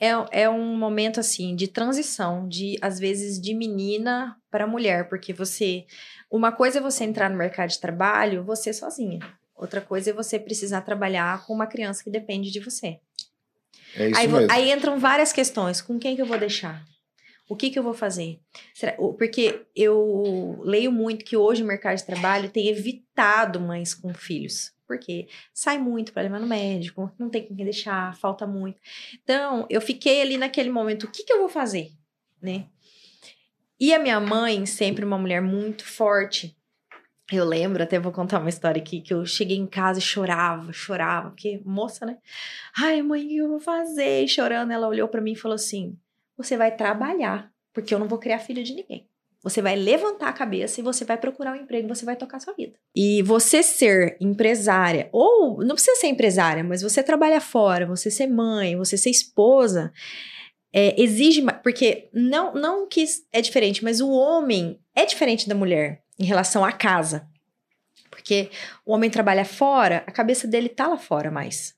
É, é um momento, assim, de transição, de, às vezes, de menina para mulher, porque você. Uma coisa é você entrar no mercado de trabalho, você sozinha. Outra coisa é você precisar trabalhar com uma criança que depende de você. É isso Aí, mesmo. aí entram várias questões. Com quem que eu vou deixar? O que que eu vou fazer? Será- porque eu leio muito que hoje o mercado de trabalho tem evitado mães com filhos. Porque sai muito para levar no médico, não tem com quem deixar, falta muito. Então, eu fiquei ali naquele momento, o que que eu vou fazer? Né? E a minha mãe, sempre uma mulher muito forte, eu lembro, até vou contar uma história aqui, que eu cheguei em casa e chorava, chorava, porque moça, né? Ai, mãe, o que eu vou fazer? E chorando, ela olhou pra mim e falou assim: Você vai trabalhar, porque eu não vou criar filho de ninguém. Você vai levantar a cabeça e você vai procurar um emprego, você vai tocar sua vida. E você ser empresária, ou não precisa ser empresária, mas você trabalhar fora, você ser mãe, você ser esposa, é, exige. Porque não, não que é diferente, mas o homem é diferente da mulher em relação à casa. Porque o homem trabalha fora, a cabeça dele tá lá fora mais.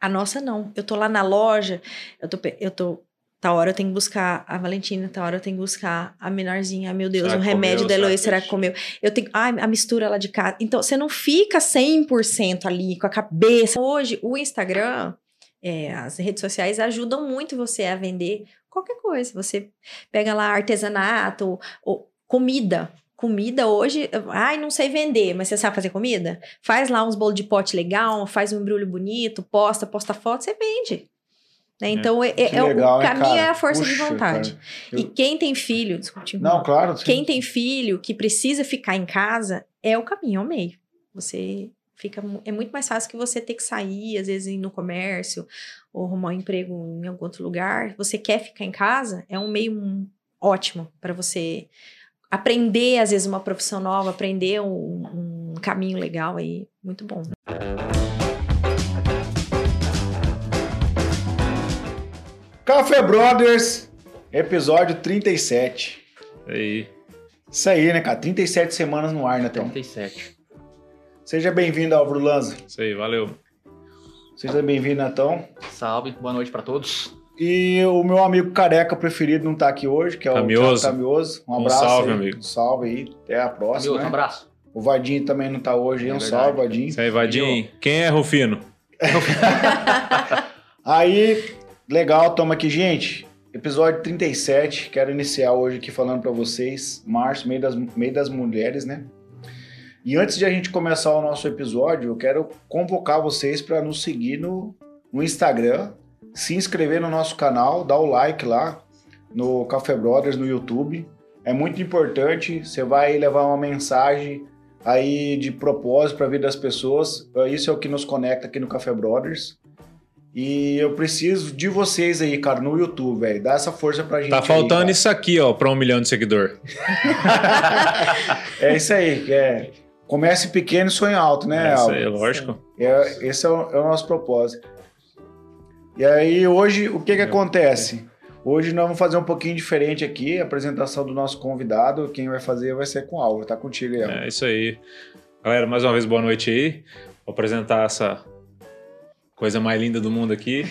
A nossa não. Eu tô lá na loja, eu tô, eu tô Tal hora eu tenho que buscar a Valentina, tal hora eu tenho que buscar a menorzinha. Ai, meu Deus, Será o remédio comeu? da Eloy, Será que comeu? Eu tenho. Ai, a mistura lá de casa. Então, você não fica 100% ali com a cabeça. Hoje, o Instagram, é, as redes sociais ajudam muito você a vender qualquer coisa. Você pega lá artesanato, ou comida. Comida hoje, ai, não sei vender, mas você sabe fazer comida? Faz lá uns bolos de pote legal, faz um embrulho bonito, posta, posta foto, você vende. Né? Então, é, é- é o legal, hein, caminho é a força de Puxa, vontade. cara. E Eu- quem tem filho, desculpa, te Não, claro. quem tem filho que precisa ficar em casa é o caminho, é o meio. Você fica é muito mais fácil que você ter que sair, às vezes ir no comércio ou arrumar um emprego em algum outro lugar. Você quer ficar em casa, é um meio ótimo para você aprender às vezes uma profissão nova, aprender um, um caminho legal aí, muito bom. Café Brothers, episódio 37. Aí, Isso aí, né, cara? 37 semanas no ar, né, Tom? 37. Seja bem-vindo, Álvaro Lanza. Isso aí, valeu. Seja bem-vindo, Natão. Salve, boa noite pra todos. E o meu amigo careca preferido não tá aqui hoje, que é o Camioso. Camioso. Um Um abraço salve, aí. amigo. Um salve aí. Até a próxima. Um né? abraço. O Vadinho também não tá hoje, aí. É um verdade. salve, Vadinho. Isso aí, Vadim. Quem é Rufino? Aí, legal, toma aqui, gente. Episódio 37. Quero iniciar hoje aqui falando pra vocês. Março, meio das, meio das mulheres, né? E antes de a gente começar o nosso episódio, eu quero convocar vocês para nos seguir no, no Instagram, se inscrever no nosso canal, dar o like lá no Café Brothers no YouTube. É muito importante. Você vai levar uma mensagem aí de propósito para a vida das pessoas. Isso é o que nos conecta aqui no Café Brothers. E eu preciso de vocês aí, cara, no YouTube, velho. Dá essa força pra gente. Tá aí, faltando cara. isso aqui, ó, pra um milhão de seguidor. É isso aí. É, comece pequeno e sonhe alto, né, é isso aí, Álvaro? lógico. É, esse é o, é o nosso propósito. E aí, hoje, o que que acontece? Hoje nós vamos fazer um pouquinho diferente aqui, a apresentação do nosso convidado. Quem vai fazer vai ser com o Álvaro. Tá contigo aí, Álvaro. É isso aí. Galera, mais uma vez, boa noite aí. Vou apresentar essa coisa mais linda do mundo aqui.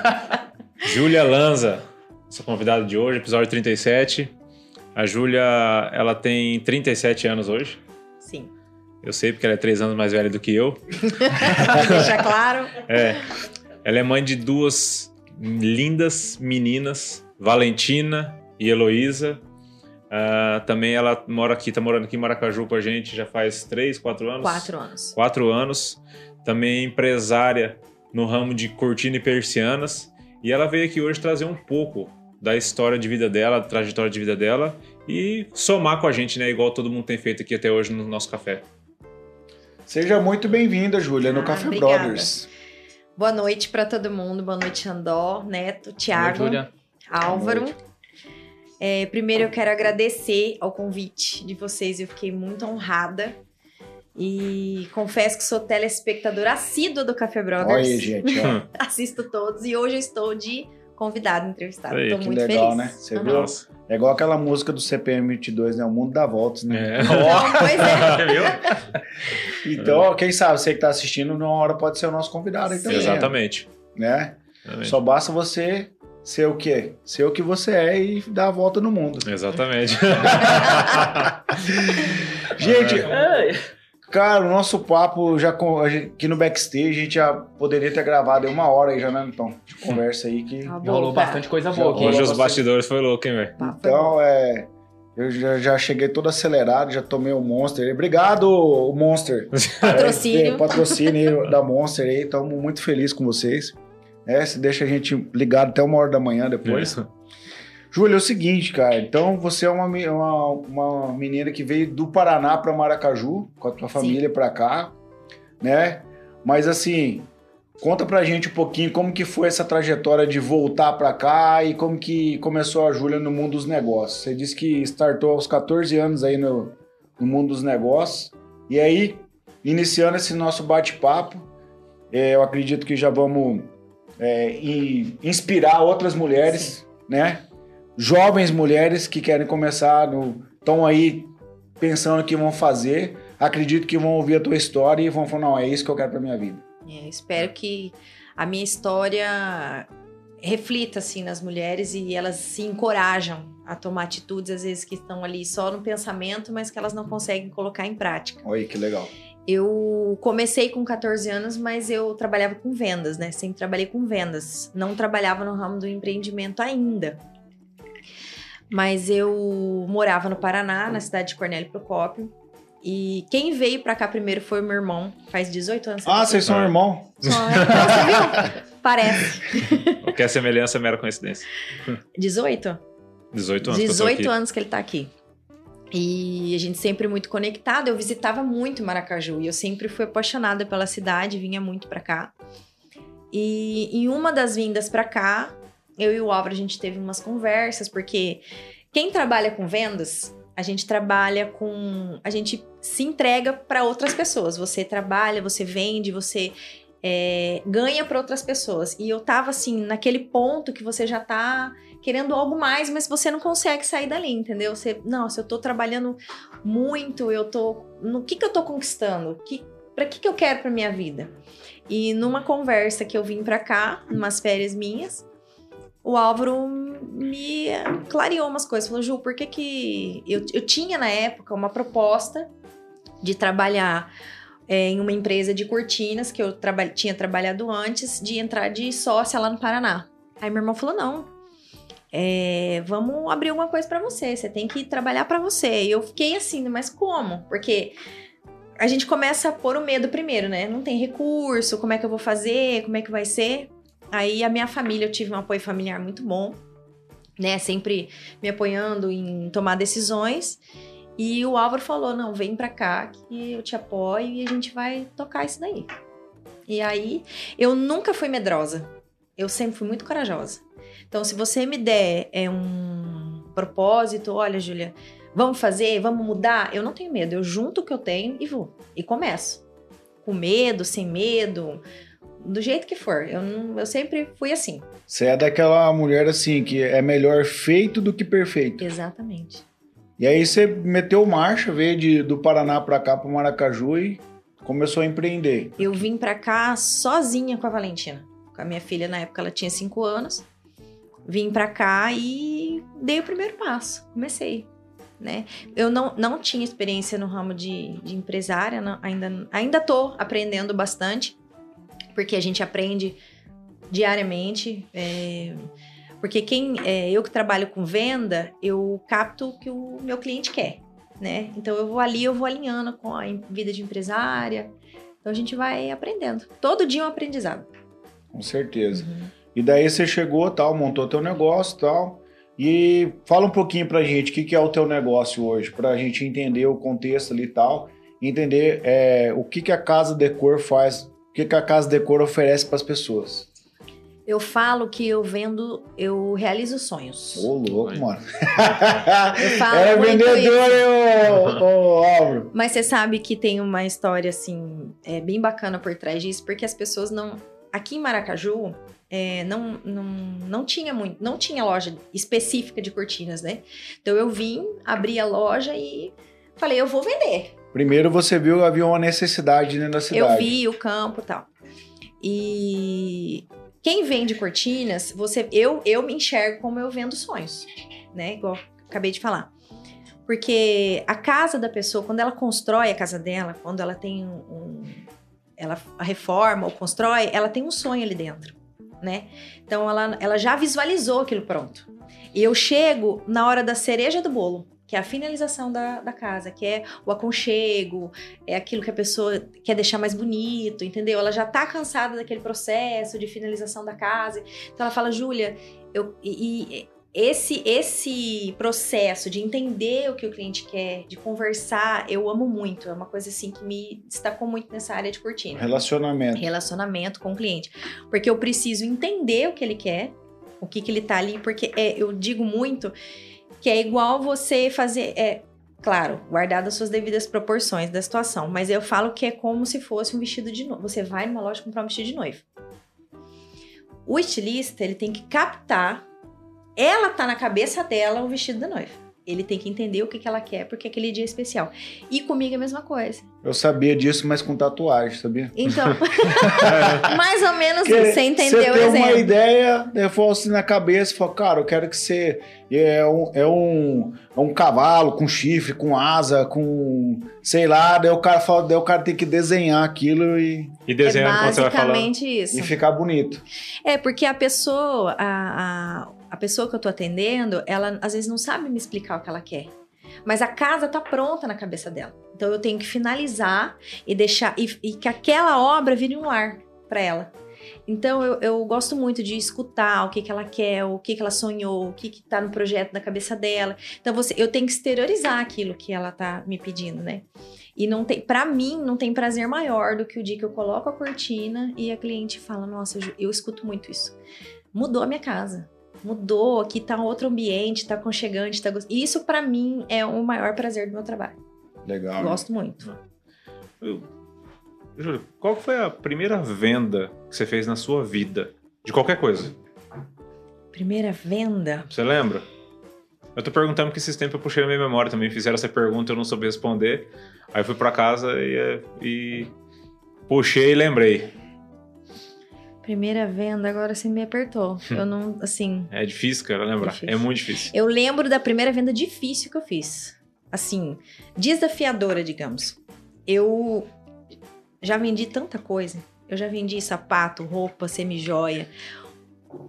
Júlia Lanza, nossa convidada de hoje, episódio 37. A Júlia, ela tem 37 anos hoje. Sim. Eu sei porque ela é três anos mais velha do que eu. Deixa claro. É. Ela é mãe de duas lindas meninas, Valentina e Heloísa. Ah, também ela mora aqui, tá morando aqui em Maracaju com a gente já faz três, quatro anos. Quatro anos. Quatro anos. Também empresária no ramo de cortina e persianas. E ela veio aqui hoje trazer um pouco da história de vida dela, da trajetória de vida dela e somar com a gente, né? Igual todo mundo tem feito aqui até hoje no nosso café. Seja muito bem-vinda, Júlia, no Ah, Café obrigada. Brothers. Boa noite para todo mundo. Boa noite, Andó, Neto, Júlia. Álvaro. É, primeiro eu quero agradecer ao convite de vocês. Eu fiquei muito honrada. E confesso que sou telespectadora assídua do Café Brothers. Olha gente. ó. Assisto todos e hoje eu estou de convidado entrevistado. Estou muito legal, feliz. né? Você Aham. viu? Nossa. É igual aquela música do CPM 22, né? O mundo dá voltas, né? É. Não, pois é. Viu? Então, quem sabe, você que tá assistindo, numa hora pode ser o nosso convidado aí também. Exatamente. Né? Exatamente. Só basta você ser o quê? Ser o que você é e dar a volta no mundo. Exatamente. Gente. Cara, o nosso papo já com- gente- aqui no backstage, a gente já poderia ter gravado uma hora aí já, né, então? De conversa aí que. Tá rolou bastante coisa Já boa aqui. Hoje os bastidores foi louco, hein, velho? É. Então, é. Eu já, já cheguei todo acelerado, já tomei o Monster. Obrigado, o Monster. Patrocínio. É, patrocínio da Monster aí. Estamos muito felizes com vocês. É, se deixa a gente ligado até uma hora da manhã depois. Isso. Júlia, é o seguinte, cara. Então você é uma, uma, uma menina que veio do Paraná para Maracaju, com a tua Sim. família para cá, né? Mas assim, conta pra gente um pouquinho como que foi essa trajetória de voltar para cá e como que começou a Júlia no mundo dos negócios. Você disse que startou aos 14 anos aí no, no mundo dos negócios. E aí, iniciando esse nosso bate-papo, é, eu acredito que já vamos é, in- inspirar outras mulheres, né? Jovens mulheres que querem começar, estão aí pensando o que vão fazer, acredito que vão ouvir a tua história e vão falar, não, é isso que eu quero pra minha vida. É, espero que a minha história reflita assim nas mulheres e elas se encorajam a tomar atitudes às vezes que estão ali só no pensamento, mas que elas não conseguem colocar em prática. Aí, que legal. Eu comecei com 14 anos, mas eu trabalhava com vendas, né? Sempre trabalhei com vendas. Não trabalhava no ramo do empreendimento ainda. Mas eu morava no Paraná, na cidade de Cornélio Procópio. E quem veio pra cá primeiro foi o meu irmão, faz 18 anos. Ah, vocês são Ah. irmão? Só- Você viu? Parece. Qualquer semelhança é mera coincidência. 18? 18 anos que eu tô 18 aqui. anos que ele tá aqui. E a gente sempre muito conectado. Eu visitava muito Maracaju e eu sempre fui apaixonada pela cidade, vinha muito pra cá. E em uma das vindas pra cá, eu e o Álvaro a gente teve umas conversas, porque quem trabalha com vendas, a gente trabalha com. A gente se entrega para outras pessoas. Você trabalha, você vende, você é, ganha para outras pessoas. E eu tava assim, naquele ponto que você já tá querendo algo mais, mas você não consegue sair dali, entendeu? Você, nossa, eu tô trabalhando muito, eu tô, no que que eu tô conquistando? Que para que que eu quero para minha vida? E numa conversa que eu vim para cá, umas férias minhas, o Álvaro me clareou umas coisas, falou: "Ju, por que que eu, eu tinha na época uma proposta de trabalhar é, em uma empresa de cortinas que eu traba tinha trabalhado antes de entrar de sócia lá no Paraná. Aí meu irmão falou: não, é, vamos abrir alguma coisa pra você, você tem que trabalhar pra você. E eu fiquei assim, mas como? Porque a gente começa a pôr o medo primeiro, né? Não tem recurso, como é que eu vou fazer, como é que vai ser? Aí a minha família, eu tive um apoio familiar muito bom, né? Sempre me apoiando em tomar decisões. E o Álvaro falou: não, vem pra cá que eu te apoio e a gente vai tocar isso daí. E aí, eu nunca fui medrosa. Eu sempre fui muito corajosa. Então, se você me der é, um propósito, olha, Júlia, vamos fazer, vamos mudar, eu não tenho medo. Eu junto o que eu tenho e vou. E começo. Com medo, sem medo, do jeito que for. Eu, não- eu sempre fui assim. Você é daquela mulher assim, que é melhor feito do que perfeito. Exatamente. E aí você meteu marcha, veio de, do Paraná pra cá, pro Maracaju e começou a empreender. Eu vim pra cá sozinha com a Valentina. Com a minha filha, na época, ela tinha 5 anos. Vim pra cá e dei o primeiro passo. Comecei, né? Eu não, não tinha experiência no ramo de, de empresária, não- ainda, ainda tô aprendendo bastante. Porque a gente aprende diariamente. é, porque quem é, eu que trabalho com venda, eu capto o que o meu cliente quer, né? Então eu vou ali, eu vou alinhando com a vida de empresária. Então a gente vai aprendendo. Todo dia é um aprendizado. Com certeza. E daí você chegou, tal, montou teu negócio, tal. E fala um pouquinho pra gente o que, que é o teu negócio hoje, pra gente entender o contexto ali e tal, entender é, o que, que a Casa Decor faz, que, que a Casa Decor oferece pras pessoas. Eu falo que eu vendo, eu realizo sonhos. Ô, louco, mano. Eu falo é vendedor, ô, ô, Álvaro? Mas você sabe que tem uma história assim, é bem bacana por trás disso, porque as pessoas não. Aqui em Maracaju, é, não, não, não tinha muito, não tinha loja específica de cortinas, né? Então eu vim, abri a loja e falei, eu vou vender. Primeiro você viu que havia uma necessidade dentro da cidade. Eu vi o campo e tal. E quem vende cortinas, você, eu, eu me enxergo como eu vendo sonhos, né? Igual acabei de falar. Porque a casa da pessoa, quando ela constrói a casa dela, quando ela tem um, um ela reforma ou constrói, ela tem um sonho ali dentro, né? Então ela, ela já visualizou aquilo pronto. E eu chego na hora da cereja do bolo, que é a finalização da, da casa, que é o aconchego, é aquilo que a pessoa quer deixar mais bonito, entendeu? Ela já tá cansada daquele processo de finalização da casa. Então ela fala, Júlia, eu. E, e esse esse processo de entender o que o cliente quer, de conversar, eu amo muito. É uma coisa assim que me destacou muito nessa área de cortina. Relacionamento. Relacionamento com o cliente. Porque eu preciso entender o que ele quer, o que, que ele tá ali, porque é, eu digo muito que é igual você fazer. É, claro, guardado as suas devidas proporções da situação, mas eu falo que é como se fosse um vestido de noivo. Você vai numa loja comprar um vestido de noivo. O estilista, ele tem que captar ela tá na cabeça dela o vestido da noiva. Ele tem que entender o que, que ela quer, porque aquele dia é especial. E comigo é a mesma coisa. Eu sabia disso, mas com tatuagem, sabia? Então, mais ou menos Porque você entendeu Você o tem exemplo. uma ideia, eu falo assim na cabeça, falo, cara, eu quero que você é um, é um, é um cavalo com chifre, com asa, com sei lá, daí o cara fala, daí o cara tem que desenhar aquilo e, E É desenhando quando você vai falar. basicamente isso. e ficar bonito. É, porque a pessoa, a, a, a pessoa que eu tô atendendo, ela às vezes não sabe me explicar o que ela quer. Mas a casa tá pronta na cabeça dela. Então eu tenho que finalizar e deixar. E, e que aquela obra vire um lar para ela. Então eu, eu gosto muito de escutar o que, que ela quer, o que, que ela sonhou, o que, que tá no projeto da cabeça dela. Então você, eu tenho que exteriorizar aquilo que ela tá me pedindo, né? E não tem, para mim, não tem prazer maior do que o dia que eu coloco a cortina e a cliente fala: Nossa, eu, eu escuto muito isso. Mudou a minha casa. Mudou, aqui tá outro ambiente, tá aconchegante, tá gostoso. Isso para mim é o maior prazer do meu trabalho. Legal. né? Gosto muito. Eu- Júlio, qual foi a primeira venda que você fez na sua vida? De qualquer coisa. Primeira venda. Você lembra? Eu tô perguntando porque esses tempos eu puxei na minha memória também. Fizeram essa pergunta, eu não soube responder. Aí eu fui pra casa e, e puxei e lembrei. Primeira venda, agora você me apertou. Eu não, assim. É difícil, cara, lembrar. Difícil. É muito difícil. Eu lembro da primeira venda difícil que eu fiz. Assim, desafiadora, digamos. Eu já vendi tanta coisa. Eu já vendi sapato, roupa, semijoia,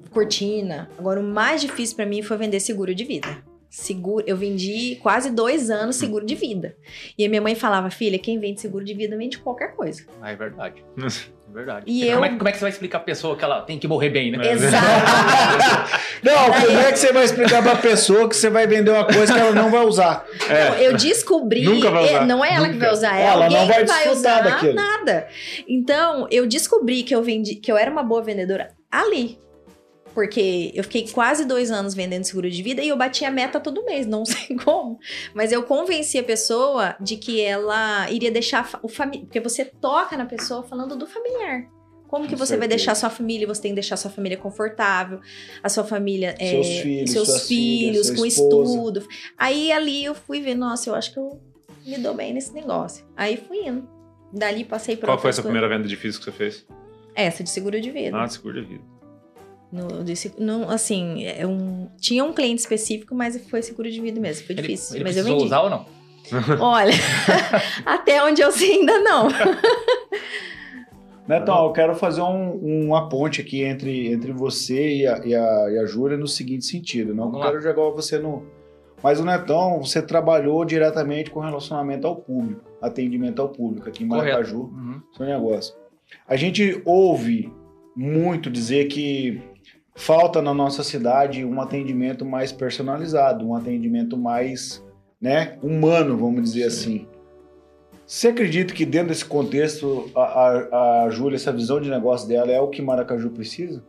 cortina. Agora, o mais difícil pra mim foi vender seguro de vida. Seguro, eu vendi quase dois anos seguro de vida. E a minha mãe falava, filha, quem vende seguro de vida vende qualquer coisa. Ah, é verdade. É verdade. E como, eu- é, que- como é que você vai explicar a pessoa que ela tem que morrer bem, né? É. Exatamente. Não, como é que você vai explicar pra pessoa que você vai vender uma coisa que ela não vai usar? É. Eu descobri, Nunca vai usar. é, não é ela que Nunca. vai usar, é Ela alguém não vai que vai usar daquilo. nada. Então, eu descobri que eu vendi, que eu era uma boa vendedora ali. Porque eu fiquei quase dois anos vendendo seguro de vida e eu bati a meta todo mês, não sei como. Mas eu convenci a pessoa de que ela iria deixar o família. Porque você toca na pessoa falando do familiar. Como que você vai deixar sua família? Você tem que deixar sua família confortável, a sua família, é, Seus filhos, seus filhos, com estudo. Aí ali eu fui ver, nossa, eu acho que eu me dou bem nesse negócio. Aí fui indo. Dali passei por Qual foi essa primeira venda difícil que você fez? Essa de seguro de vida. Ah, seguro de vida. No, de seg- não, assim, é um, tinha um cliente específico, mas foi seguro de vida mesmo. Foi Ele, difícil. ele mas eu vendi. usar ou não? Olha, até onde eu sei ainda não. Netão, eu quero fazer um- uma ponte aqui entre, entre você e a, e, a, e a Júlia no seguinte sentido. Não Vamos eu lá. quero jogar você no. Mas o Netão, você trabalhou diretamente com relacionamento ao público, atendimento ao público aqui em. Maracaju, Uhum. seu negócio. A gente ouve muito dizer que falta na nossa cidade um atendimento mais personalizado, um atendimento mais né, humano, vamos dizer assim. Você acredita que dentro desse contexto, a, a, a Júlia, essa visão de negócio dela é o que Maracaju precisa?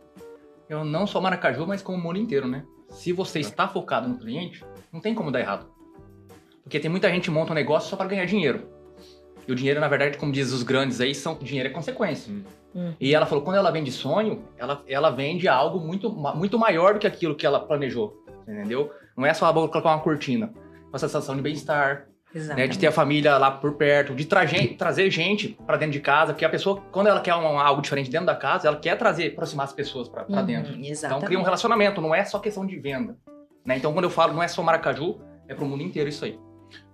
Eu não só Maracaju, mas como o mundo inteiro, né? Se Tá. você está focado no cliente, não tem como dar errado. Porque tem muita gente que monta um negócio só para ganhar dinheiro. E o dinheiro, na verdade, como diz os grandes aí, são dinheiro é consequência. Hum. E ela falou, quando ela vende sonho, ela, ela vende algo muito, muito maior do que aquilo que ela planejou. Entendeu? Não é só ela colocar uma cortina. Uma sensação de bem-estar, né? De ter a família lá por perto, de tra trazer gente pra dentro de casa, porque a pessoa, quando ela quer um- algo diferente dentro da casa, ela quer trazer, aproximar as pessoas pra, pra Uhum, dentro. Então Exatamente. cria um relacionamento, não é só questão de venda. Né? Então quando eu falo não é só Maracaju, é pro mundo inteiro isso aí.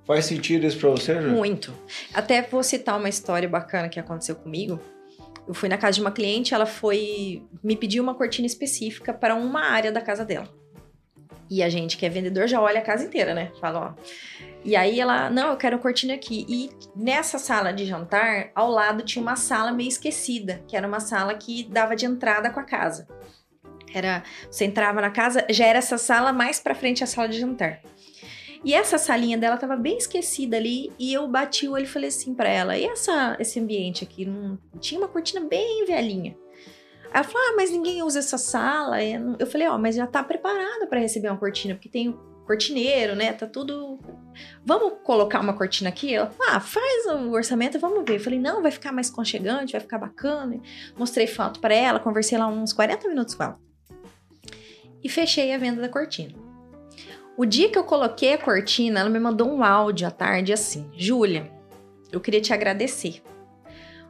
Faz sentido isso pra você, Júlio? Muito. Até vou citar uma história bacana que aconteceu comigo. Eu fui na casa de uma cliente, ela foi me pediu uma cortina específica para uma área da casa dela. E a gente que é vendedor já olha a casa inteira, né? Fala, ó. E aí ela, não, eu quero a cortina aqui. E nessa sala de jantar, ao lado tinha uma sala meio esquecida, que era uma sala que dava de entrada com a casa. Era, você entrava na casa, já era essa sala mais pra frente a sala de jantar. E essa salinha dela tava bem esquecida ali e eu bati o olho e falei assim pra ela: "E essa esse ambiente aqui não tinha uma cortina bem velhinha?" Aí ela falou: "Ah, mas ninguém usa essa sala". Eu não- Eu falei: "Ó, mas já tá preparada pra receber uma cortina, porque tem cortineiro, né? Tá tudo Vamos colocar uma cortina aqui?" Ela: "Ah, faz o orçamento, vamos ver". Eu falei: "Não, vai ficar mais conchegante, vai ficar bacana". Mostrei foto pra ela, conversei lá uns 40 minutos com ela. E fechei a venda da cortina. O dia que eu coloquei a cortina, ela me mandou um áudio à tarde assim: Júlia, eu queria te agradecer.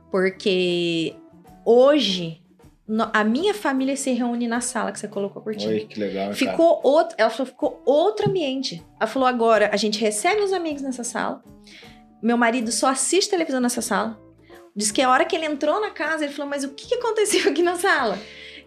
Porque hoje a minha família se reúne na sala que você colocou a cortina. Oi, que legal, cara. Ficou outro, ela falou, ficou outro ambiente. Ela falou agora, a gente recebe os amigos nessa sala. Meu marido só assiste televisão nessa sala. Diz que a hora que ele entrou na casa, ele falou, mas o que aconteceu aqui na sala?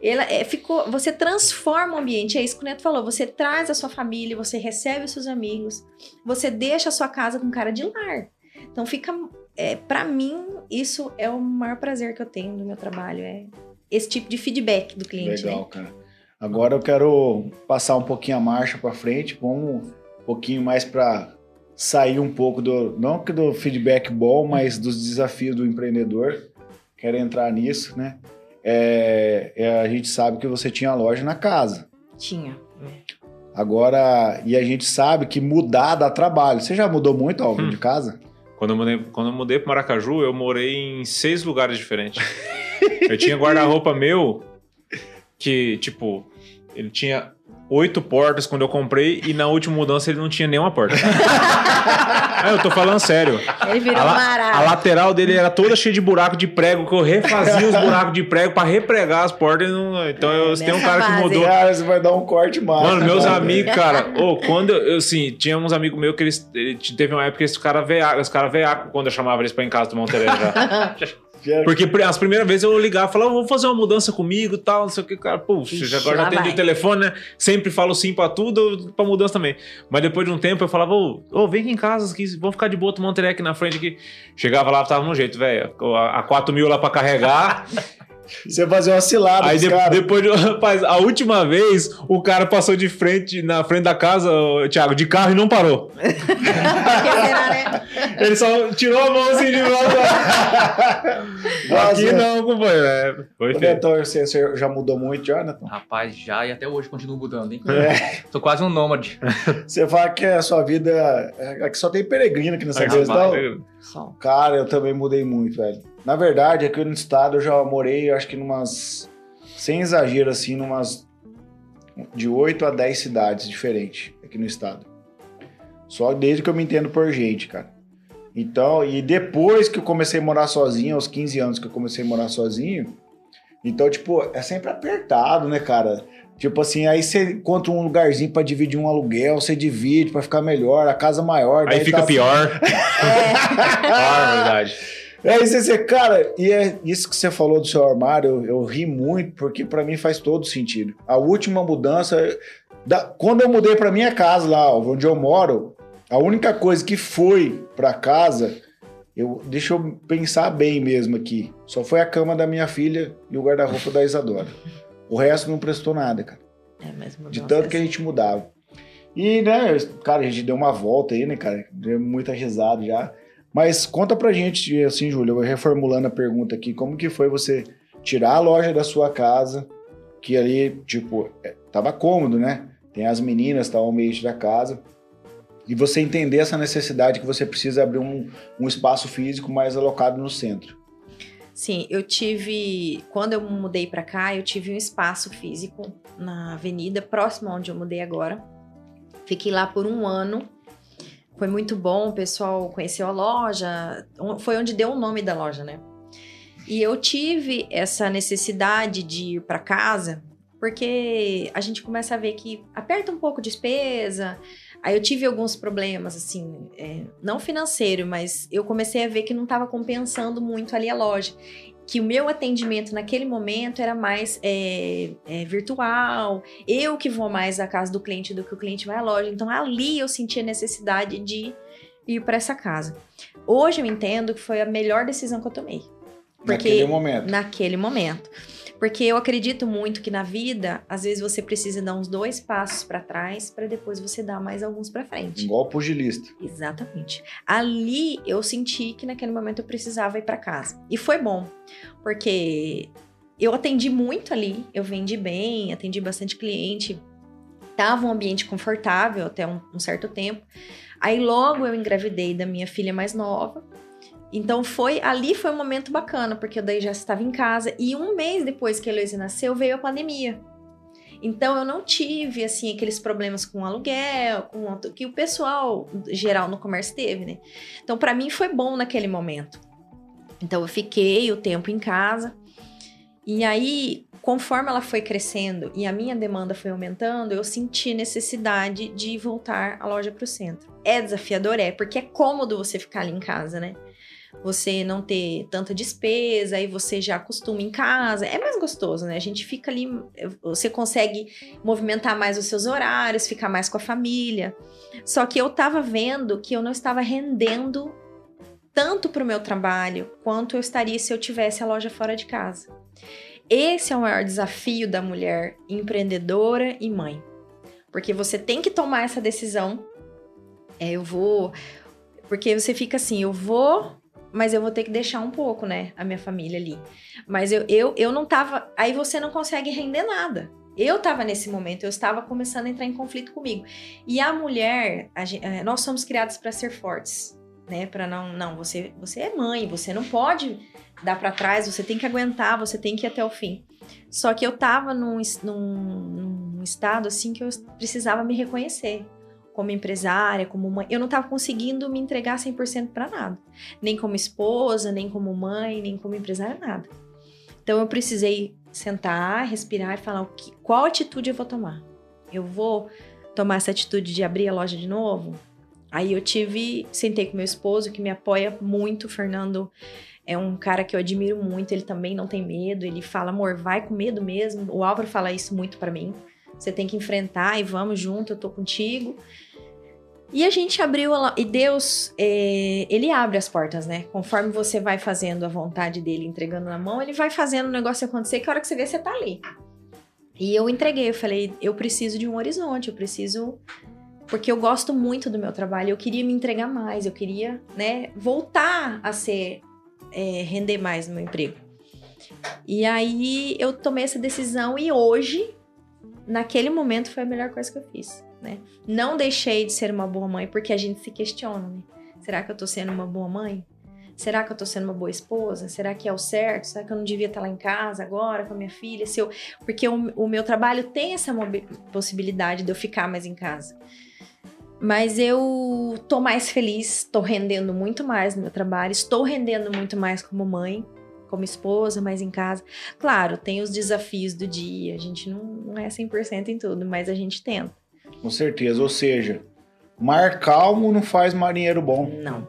Ela é, ficou, você transforma o ambiente, é isso que o Neto falou. Você traz a sua família, você recebe os seus amigos, você deixa a sua casa com cara de lar. Então fica, é, para mim isso é o maior prazer que eu tenho do meu trabalho, é esse tipo de feedback do cliente. Legal, né? cara. Agora eu quero passar um pouquinho a marcha para frente, vamos um pouquinho mais para sair um pouco do não que do feedback bom, mas dos desafios do empreendedor. Quero entrar nisso, né? É, é, a gente sabe que você tinha loja na casa. Tinha. Agora, e a gente sabe que mudar dá trabalho. Você já mudou muito, Alvin, Hum. de casa? Quando eu, mudei, quando eu mudei pro Maracaju, eu morei em seis lugares diferentes. eu tinha guarda-roupa meu que, tipo, ele tinha oito portas quando eu comprei e na última mudança ele não tinha nenhuma porta. é, eu tô falando sério. Ele virou A, la- a lateral dele era toda cheia de buraco de prego, que eu refazia os buracos de prego pra repregar as portas. e não- então eu, tem um cara que base. mudou. Cara, você vai dar um corte mais. Mano, meus cara. amigos, cara, ô, quando eu, assim, tinha uns amigos meus que eles, ele teve uma época que esse cara veaco, os caras veaco quando eu chamava eles pra ir em casa tomar um tereré já. Porque as primeiras vezes eu ligava e falava, vou fazer uma mudança comigo e tal, não sei o que, cara. Puxa, Ixi, já agora já vai. o telefone, né? Sempre falo sim pra tudo, pra mudança também. Mas depois de um tempo eu falava, ô, ô, vem aqui em casa, que vamos ficar de boa, tomar um aqui na frente aqui. Chegava lá, tava no jeito, velho. A, a 4 mil lá pra carregar. Você fazer uma cilada Aí de- depois, de- rapaz, a última vez o cara passou de frente, na frente da casa, Thiago, de carro e não parou. Né? Ele só tirou a mão assim de. Nossa. Aqui não, companheiro. É, foi feio. Netão, você, você já mudou muito, Jonathan? Rapaz, já e até hoje continuo mudando, hein? É. Tô quase um nômade. Você fala que a sua vida. É, que só tem peregrino aqui nessa rapaz, não? Só. Cara, eu também mudei muito, velho. Na verdade, aqui no estado eu já morei, acho que numas. Sem exagero, assim, numas. De 8 a 10 cidades diferentes aqui no estado. Só desde que eu me entendo por gente, cara. Então, e depois que eu comecei a morar sozinho, aos 15 anos que eu comecei a morar sozinho, então, tipo, é sempre apertado, né, cara? Tipo assim, aí você encontra um lugarzinho pra dividir um aluguel, você divide pra ficar melhor, a casa maior. Aí fica tá- pior. Ah, verdade. É isso, você, cara, e é isso que você falou do seu armário, eu, eu ri muito, porque pra mim faz todo sentido. A última mudança, da- quando eu mudei pra minha casa lá, onde eu moro, a única coisa que foi pra casa, eu, deixa eu pensar bem mesmo aqui, só foi a cama da minha filha e o guarda-roupa da Isadora. O resto não prestou nada, cara. É, mas mudou De tanto que a vez. gente mudava. E, né, cara, a gente deu uma volta aí, né, cara? Deu muita risada já. Mas conta pra gente, assim, Júlio, reformulando a pergunta aqui, como que foi você tirar a loja da sua casa, que ali, tipo, é, tava cômodo, né? Tem as meninas, tá o ambiente da casa. E você entender essa necessidade que você precisa abrir um, um espaço físico mais alocado no centro. Sim, eu tive. Quando eu mudei pra cá, eu tive um espaço físico na avenida, próximo onde eu mudei agora. Fiquei lá por um ano. Foi muito bom, o pessoal conheceu a loja, foi onde deu o nome da loja, né? E eu tive essa necessidade de ir para casa, porque a gente começa a ver que aperta um pouco despesa. Aí eu tive alguns problemas, assim, é, não financeiro, mas eu comecei a ver que não estava compensando muito ali a loja. Que o meu atendimento naquele momento era mais é, é, virtual, eu que vou mais à casa do cliente do que o cliente vai à loja. Então ali eu senti a necessidade de ir para essa casa. Hoje eu entendo que foi a melhor decisão que eu tomei Porque- Naquele momento. naquele momento. Porque eu acredito muito que na vida, às vezes você precisa dar uns dois passos para trás para depois você dar mais alguns para frente. Igual pugilista. Exatamente. Ali eu senti que naquele momento eu precisava ir para casa. E foi bom, porque eu atendi muito ali, eu vendi bem, atendi bastante cliente. Tava um ambiente confortável até um, um certo tempo. Aí logo eu engravidei da minha filha mais nova. Então foi ali foi um momento bacana, porque eu daí já estava em casa e um mês depois que a Heloísa nasceu veio a pandemia. Então eu não tive assim aqueles problemas com aluguel, com outro- que o pessoal geral no comércio teve, né? Então para mim foi bom naquele momento. Então eu fiquei o tempo em casa. E aí, conforme ela foi crescendo e a minha demanda foi aumentando, eu senti necessidade de voltar a loja para o centro. É desafiador, é, porque é cômodo você ficar ali em casa, né? Você não ter tanta despesa, aí você já acostuma em casa. É mais gostoso, né? A gente fica ali, você consegue movimentar mais os seus horários, ficar mais com a família. Só que eu tava vendo que eu não estava rendendo tanto para o meu trabalho quanto eu estaria se eu tivesse a loja fora de casa. Esse é o maior desafio da mulher empreendedora e mãe. Porque você tem que tomar essa decisão. É, eu vou. Porque você fica assim, eu vou, mas eu vou ter que deixar um pouco, né? A minha família ali. Mas eu, eu, eu não tava. Aí você não consegue render nada. Eu tava nesse momento, eu estava começando a entrar em conflito comigo. E a mulher, a gen- eh, nós somos criados para ser fortes, né? Para não, não, você, você é mãe, você não pode dar para trás, você tem que aguentar, você tem que ir até o fim. Só que eu tava num, num, num estado assim que eu precisava me reconhecer como empresária, como mãe. Eu não tava conseguindo me entregar 100% para nada, nem como esposa, nem como mãe, nem como empresária, nada. Então eu precisei sentar, respirar e falar o que, qual atitude eu vou tomar. Eu vou tomar essa atitude de abrir a loja de novo? Aí eu tive, sentei com meu esposo que me apoia muito, Fernando é um cara que eu admiro muito, ele também não tem medo, ele fala, amor, vai com medo mesmo. O Álvaro fala isso muito pra mim. Você tem que enfrentar e vamos junto, eu tô contigo. E a gente abriu, e Deus, é, ele abre as portas, né? Conforme você vai fazendo a vontade dele, entregando na mão, ele vai fazendo o negócio acontecer, que a hora que você vê, você tá ali. E eu entreguei, eu falei, eu preciso de um horizonte, eu preciso. Porque eu gosto muito do meu trabalho, eu queria me entregar mais, eu queria, né, voltar a ser, é, render mais no meu emprego. E aí eu tomei essa decisão e hoje, naquele momento, foi a melhor coisa que eu fiz, né? Não deixei de ser uma boa mãe, porque a gente se questiona, né? Será que eu tô sendo uma boa mãe? Será que eu tô sendo uma boa esposa? Será que é o certo? Será que eu não devia estar lá em casa agora com a minha filha? Se eu... Porque o, o meu trabalho tem essa possibilidade de eu ficar mais em casa. Mas eu tô mais feliz, tô rendendo muito mais no meu trabalho, estou rendendo muito mais como mãe, como esposa, mais em casa. Claro, tem os desafios do dia, a gente não, não é 100% em tudo, mas a gente tenta. Com certeza. Ou seja, mar calmo não faz marinheiro bom. Não,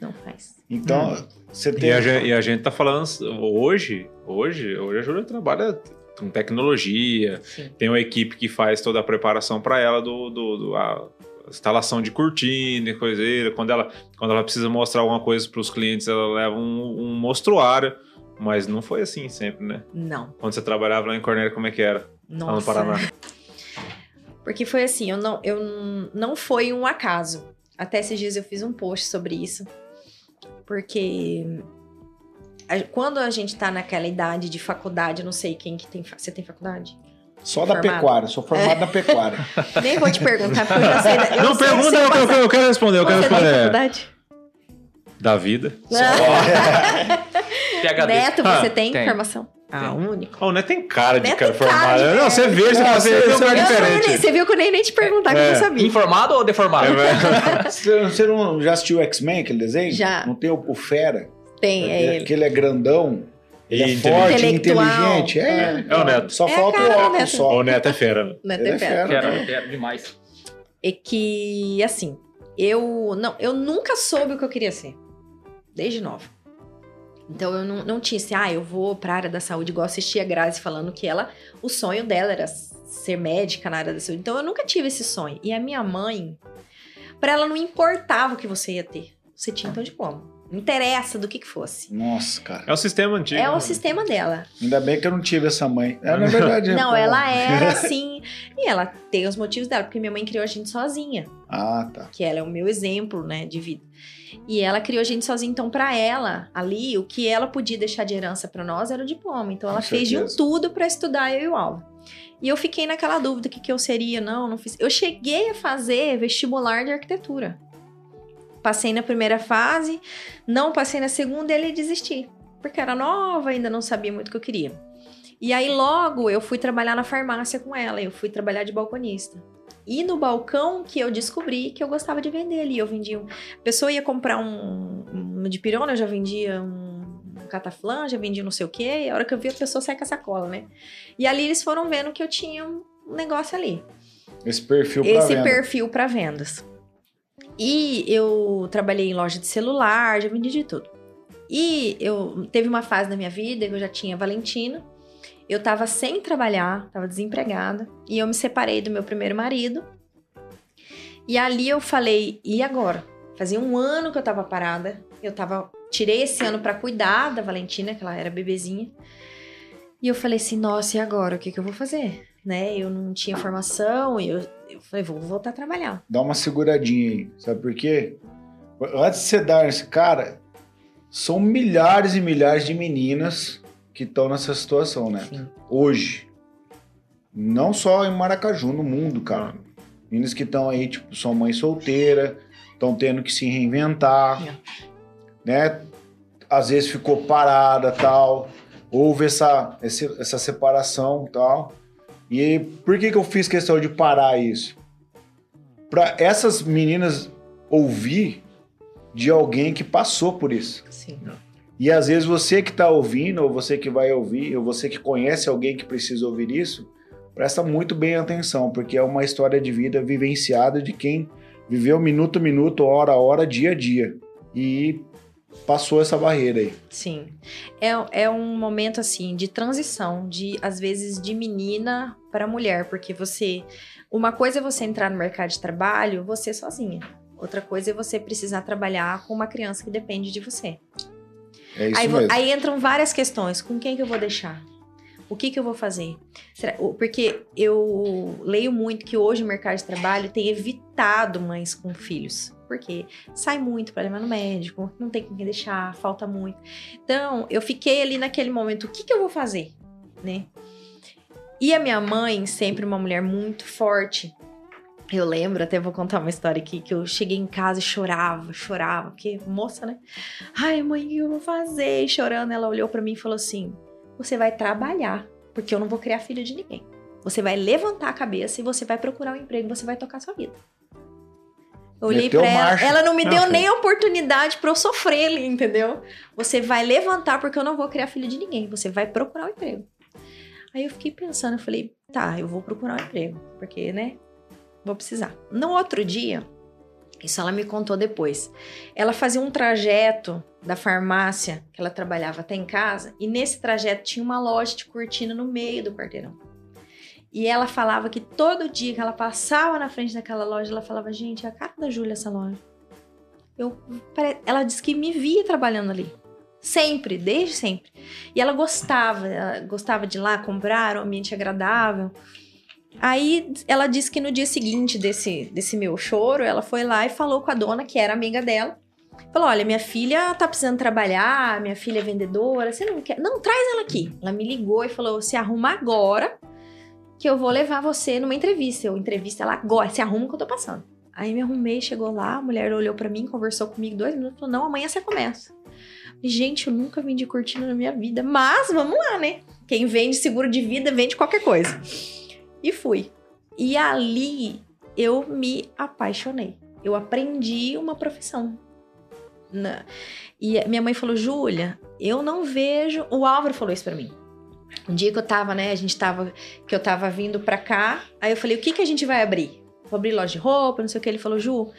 não faz. Então, você tem. E a, gente, e a gente tá falando hoje, hoje, hoje a Júlia trabalha com tecnologia, Sim. tem uma equipe que faz toda a preparação para ela do, do, do- a instalação de cortina e coiseira. Quando ela, quando ela precisa mostrar alguma coisa para os clientes, ela leva um, um mostruário. Mas não foi assim sempre, né? Não. Quando você trabalhava lá em Cornélio, como é que era? Nossa. Lá no Paraná. Porque foi assim, eu não, eu não foi um acaso. Até esses dias eu fiz um post sobre isso. Porque a- quando a gente tá naquela idade de faculdade, eu não sei quem que tem. Você tem faculdade? Só da Formado. pecuária, sou formado na pecuária. Nem vou te perguntar, porque eu já sei. da- Eu não, sei pergunta, que eu, você eu, quero responder, eu quero Você tem responder. faculdade? Da vida. PHD. Neto, você Ah, tem tem. formação? Ah, Tem. único. Oh, não é tem cara de Neto cara formado. de Não, você vê, você Não, você- é um você- nem- diferente. você viu que eu nem, nem te perguntar que eu É. não sabia. Informado ou deformado? É, Você, você não já assistiu X-Men, aquele desenho? Já. Não tem o, o Fera? Tem, é ele. Que ele é grandão, ele é E forte, intelectual. inteligente. É, É o Neto. Só É a falta cara o do óculos Neto. só. O Neto é fera. né? Ele é tem fera. fera. Quero, quero demais. É que, assim, eu não, eu nunca soube o que eu queria ser. Desde nova. Então eu não, não tinha assim, ah, eu vou pra área da saúde, igual assisti a Grazi falando que ela, o sonho dela era ser médica na área da saúde. Então eu nunca tive esse sonho. E a minha mãe, pra ela não importava o que você ia ter. Você tinha teu diploma. Não interessa do que que fosse. Nossa, cara. É o sistema antigo. É o sistema dela. Ainda bem que eu não tive essa mãe. É, na verdade. Não, pô. ela era assim. e ela tem os motivos dela, porque minha mãe criou a gente sozinha. Ah, tá. que ela é o meu exemplo, né, de vida. E ela criou a gente sozinha, então para ela, ali, o que ela podia deixar de herança para nós era o diploma. Então ela Com fez de um certeza. tudo para estudar eu e o Alva. E eu fiquei naquela dúvida o que que eu seria, não, não fiz. Eu cheguei a fazer vestibular de arquitetura. Passei na primeira fase, não passei na segunda e ele desisti, porque era nova, ainda não sabia muito o que eu queria. E aí logo eu fui trabalhar na farmácia com ela, eu fui trabalhar de balconista. E no balcão que eu descobri que eu gostava de vender ali. Eu vendia. Um... A pessoa ia comprar um, um de pirona, eu já vendia um, um cataflã, já vendia não sei o quê. E a hora que eu vi, a pessoa sai com a sacola, né? E ali eles foram vendo que eu tinha um negócio ali. Esse perfil pra Esse venda. perfil para vendas. E eu trabalhei em loja de celular, já vendi de tudo. E eu teve uma fase da minha vida que eu já tinha Valentina. Eu tava sem trabalhar, tava desempregada, e eu me separei do meu primeiro marido. E ali eu falei, e agora? Fazia um ano que eu tava parada. Eu tava tirei esse ano para cuidar da Valentina, que ela era bebezinha. E eu falei assim, nossa, e agora? O que que eu vou fazer? Né? Eu não tinha formação, e eu, eu falei, vou voltar a trabalhar. Dá uma seguradinha aí. Sabe por quê? Antes de você dar esse cara, são milhares e milhares de meninas que estão nessa situação, né? Sim. Hoje. Não só em Maracaju, no mundo, cara. Meninas que estão aí, tipo, são mãe solteira, estão tendo que se reinventar, né? Às vezes ficou parada, tal. Houve essa, essa separação, tal. E por que que eu fiz questão de parar isso? Para essas meninas ouvir de alguém que passou por isso. Sim. E às vezes você que está ouvindo, ou você que vai ouvir, ou você que conhece alguém que precisa ouvir isso, presta muito bem atenção, porque é uma história de vida vivenciada de quem viveu minuto a minuto, hora a hora, dia a dia. E passou essa barreira aí. Sim. É, é um momento, assim, de transição, de, às vezes, de menina para mulher, porque você. Uma coisa é você entrar no mercado de trabalho, você sozinha. Outra coisa é você precisar trabalhar com uma criança que depende de você. É isso Aí, mesmo. aí entram várias questões. Com quem que eu vou deixar? O que que eu vou fazer? Será- porque eu leio muito que hoje o mercado de trabalho tem evitado mães com filhos. Porque sai muito para levar no médico, não tem com quem deixar, falta muito. Então, eu fiquei ali naquele momento, o que que eu vou fazer? Né? E a minha mãe, sempre uma mulher muito forte, eu lembro, até vou contar uma história aqui, que eu cheguei em casa e chorava, chorava, porque moça, né? Ai, mãe, o que eu vou fazer? E chorando, ela olhou pra mim e falou assim: Você vai trabalhar, porque eu não vou criar filho de ninguém. Você vai levantar a cabeça e você vai procurar um emprego, você vai tocar sua vida. Eu olhei Meteu pra ela, marcha. ela não me Não, deu nem a oportunidade pra eu sofrer ali, entendeu? Você vai levantar porque eu não vou criar filho de ninguém, você vai procurar um emprego. Aí eu fiquei pensando, eu falei, tá, eu vou procurar um emprego, porque, né, vou precisar. No outro dia, isso ela me contou depois. Ela fazia um trajeto da farmácia que ela trabalhava até em casa, e nesse trajeto tinha uma loja de cortina no meio do quarteirão. E ela falava que todo dia que ela passava na frente daquela loja, ela falava: Gente, é a cara da Júlia essa loja. Eu, ela disse que me via trabalhando ali. Sempre, desde sempre. E ela gostava, ela gostava de ir lá comprar, um ambiente agradável. Aí ela disse que no dia seguinte desse, desse meu choro, ela foi lá e falou com a dona, que era amiga dela. Falou: Olha, minha filha tá precisando trabalhar, minha filha é vendedora, você não quer? Não, traz ela aqui. Ela me ligou e falou: Se arruma agora, que eu vou levar você numa entrevista. Eu entrevista ela agora, se arruma que eu tô passando. Aí me arrumei, chegou lá, a mulher olhou pra mim, conversou comigo dois minutos, falou: não, amanhã você começa. Gente, eu nunca vendi cortina na minha vida, mas vamos lá, né? Quem vende seguro de vida vende qualquer coisa. E fui. E ali eu me apaixonei. Eu aprendi uma profissão. E minha mãe falou: Júlia, eu não vejo. O Álvaro falou isso pra mim. Um dia que eu tava, né? A gente tava. Que eu tava vindo pra cá. Aí eu falei: o que que a gente vai abrir? Vou abrir loja de roupa, não sei o que. Ele falou: Ju,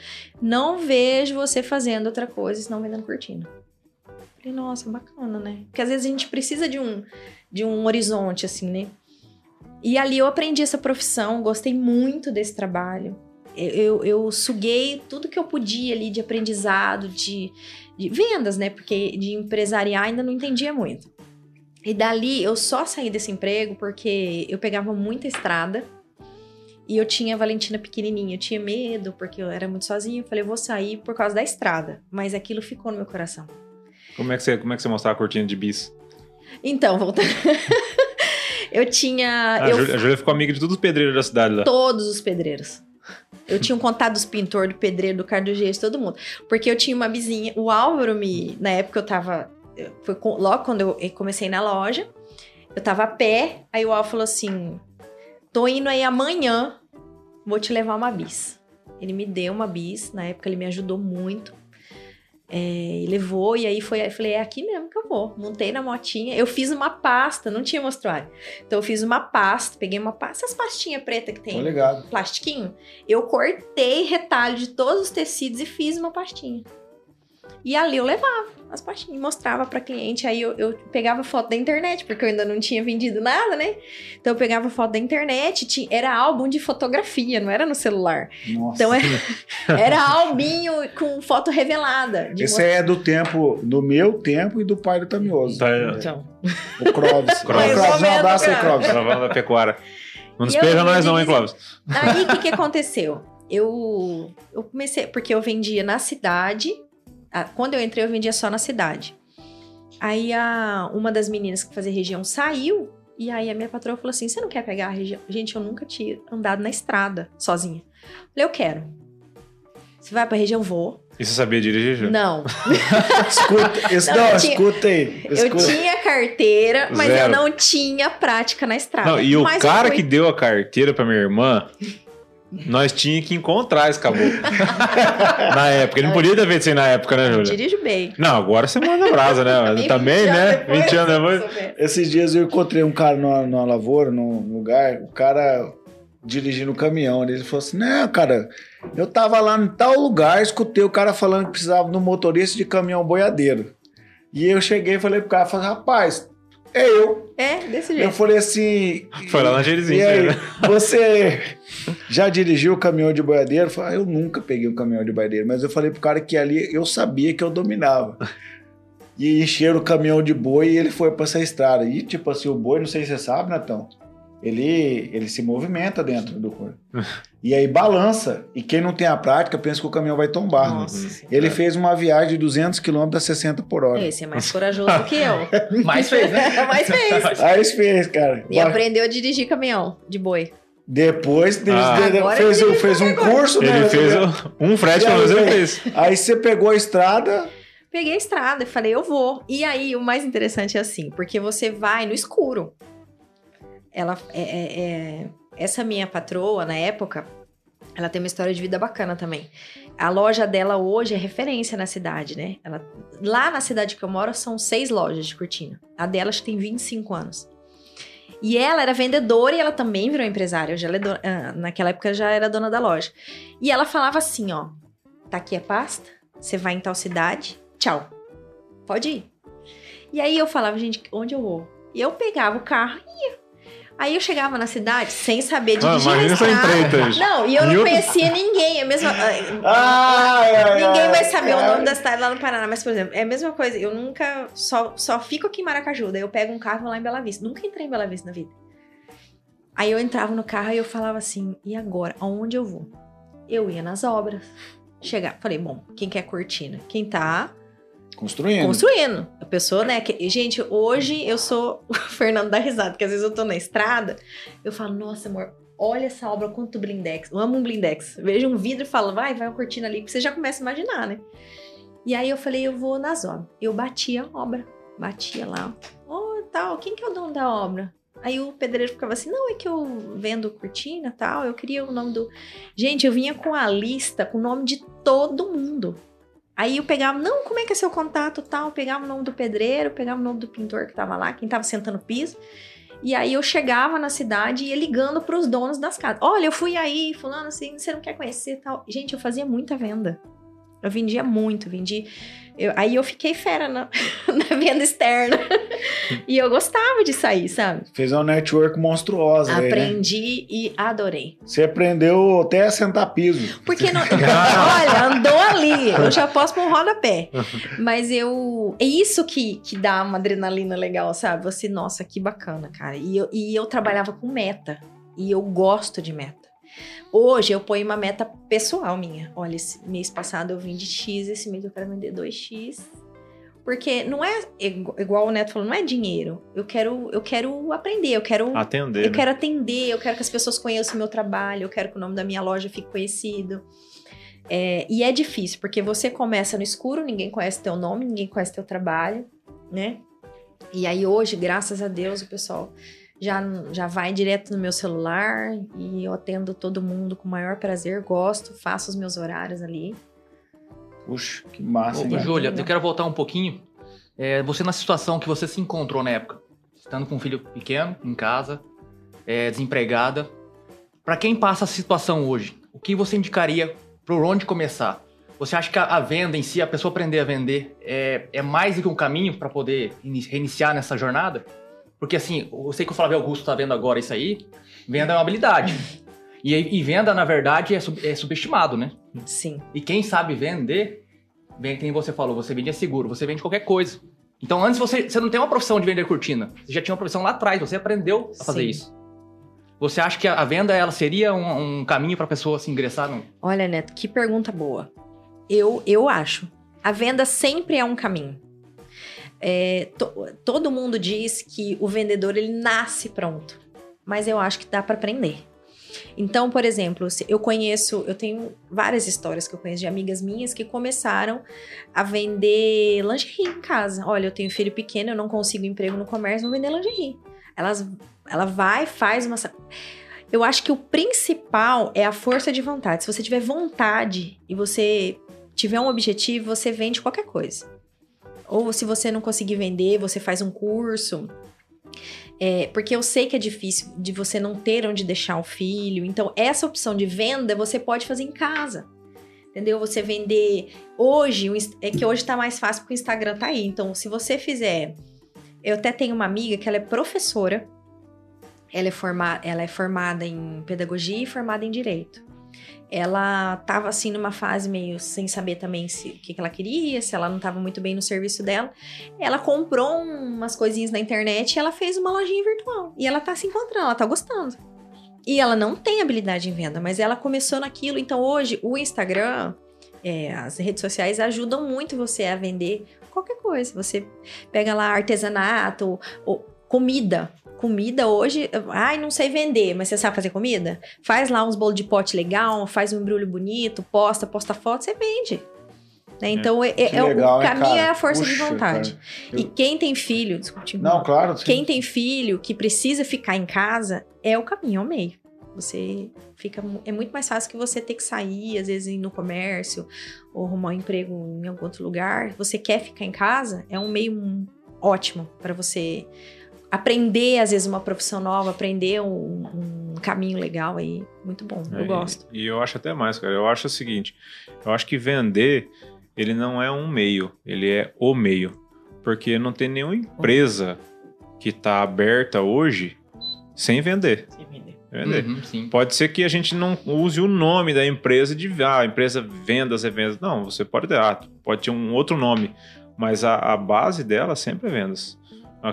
não vejo você fazendo outra coisa senão vendendo cortina. Falei, nossa, bacana, né? Porque às vezes a gente precisa de um, de um horizonte, assim, né? E ali eu aprendi essa profissão, gostei muito desse trabalho. Eu, eu, eu suguei tudo que eu podia ali de aprendizado, de, de vendas, né? Porque de empresariar ainda não entendia muito. E dali eu só saí desse emprego porque eu pegava muita estrada e eu tinha a Valentina pequenininha. Eu tinha medo porque eu era muito sozinha. Eu falei, eu vou sair por causa da estrada. Mas aquilo ficou no meu coração. Como é que você, como é que você mostrava a cortina de bis? Então, voltando. eu tinha. Ah, eu a, Júlia, a Júlia ficou amiga de todos os pedreiros da cidade lá. todos os pedreiros. Eu tinha um contato dos pintores, do pedreiro, do cardiogênio, todo mundo. Porque eu tinha uma vizinha, o Álvaro me. Na época eu tava. Foi logo quando eu comecei na loja, eu tava a pé, aí o Álvaro falou assim: tô indo aí amanhã, vou te levar uma bis. Ele me deu uma bis, na época ele me ajudou muito. É, e levou, e aí foi, eu falei, é aqui mesmo que eu vou. Montei na motinha, eu fiz uma pasta, não tinha mostruário. Então eu fiz uma pasta, peguei uma pasta, essas pastinhas pretas que tem Tô ligado. plastiquinho, eu cortei retalho de todos os tecidos e fiz uma pastinha. E ali eu levava as pastinhas, mostrava pra cliente. Aí eu, eu pegava foto da internet, porque eu ainda não tinha vendido nada, né? Então eu pegava foto da internet, tinha, era álbum de fotografia, não era no celular. Nossa. Então era, era albinho com foto revelada. de Esse aí é do tempo, do meu tempo e do pai do Tamioso. Tá, Então, O Clóvis. Ô, ou Clóvis, um abraço aí. Clóvis. Da pecuária. Não despeja nós não, hein, Clóvis? Aí o que, que aconteceu? Eu, eu comecei, porque eu vendia na cidade. Quando eu entrei, eu vendia só na cidade. Aí a, uma das meninas que fazia região saiu. E aí a minha patroa falou assim: Você não quer pegar a região? Gente, eu nunca tinha andado na estrada sozinha. Falei, eu quero. Você vai pra região? Vou. E você sabia dirigir, Ju? Não. Escuta, isso, Não, não, eu tinha- escuta aí. Eu Escuta. tinha carteira, mas Zero. eu não tinha prática na estrada. Não, e o eu cara que deu a carteira pra minha irmã, nós tinha que encontrar esse caboclo. na época. Ele não podia ter feito isso aí na época, né, Júlia? Dirijo bem. Não, agora você manda brasa, né? Também, anos né? depois, 20 anos depois. Esses dias eu encontrei um cara numa, numa lavoura, num lugar, o cara dirigindo o caminhão. Ele falou assim: Não, cara, eu tava lá em tal lugar, escutei o cara falando que precisava de um motorista de caminhão boiadeiro. E eu cheguei e falei pro cara: falei, Rapaz, é eu. É, desse Eu jeito. falei assim. Foi lá na Jerizinho, E aí, né? você já dirigiu o caminhão de boiadeiro? Eu falei, "Ah, eu nunca peguei um caminhão de boiadeiro, mas eu falei pro cara que ali eu sabia que eu dominava. E encheram o caminhão de boi e ele foi pra essa estrada. E tipo assim, o boi, não sei se você sabe, Natão, ele, ele se movimenta dentro do corpo. E aí balança. E quem não tem a prática pensa que o caminhão vai tombar. Nossa. Ele fez uma viagem de 200 km a 60 por hora. Esse é mais corajoso do que eu. Mais fez, né? Mais fez. Aí ele fez, cara. E aprendeu a dirigir caminhão de boi. Depois ele Ah. Fez, ele fez um agora. curso, né? Ele fez um frete, pelo menos ele fez. Aí você pegou a estrada, Peguei a estrada e falei, eu vou. E aí, o mais interessante é assim, porque você vai no escuro. Ela é, é- é- essa minha patroa, na época, ela tem uma história de vida bacana também. A loja dela hoje é referência na cidade, né? Ela, lá na cidade que eu moro, são seis lojas de cortina. A dela acho que tem 25 anos. E ela era vendedora e ela também virou empresária. É naquela época já era dona da loja. E ela falava assim, ó, tá aqui a pasta, você vai em tal cidade, tchau. Pode ir. E aí eu falava, gente, onde eu vou? E eu pegava o carro e ia. Aí eu chegava na cidade sem saber Ah, dirigir essa estrada. Não, e eu não E eu- conhecia ninguém. É a mesma... Ai, ai, Ninguém ai, vai saber o nome da cidade lá no Paraná, mas, por exemplo, é a mesma coisa. Eu nunca. Só, só fico aqui em Maracaju. Daí eu pego um carro e vou lá em Bela Vista. Nunca entrei em Bela Vista na vida. Aí eu entrava no carro e eu falava assim: e agora? Aonde eu vou? Eu ia nas obras. Chegar. Falei, bom, quem quer cortina? Quem tá Construindo. construindo. A pessoa, né? Que, gente, hoje eu sou o Fernando da risada, porque às vezes eu tô na estrada, eu falo, nossa, amor, olha essa obra, quanto blindex. Eu amo um blindex. Vejo um vidro e falo, vai, vai uma cortina ali, que você já começa a imaginar, né? E aí eu falei, eu vou nas obras. Eu bati a obra, batia lá. Oh, tal, quem que é o dono da obra? Aí o pedreiro ficava assim, não, é que eu vendo cortina tal, eu queria o nome do... Gente, eu vinha com a lista, com o nome de todo mundo. Aí eu pegava, não, como é que é seu contato tal? Pegava o nome do pedreiro, pegava o nome do pintor que tava lá, quem tava sentando piso. E aí eu chegava na cidade e ia ligando para os donos das casas. Olha, eu fui aí, fulano assim, você não quer conhecer tal. Gente, eu fazia muita venda. Eu vendia muito, vendi. Eu, aí eu fiquei fera na, na venda externa. e eu gostava de sair, sabe? Fez uma network monstruosa. aí, né? Aprendi e adorei. Você aprendeu até a sentar piso. Porque não. olha, andou ali. Eu já posso pôr um rodapé. Mas eu. É isso que, que dá uma adrenalina legal, sabe? Você, nossa, que bacana, cara. E eu, e eu trabalhava com meta. E eu gosto de meta. Hoje eu ponho uma meta pessoal minha. Olha, esse mês passado eu vendi X, esse mês eu quero vender 2X. Porque não é igual o Neto falou, não é dinheiro. Eu quero, eu quero aprender, eu quero Atender. eu né? quero atender, eu quero que as pessoas conheçam o meu trabalho, eu quero que o nome da minha loja fique conhecido. É, e é difícil, porque você começa no escuro, ninguém conhece teu nome, ninguém conhece teu trabalho, né? E aí hoje, graças a Deus, o pessoal já, já vai direto no meu celular e eu atendo todo mundo com o maior prazer, gosto, faço os meus horários ali. Puxa, que massa, Ô. Júlia, eu quero voltar um pouquinho. É, você na situação que você se encontrou na época, estando com um filho pequeno em casa, é, desempregada. Pra quem passa a situação hoje, o que você indicaria por onde começar? Você acha que a, venda em si, a pessoa aprender a vender, é, é mais do que um caminho para poder ini- reiniciar nessa jornada? Porque assim, eu sei que o Flávio Augusto tá vendo agora isso aí. Venda é uma habilidade. E, e venda, na verdade, é, sub- é subestimado, né? Sim. E quem sabe vender, bem, quem você falou, você vende seguro, você vende qualquer coisa. Então, antes você, você não tem uma profissão de vender cortina. Você já tinha uma profissão lá atrás, você aprendeu a fazer Sim. isso. Você acha que a a venda ela seria um, um caminho para a pessoa se ingressar no. Olha, Neto, que pergunta boa. Eu, eu acho. A venda sempre é um caminho. É, to- todo mundo diz que o vendedor ele nasce pronto, mas eu acho que dá para aprender. Então, por exemplo, eu conheço, eu tenho várias histórias que eu conheço de amigas minhas que começaram a vender lingerie em casa. Olha, eu tenho filho pequeno, eu não consigo emprego no comércio, vou vender lingerie. Elas, ela vai, faz uma. Eu acho que o principal é a força de vontade. Se você tiver vontade e você tiver um objetivo, você vende qualquer coisa. Ou se você não conseguir vender, você faz um curso. É, porque eu sei que é difícil de você não ter onde deixar o filho. Então, essa opção de venda você pode fazer em casa. Entendeu? Você vender. Hoje, é que hoje tá mais fácil porque o Instagram tá aí. Então, se você fizer. Eu até tenho uma amiga que ela é professora. Ela é, forma, ela é formada em pedagogia e formada em direito. Ela tava assim numa fase meio sem saber também se, o que, que ela queria, se ela não tava muito bem no serviço dela. Ela comprou umas coisinhas na internet e ela fez uma lojinha virtual. E ela tá se encontrando, ela tá gostando. E ela não tem habilidade em venda, mas ela começou naquilo. Então hoje o Instagram, é, as redes sociais ajudam muito você a vender qualquer coisa. Você pega lá artesanato, ou comida. Comida hoje, ai, não sei vender, mas você sabe fazer comida? Faz lá uns bolos de pote legal, faz um embrulho bonito, posta, posta foto, você vende. Né? Então, é, é- é o legal, hein, caminho cara? é a força de Puxa, vontade. cara. E quem tem filho, desculpa, Não, claro. sim. quem tem filho que precisa ficar em casa é o caminho, é o meio. Você fica. É muito mais fácil que você ter que sair, às vezes ir no comércio, ou arrumar um emprego em algum outro lugar. Você quer ficar em casa, é um meio ótimo para você aprender, às vezes, uma profissão nova, aprender um, um caminho legal aí. Muito bom, eu e- gosto. E, eu acho até mais, cara. Eu acho o seguinte: eu acho que vender, ele não é um meio, ele é o meio. Porque não tem nenhuma empresa que tá aberta hoje sem vender. Vender. Uhum, sim. Pode ser que a gente não use o nome da empresa de ah, empresa vendas é vendas. Não, você pode ter, ah, pode ter um outro nome, mas a, a base dela sempre é vendas.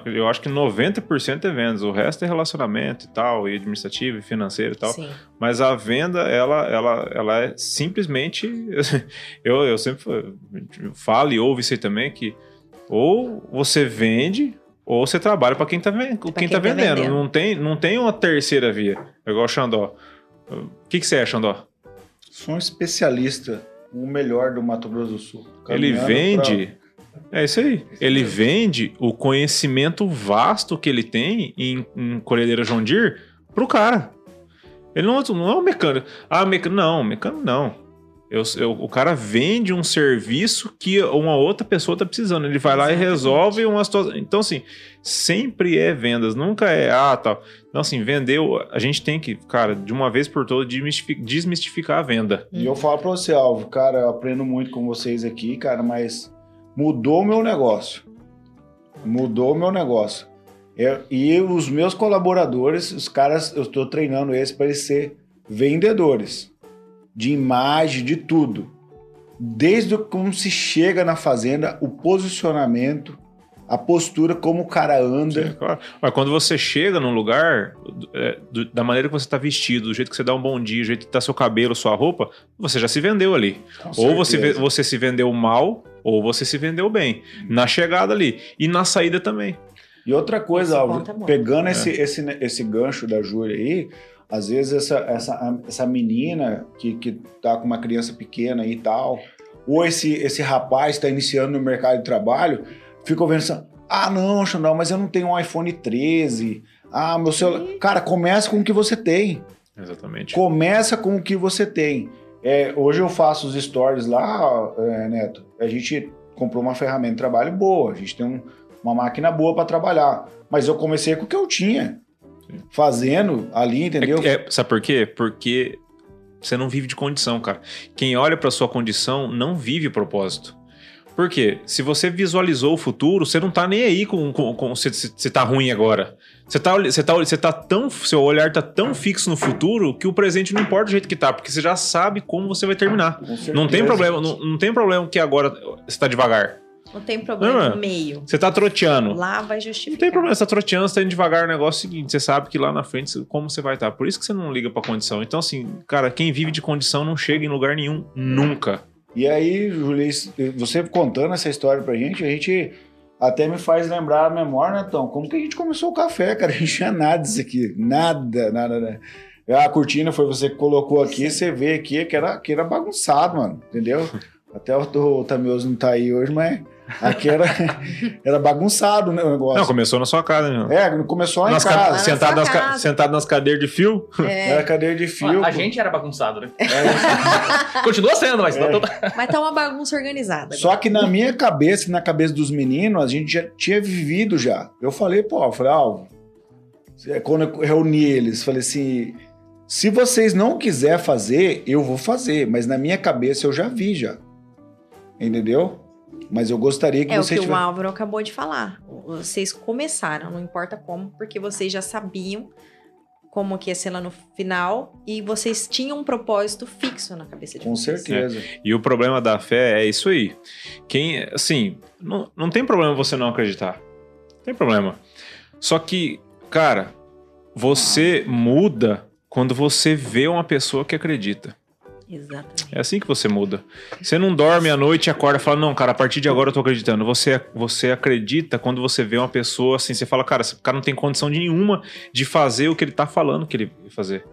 Eu acho que 90% é vendas, o resto é relacionamento e tal, e administrativo, e financeiro e tal. Sim. Mas a venda, ela, ela, ela é simplesmente. Eu, eu sempre falo e ouvo isso aí também, que ou você vende ou você trabalha para quem tá, ven- quem quem tá tá vendendo. vendendo. Não, tem, não tem uma terceira via. É igual o Xandó. O que, que você é, Xandó? Sou um especialista, o melhor do Mato Grosso do Sul. Ele vende. É isso aí. Ele vende o conhecimento vasto que ele tem em, em colhedeira John Deere pro cara. Ele não, não é um mecânico. Ah, mecânico. Não, mecânico não. Eu, eu- o cara vende um serviço que uma outra pessoa tá precisando. Ele vai lá e Exatamente. resolve uma situação. Então, assim, sempre é vendas, nunca é, ah, tal. Então, assim, vendeu. A gente tem que, cara, de uma vez por todas, desmistifi- desmistificar a venda. E eu falo pra você, Alvo, cara, eu aprendo muito com vocês aqui, cara, mas mudou o meu negócio. Mudou o meu negócio. Eu- e os meus colaboradores, os caras, eu estou treinando eles para eles ser vendedores de imagem, de tudo. Desde como se chega na fazenda, o posicionamento, a postura, como o cara anda. Sim, claro. Mas quando você chega num lugar, é, do- da maneira que você tá vestido, do jeito que você dá um bom dia, do jeito que tá seu cabelo, sua roupa, você já se vendeu ali. Com Ou você, certeza. você se vendeu mal, ou você se vendeu bem. Na chegada ali. E na saída também. E outra coisa, Esse Álvaro, é pegando É. esse, esse, esse gancho da Júlia aí, às vezes essa, essa, essa menina que, que tá com uma criança pequena aí e tal, ou esse, esse rapaz está iniciando no mercado de trabalho, fica ouvindo assim, ah não, Xandão, mas eu não tenho um iPhone 13, ah, meu celular... Cara, começa com o que você tem. Exatamente. Começa com o que você tem. É, hoje eu faço os stories lá, é, Neto. A gente comprou uma ferramenta de trabalho boa, a gente tem um- uma máquina boa para trabalhar. Mas eu comecei com o que eu tinha. Fazendo ali, entendeu? É- é- sabe por quê? Porque você não vive de condição, cara. Quem olha pra sua condição não vive propósito. Por quê? Se você visualizou o futuro, você não tá nem aí com, com, com se, se, se tá ruim agora. Você tá, você tá, você tá tão. Seu olhar tá tão fixo no futuro que o presente não importa do jeito que tá, porque você já sabe como você vai terminar. Certeza. Não tem problema, não, não tem problema que agora você tá devagar. Não tem problema Não, no meio. Você tá troteando. Lá vai Não justificar. tem problema, você tá troteando, você tá indo devagar, o negócio é o seguinte, você sabe que lá na frente como você vai estar. Por isso que você não liga pra condição. Então, assim, cara, quem vive de condição não chega em lugar nenhum, nunca. E aí, Juliz, você contando essa história pra gente, a gente até me faz lembrar a memória, né, Tom? Como que a gente começou o café, cara? A gente tinha nada disso aqui. Nada, nada, nada. A cortina foi você que colocou aqui, você vê aqui que era, que era bagunçado, mano. Entendeu? Até o, o Tamioso não tá aí hoje, mas aqui era, era bagunçado né, o negócio. Não, começou na sua casa, né? É, começou lá Nas em ca- casa. na sentado, nas ca- casa. sentado nas cadeiras de fio. É, Era cadeira de fio. a pô. gente era bagunçado, né? É. Continua sendo, mas É. não tô- mas tá uma bagunça organizada. Só que na minha cabeça e na cabeça dos meninos, a gente já tinha vivido já. Eu falei, pô, eu falei, Alvo, é, quando eu reuni eles, falei assim, se vocês não quiser fazer, eu vou fazer, mas na minha cabeça eu já vi já. Entendeu? Mas eu gostaria que É o vocês que o tivessem- Álvaro acabou de falar. Vocês começaram, não importa como, porque vocês já sabiam como que ia ser lá no final e vocês tinham um propósito fixo na cabeça de Com vocês. certeza. E o problema da fé é isso aí. Quem, assim, não, não tem problema você não acreditar. Não tem problema. Só que, cara, você muda quando você vê uma pessoa que acredita. Exatamente. É assim que você muda. Você não dorme à noite e acorda e fala, não, cara, a partir de agora eu tô acreditando. Você, você acredita quando você vê uma pessoa assim, você fala, cara, esse cara não tem condição de nenhuma de fazer o que ele tá falando que ele vai fazer.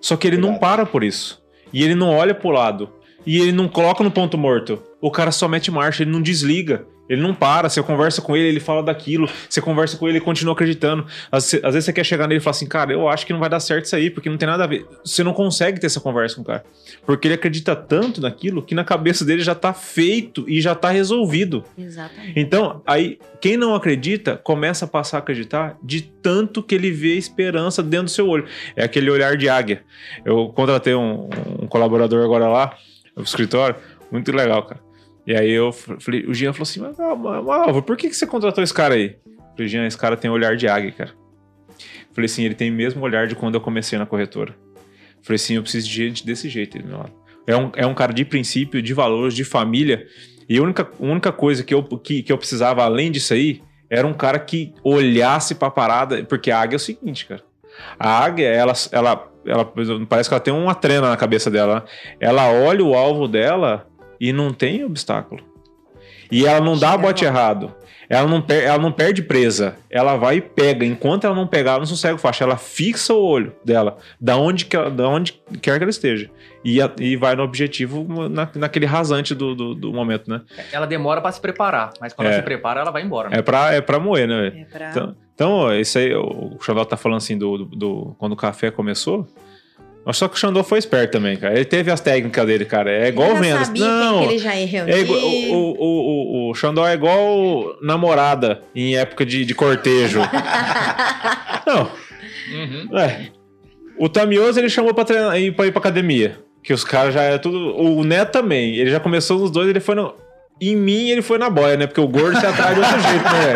Só que ele não Verdade. para por isso. E ele não olha pro lado. E ele não coloca no ponto morto. O cara só mete marcha, ele não desliga. Ele não para, você conversa com ele, ele fala daquilo, você conversa com ele e continua acreditando. Às, às vezes você quer chegar nele e falar assim, cara, eu acho que não vai dar certo isso aí, porque não tem nada a ver. Você não consegue ter essa conversa com o cara. Porque ele acredita tanto naquilo que na cabeça dele já tá feito e já tá resolvido. Exatamente. Então, aí, quem não acredita, começa a passar a acreditar de tanto que ele vê esperança dentro do seu olho. É aquele olhar de águia. Eu contratei um, um colaborador agora lá, no escritório, muito legal, cara. E aí eu falei, o Jean falou assim, mas, Álvaro, por que, que você contratou esse cara aí? Eu falei, Jean, esse cara tem olhar de águia, cara. Eu falei assim, ele tem o mesmo olhar de quando eu comecei na corretora. Eu falei assim, eu preciso de gente desse jeito lado. É um, é um cara de princípio, de valores, de família. E a única, única coisa que eu, que, que eu precisava, além disso aí, era um cara que olhasse pra parada. Porque a águia é o seguinte, cara. A águia, ela, ela, ela parece que ela tem uma trena na cabeça dela. né? Ela olha o alvo dela e não tem obstáculo. E ela não dá bote errado. ela não, per- ela não perde presa. Ela vai e pega. Enquanto ela não pegar, ela não sossega o faixa. Ela fixa o olho dela, da onde, que ela- da onde quer que ela esteja. E, a- e vai no objetivo na, naquele rasante do, do, do momento, né? Ela demora pra se preparar, mas quando É. ela se prepara, ela vai embora. É pra, é pra moer, né? É pra... Então, então, ó, aí, o Xandó tá falando assim do, do, do- quando o café começou. Mas só que o Xandó foi esperto também, cara. Ele teve as técnicas dele, cara. É igual já vendas. sabia Não, ele já ia reunir. é igual, o, o, o, o Xandó é igual namorada em época de, de cortejo. Não, Uhum. é. O Tamioso ele chamou pra, treinar, ir- pra ir pra academia. Que os caras já é tudo. O Neto também. Ele já começou nos dois, ele foi no. Em mim, ele foi na boia, né? Porque o gordo se atrai de outro jeito, né?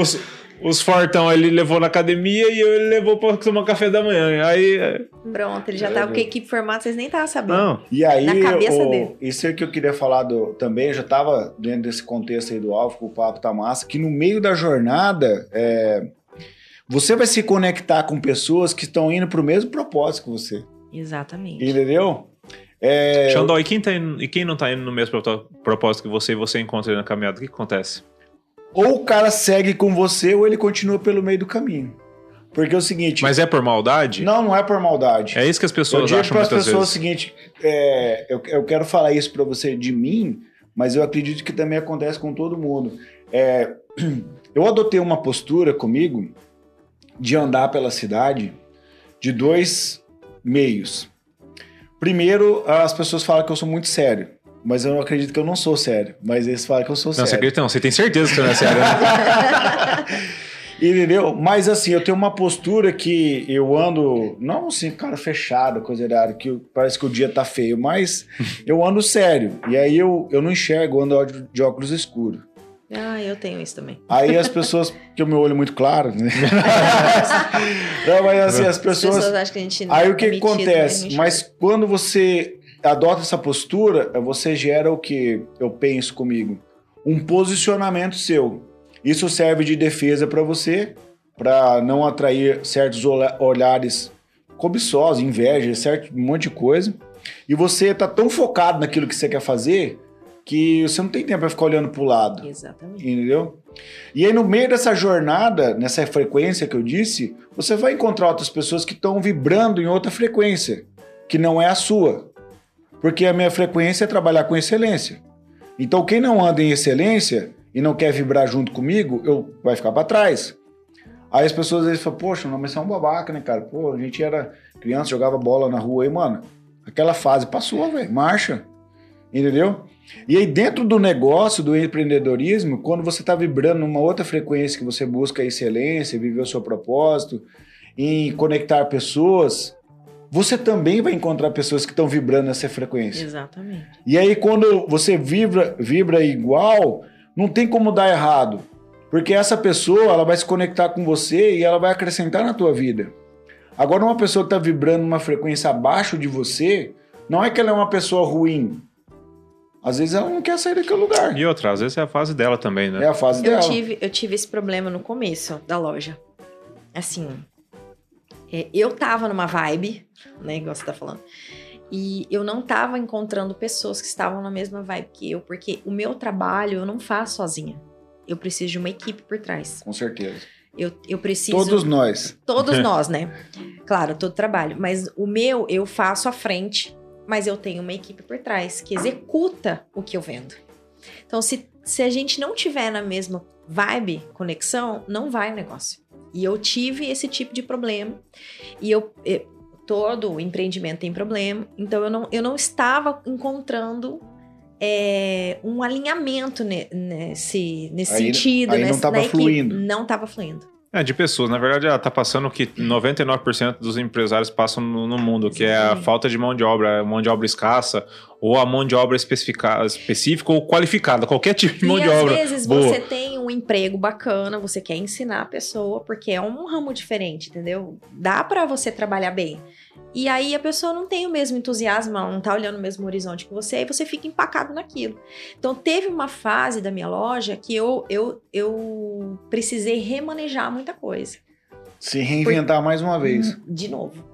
Os, os fortão ele levou na academia e eu ele levou pra tomar café da manhã. Aí. é, Pronto, ele já tava com a equipe formada, vocês nem estavam sabendo. Não. E aí, Na cabeça o- dele. isso é que eu queria falar do, também, eu já estava dentro desse contexto aí do Alvo, que o papo tá massa, que no meio da jornada, é, você vai se conectar com pessoas que estão indo pro mesmo propósito que você, Exatamente. entendeu? É, Xandó, e quem, tá indo- e quem não tá indo no mesmo propó- propósito que você e você encontra ele na caminhada? O que, que acontece? Ou o cara segue com você ou ele continua pelo meio do caminho. Porque é o seguinte, Mas é por maldade? não, não é por maldade. É isso que as eu pessoas digo acham para as pessoas o vezes. seguinte, é, eu, eu quero falar isso para você de mim, mas eu acredito que também acontece com todo mundo. É, eu adotei uma postura comigo de andar pela cidade de dois meios. Primeiro, as pessoas falam que eu sou muito sério, mas eu não acredito que eu não sou sério. Mas eles falam que eu sou Não, você sério. acredita? Não, você tem certeza que você não é sério, né? Entendeu? Mas assim, eu tenho uma postura que eu ando, não assim, cara fechado, coisa errada, que parece que o dia tá feio, mas eu ando sério. E aí eu, eu não enxergo, eu ando de óculos escuros. Ah, eu tenho isso também. Aí as pessoas, que o meu olho é muito claro, né? não, mas assim, as As pessoas. pessoas acham que a gente não Aí o é que, que metido, acontece? não Mas enxerga. quando você adota essa postura, você gera o que eu penso comigo? Um posicionamento seu. Isso serve de defesa para você, para não atrair certos olha- olhares cobiçosos, inveja, certo, um monte de coisa. E você tá tão focado naquilo que você quer fazer que você não tem tempo para ficar olhando para o lado. Exatamente. Entendeu? E aí, no meio dessa jornada, nessa frequência que eu disse, você vai encontrar outras pessoas que estão vibrando em outra frequência, que não é a sua. Porque a minha frequência é trabalhar com excelência. Então, quem não anda em excelência e não quer vibrar junto comigo, eu vai ficar para trás. Aí as pessoas às vezes falam, poxa, não, mas você é um babaca, né, cara? Pô, a gente era criança, jogava bola na rua aí, mano. Aquela fase passou, velho. Marcha. Entendeu? E aí, dentro do negócio, do empreendedorismo, quando você está vibrando numa outra frequência que você busca excelência, viver o seu propósito, em conectar pessoas, você também vai encontrar pessoas que estão vibrando nessa frequência. Exatamente. E aí, quando você vibra, vibra igual, não tem como dar errado. Porque essa pessoa, ela vai se conectar com você e ela vai acrescentar na tua vida. Agora, uma pessoa que está vibrando numa frequência abaixo de você, não é que ela é uma pessoa ruim. Às vezes ela não quer sair daquele lugar. E outra, às vezes é a fase dela também, né? É a fase Eu dela. tive, eu tive esse problema no começo da loja. Assim, é, eu tava numa vibe, né, igual você tá falando, e eu não tava encontrando pessoas que estavam na mesma vibe que eu, porque o meu trabalho eu não faço sozinha. Eu preciso de uma equipe por trás. Com certeza. Eu, eu preciso. Todos nós. Todos nós, né? Claro, todo trabalho. Mas o meu eu faço à frente, mas eu tenho uma equipe por trás que executa o que eu vendo. Então, se, se a gente não tiver na mesma vibe, conexão, não vai o negócio. E eu tive esse tipo de problema. E eu. eu- todo empreendimento tem problema. Então, eu não, eu não estava encontrando. é, um alinhamento ne- nesse, nesse Aí- sentido, aí não nessa, tava na equipe. fluindo. Não estava fluindo. É, de pessoas. Na verdade, ela tá passando que 99% dos empresários passam no, no mundo, que é a falta de mão de obra, a mão de obra escassa, ou a mão de obra específica ou qualificada, qualquer tipo de mão e de às obra. vezes boa. você tem um emprego bacana, você quer ensinar a pessoa, porque é um ramo diferente, entendeu? Dá pra você trabalhar bem. E aí a pessoa não tem o mesmo entusiasmo, não tá olhando o mesmo horizonte que você, e você fica empacado naquilo. Então teve uma fase da minha loja que eu, eu, eu precisei remanejar muita coisa. Se reinventar mais uma vez. Hum, De novo.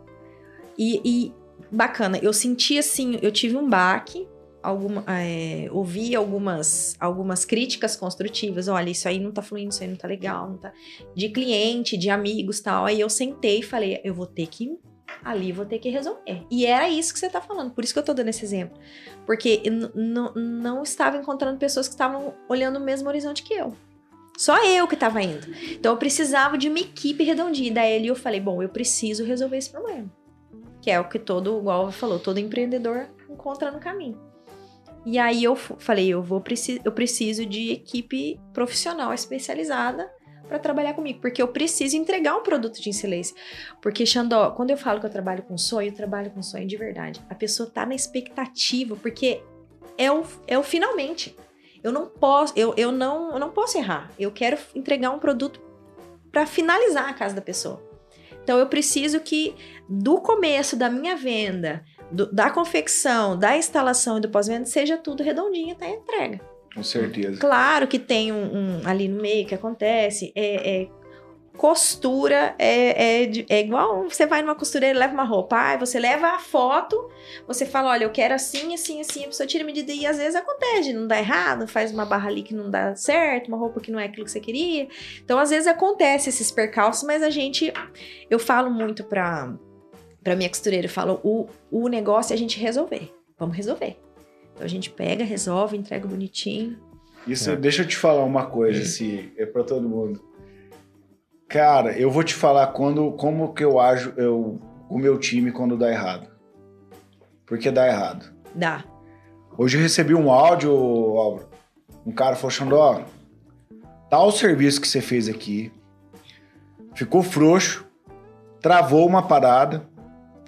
E, e bacana, eu senti assim, eu tive um baque alguma, é, ouvi algumas, algumas críticas construtivas. Olha, isso aí não tá fluindo, isso aí não tá legal, não tá. De cliente, de amigos tal. Aí eu sentei e falei, eu vou ter que. Ali vou ter que resolver. E era isso que você tá falando, por isso que eu tô dando esse exemplo. Porque não estava encontrando pessoas que estavam olhando o mesmo horizonte que eu. Só eu que estava indo. Então eu precisava de uma equipe redondinha. Daí ali eu falei, bom, eu preciso resolver esse problema. Que é o que todo, igual falou, todo empreendedor encontra no caminho. E aí eu falei, eu vou eu preciso de equipe profissional especializada para trabalhar comigo, porque eu preciso entregar um produto de excelência. Porque Xandó, quando eu falo que eu trabalho com sonho, eu trabalho com sonho de verdade. A pessoa tá na expectativa, porque é o, é o finalmente. Eu não posso, eu, eu não, eu não posso errar. Eu quero entregar um produto para finalizar a casa da pessoa. Então eu preciso que do começo da minha venda, do- da confecção, da instalação e do pós-venda seja tudo redondinho até a entrega. Com certeza. Claro que tem um, um ali no meio que acontece, é, é costura, é, é, é igual você vai numa costureira leva uma roupa, ai, você leva a foto, você fala, olha, eu quero assim, assim, assim, a pessoa tira a medida e às vezes acontece, não dá errado, faz uma barra ali que não dá certo, uma roupa que não é aquilo que você queria. Então, às vezes acontece esses percalços, mas a gente, eu falo muito pra, pra minha costureira, eu falo, o, o negócio é a gente resolver, vamos resolver. Então a gente pega, resolve, entrega bonitinho. Isso, É. deixa eu te falar uma coisa, se é pra todo mundo. Cara, eu vou te falar quando, como que eu ajo eu, com o meu time quando dá errado. Porque dá errado. Dá. Hoje eu recebi um áudio, Álvaro. Um cara falou, Xandó, tal serviço que você fez aqui, ficou frouxo, travou uma parada,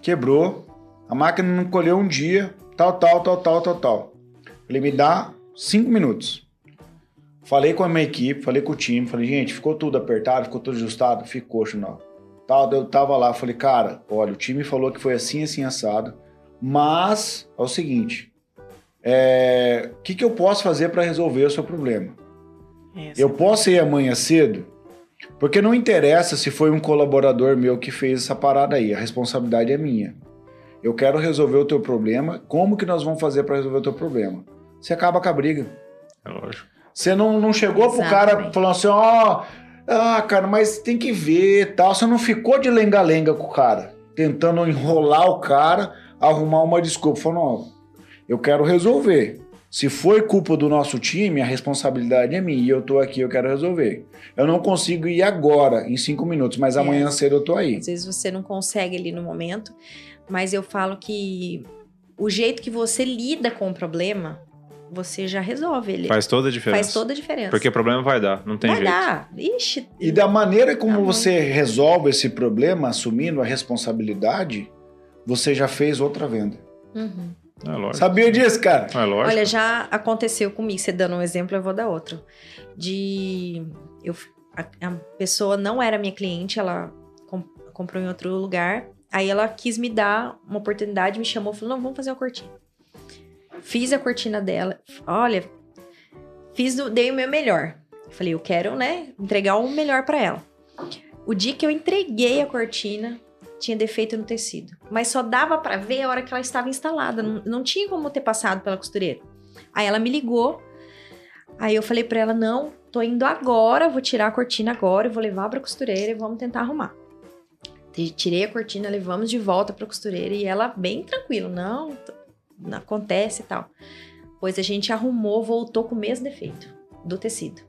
quebrou, a máquina não colheu um dia, tal, tal, tal, tal, tal, tal. Falei, me dá cinco minutos. Falei com a minha equipe, falei com o time, falei, gente, ficou tudo apertado, ficou tudo ajustado? Ficou, Xandó. Tal, eu tava lá, falei, cara, olha, o time falou que foi assim, assim, assado, mas é o seguinte, é, o que, que eu posso fazer para resolver o seu problema? Eu posso ir amanhã cedo? Porque não interessa se foi um colaborador meu que fez essa parada aí, a responsabilidade é minha. Eu quero resolver o teu problema, como que nós vamos fazer para resolver o teu problema? Você acaba com a briga. É lógico. Você não, não chegou pro cara Exatamente. falando assim, ó, ah, cara, mas tem que ver tal. Você não ficou de lenga-lenga com o cara, tentando enrolar o cara, arrumar uma desculpa. Falando, ó, eu quero resolver. Se foi culpa do nosso time, a responsabilidade é minha e eu tô aqui, eu quero resolver. Eu não consigo ir agora, em cinco minutos, mas É. amanhã cedo eu tô aí. Às vezes você não consegue ali no momento, mas eu falo que o jeito que você lida com o problema, você já resolve ele. Faz toda a diferença. Faz toda a diferença. Porque problema vai dar, não tem Vai jeito. dar. Ixi. E da maneira como Tá bom. você resolve esse problema, assumindo a responsabilidade, você já fez outra venda. Uhum. É lógico. Sabia disso, cara? É lógico. Olha, já aconteceu comigo. Você dando um exemplo, eu vou dar outro. De. Eu, a, a pessoa não era minha cliente, ela com- comprou em outro lugar. Aí ela quis me dar uma oportunidade, me chamou, falou: não, vamos fazer uma cortina. Fiz a cortina dela. Olha, fiz, dei o meu melhor. Falei, eu quero, né, entregar o melhor pra ela. O dia que eu entreguei a cortina, tinha defeito no tecido. Mas só dava pra ver a hora que ela estava instalada. Não, não tinha como ter passado pela costureira. Aí ela me ligou. Aí eu falei pra ela: não, tô indo agora, vou tirar a cortina agora, vou levar pra costureira e vamos tentar arrumar. Tirei a cortina, levamos de volta pra costureira e ela bem tranquila: não, não acontece e tal. Pois a gente arrumou, voltou com o mesmo defeito do tecido.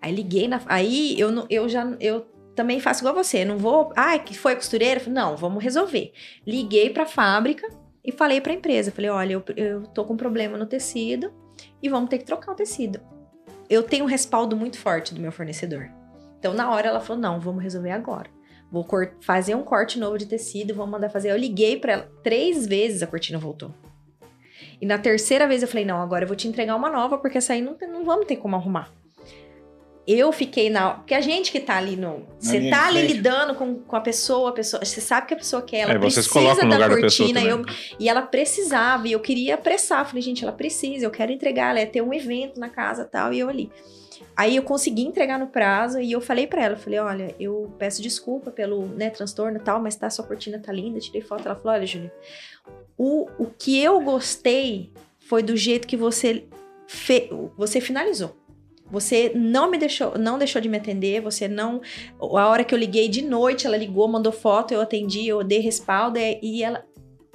Aí liguei na. Aí eu, eu já. Eu também faço igual você. Não vou. Ai, que foi a costureira? Não, vamos resolver. Liguei pra fábrica e falei pra empresa. Falei, olha, eu, eu tô com um problema no tecido e vamos ter que trocar o tecido. Eu tenho um respaldo muito forte do meu fornecedor. Então, na hora, ela falou: não, vamos resolver agora. Vou fazer um corte novo de tecido, vou mandar fazer. Eu liguei pra ela. Três vezes a cortina voltou. E na terceira vez eu falei: não, agora eu vou te entregar uma nova, porque essa aí não, tem- não vamos ter como arrumar. Eu fiquei na. Porque a gente que tá ali no. Você tá ali frente. lidando com, com a pessoa, a pessoa. Você sabe que a pessoa quer, ela É, vocês precisa da da cortina. também. eu, e ela precisava, e eu queria apressar. Falei, gente, ela precisa, eu quero entregar, ela ia ter um evento na casa tal, e eu ali. Aí eu consegui entregar no prazo e eu falei pra ela, eu falei, olha, eu peço desculpa pelo né, transtorno e tal, mas tá, sua cortina tá linda, tirei foto. Ela falou, olha, Júlia, o, o que eu gostei foi do jeito que você fe... você finalizou. Você não me deixou, não deixou de me atender, você não. A hora que eu liguei de noite, ela ligou, mandou foto, eu atendi, eu dei respaldo e ela,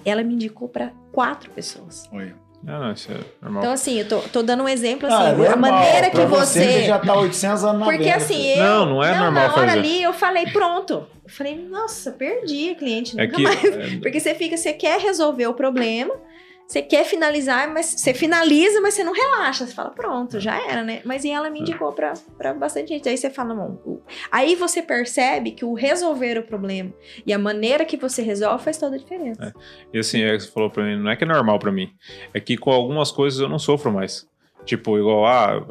ela me indicou para quatro pessoas. Oi. Não, não, isso é normal. Então, assim, eu tô, tô dando um exemplo, assim, Ah, é a maneira que você. Você já tá 800 anos na Porque venda, assim, eu. Não, não é normal Na hora fazer. ali eu falei, pronto. Eu falei, nossa, perdi a cliente, nunca É que mais. é, Porque você fica, você quer resolver o problema, você quer finalizar, mas você finaliza, mas você não relaxa. Você fala, pronto, já era, né? Mas e ela me indicou pra, pra bastante gente. Aí você fala, o- Aí você percebe que o resolver o problema e a maneira que você resolve faz toda a diferença. E assim, é você falou pra mim, não é que é normal pra mim. É que com algumas coisas eu não sofro mais. Tipo, igual, ah,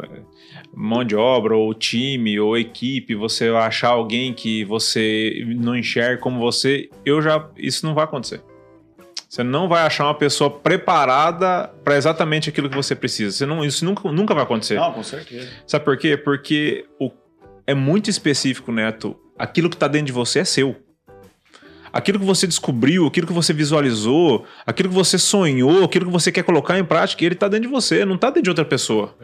mão de obra, ou time, ou equipe, você achar alguém que você não enxerga como você, eu já. Isso não vai acontecer. Você não vai achar uma pessoa preparada pra exatamente aquilo que você precisa. Você não, isso nunca, nunca vai acontecer. Não, com certeza. Sabe por quê? Porque o- é muito específico, Neto. Aquilo que tá dentro de você é seu. Aquilo que você descobriu, aquilo que você visualizou, aquilo que você sonhou, aquilo que você quer colocar em prática, ele tá dentro de você, não tá dentro de outra pessoa.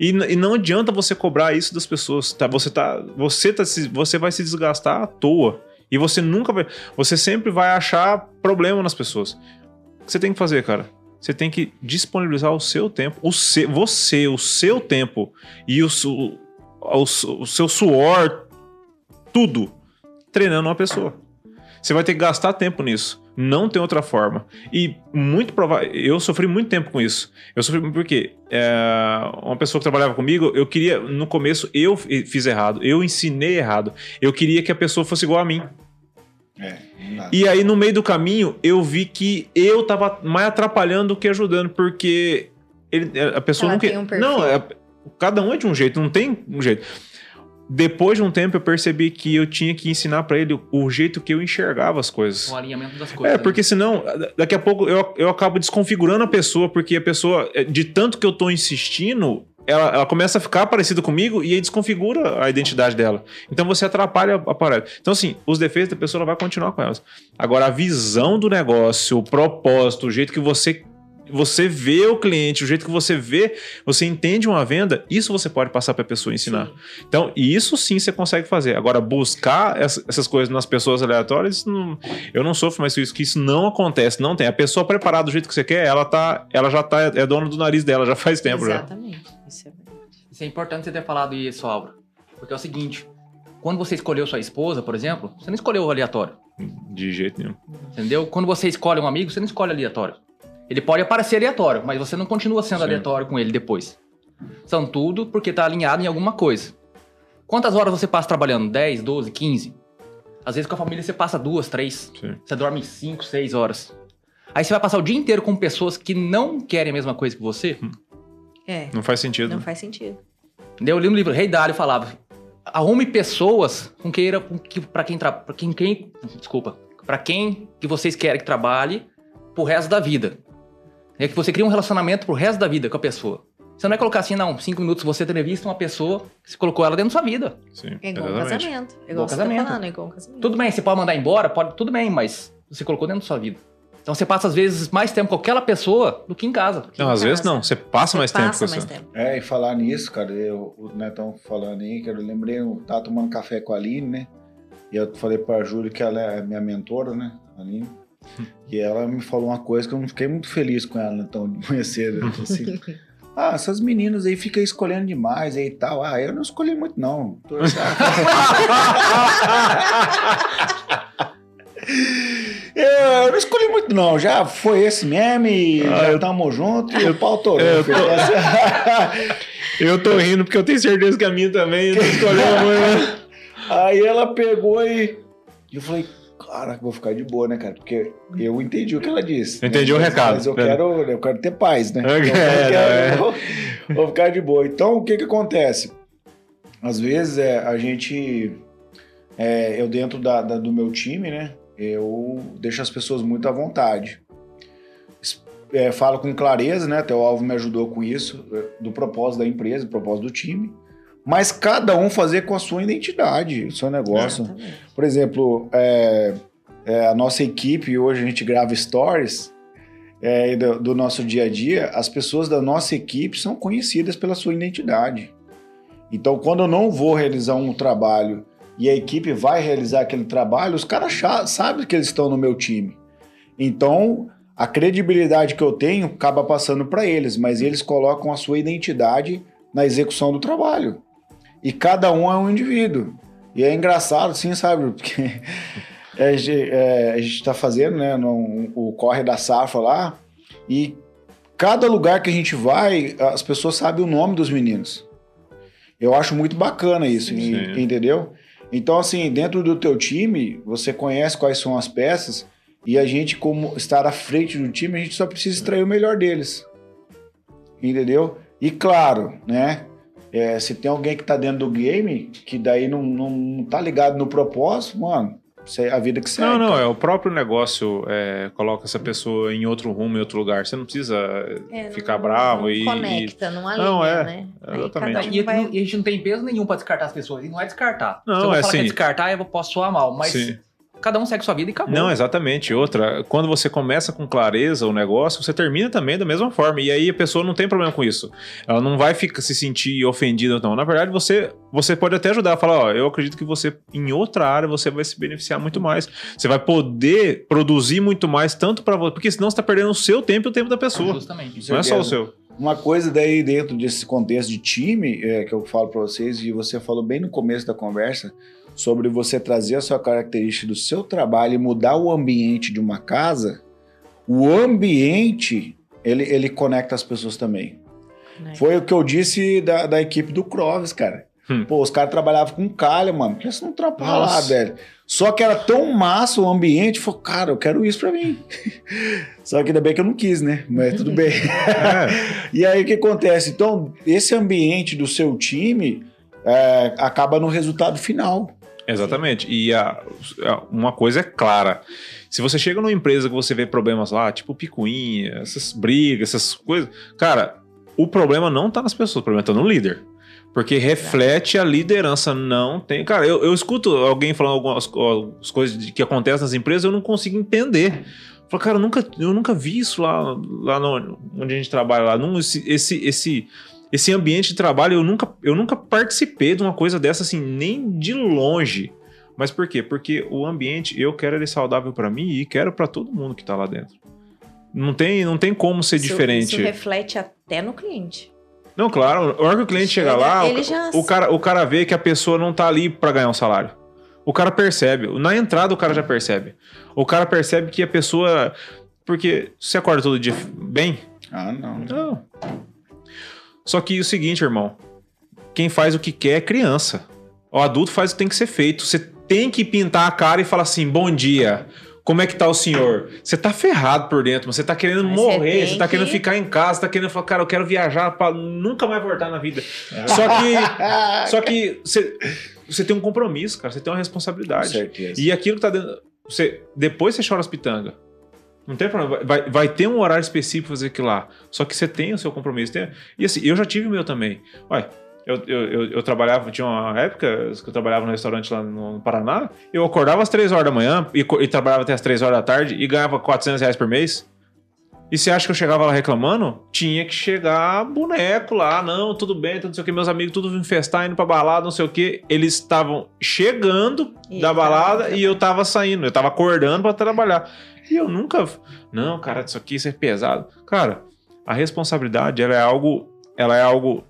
E, e não adianta você cobrar isso das pessoas, tá? Você tá, você tá, você vai se desgastar à toa. E você nunca vai, você sempre vai achar problema nas pessoas. O que você tem que fazer, cara? Você tem que disponibilizar o seu tempo, o seu, você, o seu tempo e o, su- o o seu suor, tudo, treinando uma pessoa. Você vai ter que gastar tempo nisso. Não tem outra forma. E muito provável. Eu sofri muito tempo com isso. Eu sofri muito porque é, uma pessoa que trabalhava comigo, eu queria. No começo, eu fi- fiz errado. Eu ensinei errado. Eu queria que a pessoa fosse igual a mim. É. E aí, no meio do caminho, eu vi que eu tava mais atrapalhando do que ajudando, porque ele, a pessoa Ela não tem quer. um perfil. não, é- cada um é de um jeito, não tem um jeito. Depois de um tempo, eu percebi que eu tinha que ensinar pra ele o, jeito que eu enxergava as coisas. O alinhamento das coisas. É, porque senão, daqui a pouco eu, eu acabo desconfigurando a pessoa, porque a pessoa, eh, de tanto que eu tô insistindo, ela, ela começa a ficar parecida comigo e aí desconfigura a identidade dela. Então você atrapalha a parada. Então, assim, os defeitos da pessoa ela vai continuar com elas. Agora, a visão do negócio, o propósito, o jeito que você. Você vê o cliente, o jeito que você vê, você entende uma venda, isso você pode passar para a pessoa ensinar. Então, e isso sim você consegue fazer. Agora, buscar essa- essas coisas nas pessoas aleatórias, não- eu não sofro mais com isso, que isso não acontece, não tem. A pessoa preparada do jeito que você quer, ela, tá, ela já tá, é dona do nariz dela, já faz tempo já. Exatamente. Isso é verdade. Isso é importante você ter falado isso, Álvaro. Porque é o seguinte: quando você escolheu sua esposa, por exemplo, você não escolheu o aleatório. De jeito nenhum. Entendeu? Quando você escolhe um amigo, você não escolhe aleatório. Ele pode aparecer aleatório, mas você não continua sendo Sim. aleatório com ele depois. São tudo porque tá alinhado em alguma coisa. Quantas horas você passa trabalhando? 10, 12, 15? Às vezes com a família você passa duas, três. Sim. Você dorme 5, 6 horas. Aí você vai passar o dia inteiro com pessoas que não querem a mesma coisa que você. É, Não faz sentido. não faz sentido. Entendeu? Eu li um livro, Rei Dário falava: arrume pessoas com quem era, com que, para quem, pra quem, quem, desculpa, para quem que vocês querem que trabalhe pro resto da vida. É que você cria um relacionamento pro resto da vida com a pessoa. Você não é colocar assim, não, cinco minutos você entrevista uma pessoa que você colocou ela dentro da sua vida. Sim, É igual um casamento. É Igual igual você casamento. tá falando, é igual um casamento. Tudo bem, você pode mandar embora, pode, tudo bem, mas você colocou dentro da sua vida. Então você passa às vezes mais tempo com aquela pessoa do que em casa. Não, às Em vezes casa. não, você passa mais tempo Passa com mais tempo. É, e falar nisso, cara, eu, o Netão falando aí, que eu lembrei, eu tava tomando café com a Aline, né? E eu falei pra Júlia que ela é minha mentora, né? A Aline. E ela me falou uma coisa que eu não fiquei muito feliz com ela, então, de manhã cedo. Ela falou assim, ah, essas meninas aí ficam escolhendo demais aí e tal. Ah, eu não escolhi muito, não. Tô- Eu não escolhi muito, não. Já foi esse mesmo e Ah, já eu- tamo junto e o pau torou. Eu tô-. Eu tô rindo porque eu tenho certeza que a minha também não escolheu a mãe. Aí ela pegou e eu falei, cara, vou ficar de boa, né, cara? Porque eu entendi o que ela disse. né? Entendi o Mas- recado. Mas eu quero, eu quero ter paz, né? É, Eu é, quero- vou, vou ficar de boa. Então, o que que acontece? Às vezes, é, a gente... é, eu dentro da- da- do meu time, né? Eu deixo as pessoas muito à vontade. É, falo com clareza, né? Até o Alvo me ajudou com isso, é, do propósito da empresa, do propósito do time. Mas cada um fazer com a sua identidade, o seu negócio. Exatamente. Por exemplo, é, é, a nossa equipe, hoje a gente grava stories, é, do, do nosso dia a dia, as pessoas da nossa equipe são conhecidas pela sua identidade. Então, quando eu não vou realizar um trabalho e a equipe vai realizar aquele trabalho, os caras sabem que eles estão no meu time. Então, a credibilidade que eu tenho acaba passando para eles, mas eles colocam a sua identidade na execução do trabalho. E cada um é um indivíduo. E é engraçado, sim, sabe? Porque é, é, a gente está fazendo né, no- o corre da safra lá, e cada lugar que a gente vai, as pessoas sabem o nome dos meninos. Eu acho muito bacana isso, Sim. e- entendeu? Então, assim, dentro do teu time, você conhece quais são as peças, e a gente, como estar à frente do time, a gente só precisa extrair o melhor deles. Entendeu? E claro, né? É, se tem alguém que tá dentro do game, que daí não, não, não tá ligado no propósito, mano, é a vida que segue. Não, não, cara. é o próprio negócio é, coloca essa pessoa em outro rumo, em outro lugar. Você não precisa É, não- ficar bravo não e. conecta, não alinha, Não, é, né? Exatamente. um E, vai- e a gente não tem peso nenhum pra descartar as pessoas. E não é descartar. Não, Se eu vou é falar que é assim- descartar, eu posso soar mal. Mas Sim. Cada um segue sua vida e acabou. Não, exatamente. Outra, quando você começa com clareza o negócio, você termina também da mesma forma. E aí a pessoa não tem problema com isso. Ela não vai ficar, se sentir ofendida, não. Na verdade, você, você pode até ajudar a falar: ó, eu acredito que você, em outra área, você vai se beneficiar muito mais. Você vai poder produzir muito mais, tanto para você. Porque senão você está perdendo o seu tempo e o tempo da pessoa. Justamente. Não é só o seu. Uma coisa daí dentro desse contexto de time, é, que eu falo para vocês, e você falou bem no começo da conversa, sobre você trazer a sua característica do seu trabalho e mudar o ambiente de uma casa, o ambiente, ele, ele conecta as pessoas também. né? Foi o que eu disse da, da equipe do Croves, cara. Hum. Pô, os caras trabalhavam com calha, mano. Num trampo lá, Nossa. velho. Só que era tão massa o ambiente, falou, cara, eu quero isso pra mim. Só que ainda bem que eu não quis, né? Mas tudo bem. É. E aí o que acontece? Então, esse ambiente do seu time é, acaba no resultado final. Exatamente. E a- a- uma coisa é clara. Se você chega numa empresa que você vê problemas lá, tipo picuinha, essas brigas, essas coisas, cara, o problema não tá nas pessoas, o problema tá no líder. Porque reflete a liderança, não tem. Cara, eu, eu escuto alguém falando algumas co- as coisas que acontecem nas empresas, eu não consigo entender. Falo, cara, eu nunca, eu nunca vi isso lá, lá no- onde a gente trabalha lá. Não, esse, esse, esse, esse ambiente de trabalho, eu nunca, eu nunca participei de uma coisa dessa, assim, nem de longe. Mas por quê? Porque o ambiente, eu quero ele saudável pra mim e quero pra todo mundo que tá lá dentro. Não tem, não tem como ser Isso- diferente. Isso reflete até no cliente. Não, claro, a hora que o cliente chega Chega, lá, o, já- o cara, o cara vê que a pessoa não tá ali pra ganhar um salário. O cara percebe. Na entrada, o cara já percebe. O cara percebe que a pessoa. Porque você acorda todo dia bem? Ah, não. Não. Só que é o seguinte, irmão. Quem faz o que quer é criança. O adulto faz o que tem que ser feito. Você tem que pintar a cara e falar assim: bom dia. Como é que tá o senhor? Você tá ferrado por dentro, você tá querendo Mas morrer, você tá que- querendo ficar em casa, você tá querendo falar, cara, eu quero viajar pra nunca mais voltar na vida. Só que, só que você, você tem um compromisso, cara, você tem uma Com responsabilidade. certeza. E aquilo que tá dentro. Você, depois você chora as pitangas. Não tem problema. Vai, vai ter um horário específico pra fazer aquilo lá. Só que você tem o seu compromisso. Tem- e assim, eu já tive o meu também. Olha, eu, eu, eu, trabalhava, tinha uma época que eu trabalhava no restaurante lá no Paraná. Eu acordava às 3 horas da manhã e, e trabalhava até às 3 horas da tarde e ganhava 400 reais por mês. E você acha que eu chegava lá reclamando? Tinha que chegar boneco lá, não, tudo bem, tudo não sei o que, meus amigos tudo indo festar, indo pra balada, não sei o que. Eles estavam chegando E da tava balada e eu tava saindo, eu tava acordando pra trabalhar. E eu nunca, não, cara, isso aqui isso é pesado. Cara, a responsabilidade, ela é algo, ela é algo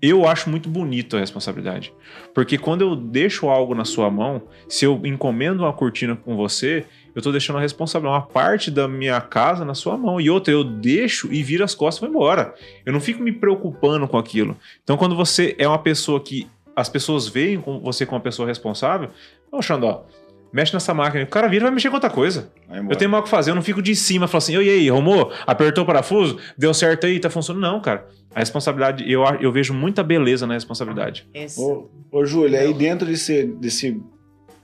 eu acho muito bonito a responsabilidade. Porque quando eu deixo algo na sua mão, se eu encomendo uma cortina com você, eu tô deixando a responsabilidade, uma parte da minha casa na sua mão. E outra, eu deixo e viro as costas e vou embora. Eu não fico me preocupando com aquilo. Então, quando você é uma pessoa que as pessoas veem você como uma pessoa responsável, ô Xandó, mexe nessa máquina. O cara vira e vai mexer com outra coisa. Eu tenho mal o que fazer, eu não fico de cima, falo assim, "Ô, e aí, arrumou? Apertou o parafuso? Deu certo aí? Tá funcionando? Não, cara. A responsabilidade, eu, eu vejo muita beleza na responsabilidade. Isso. Ô, ô Júlia, aí dentro desse, desse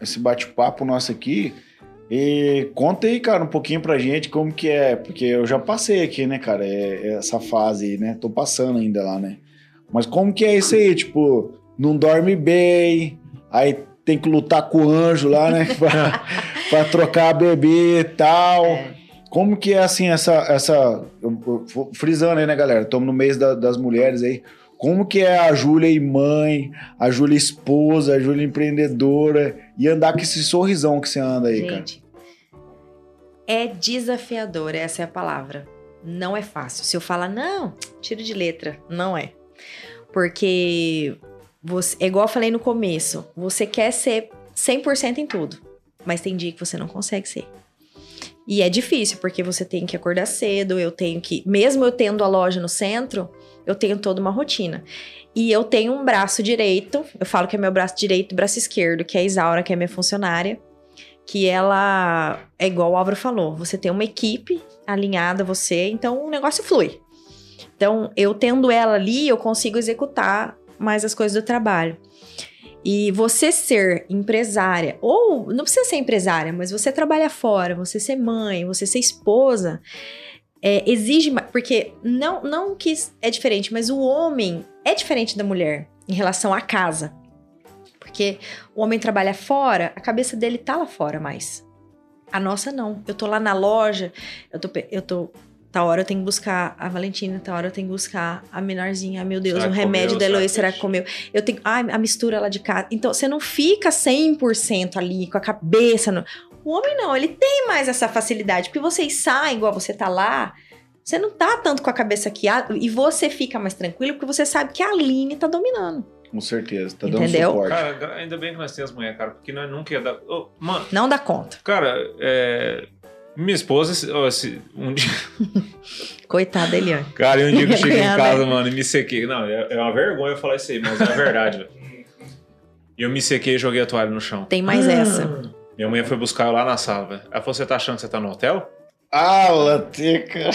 esse bate-papo nosso aqui, e conta aí, cara, um pouquinho pra gente como que é, porque eu já passei aqui, né, cara, é, é essa fase aí, né, tô passando ainda lá, né, mas como que é isso aí, tipo, não dorme bem, aí tem que lutar com o anjo lá, né, pra, pra trocar a bebê e tal, É. Como que é assim essa. essa frisando aí, né, galera? Estamos no mês da- das mulheres aí. Como que é a Júlia e mãe, a Júlia esposa, a Júlia empreendedora e andar com esse sorrisão que você anda aí, cara? Gente, é desafiador, essa é a palavra. Não é fácil. Se eu falar, não, tiro de letra, não é. Porque, você, é igual eu falei no começo, você quer ser 100% em tudo, mas tem dia que você não consegue ser. E é difícil, porque você tem que acordar cedo, eu tenho que. Mesmo eu tendo a loja no centro, eu tenho toda uma rotina. E eu tenho um braço direito, eu falo que é meu braço direito e braço esquerdo, que é a Isaura, que é minha funcionária que ela é igual o Álvaro falou, você tem uma equipe alinhada a você, então o negócio flui. Então, eu tendo ela ali, eu consigo executar mais as coisas do trabalho. E você ser empresária, ou não precisa ser empresária, mas você trabalhar fora, você ser mãe, você ser esposa, é, exige. Porque não, não que é diferente, mas o homem é diferente da mulher em relação à casa. Porque o homem trabalha fora, a cabeça dele tá lá fora mais. A nossa não. Eu tô lá na loja, eu tô, eu tô Tá hora eu tenho que buscar a Valentina, tá hora eu tenho que buscar a menorzinha. Ah, meu Deus, Será o remédio comeu? da Eloy, Será que comeu? Eu tenho. Ai, a mistura lá de casa. Então, você não fica 100% ali com a cabeça. No... O homem não, ele tem mais essa facilidade. Porque vocês saem, igual você tá lá, você não tá tanto com a cabeça aqui. ah, E você fica mais tranquilo porque você sabe que a Aline tá dominando. Com certeza, tá Entendeu? dando suporte. Cara, ainda bem que nós temos mulher, cara, porque nós nunca ia dar. Ô, mano, Não dá conta. cara, é. Minha esposa, esse- um dia. Coitada, Eliane. Cara, e um dia que eu cheguei em Ganhar, casa, mano, e me sequei. Não, é, é uma vergonha eu falar isso aí, mas é a verdade, velho. E eu me sequei e joguei a toalha no chão. Tem mais essa. Minha mãe foi buscar eu lá na sala, velho. Ela falou: Você tá achando que você tá no hotel? Ah, Lateca.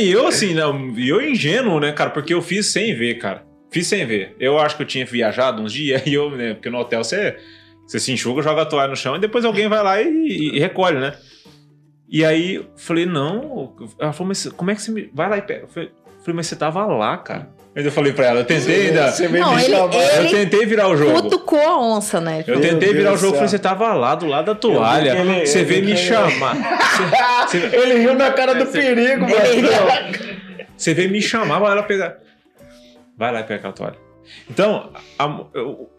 E eu, assim, não, e eu ingênuo, né, cara? Porque eu fiz sem ver, cara. Fiz sem ver. Eu acho que eu tinha viajado uns dias e eu, né? Porque no hotel você, você se enxuga, joga a toalha no chão e depois alguém vai lá e, e recolhe, né? E aí eu falei, não. Ela falou, mas como é que você me. Vai lá e pega. Eu falei, mas você tava lá, cara. Ainda falei pra ela, eu tentei ainda. Você veio Não, me ele- chamar. ele- Eu tentei virar o jogo. Cutucou a onça, né? Eu Meu tentei Deus virar o do jogo, céu. falei, você tava lá, do lado da toalha. Eu ele- você eu veio me chamar. Você, você- Ele riu na cara do perigo, Ele velho. Você veio me chamar, vai lá pegar. Vai lá e pega aquela toalha. Então, a,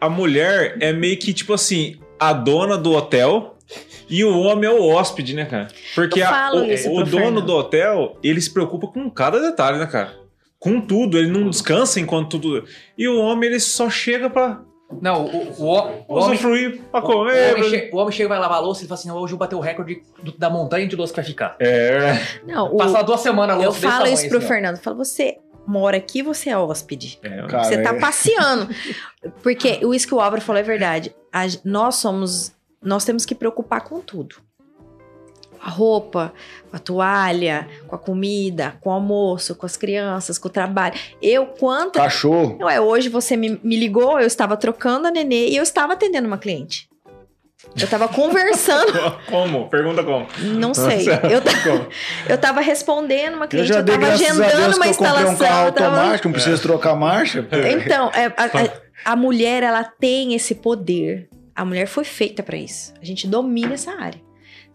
a mulher é meio que tipo assim, a dona do hotel e o homem é o hóspede, né, cara? Porque Eu a- o, o dono Fernando. do hotel, ele se preocupa com cada detalhe, né, cara? Com tudo, ele não descansa enquanto tudo. E o homem, ele só chega pra Não, o, o, o, o homem, usufruir, pra o, comer. homem che- o homem chega e vai lavar a louça e fala assim: hoje eu bateu o recorde do- da montanha de louça que vai ficar. É, Não, o- Passar duas semanas a eu louça desse falo tamanho, isso pro assim. Fernando. Eu falo, você mora aqui, você é hóspede. é. Cara, Você tá é- passeando. Porque o isso que o Álvaro falou é verdade. A nós somos. Nós temos que preocupar com tudo. A roupa, com a toalha, com a comida, com o almoço, com as crianças, com o trabalho. Eu, quanto. Cachorro. Não é, hoje você me, me ligou, eu estava trocando a nenê e eu estava atendendo uma cliente. Eu tava conversando, Como? Pergunta como. não sei. Eu, Como? eu tava respondendo uma Eu cliente, já eu, tava a agendando uma que eu comprei um instalação. carro eu tava- automático, não precisa trocar marcha. Então, é, a, a- a mulher, ela tem esse poder. A mulher foi feita pra isso. A gente domina essa área.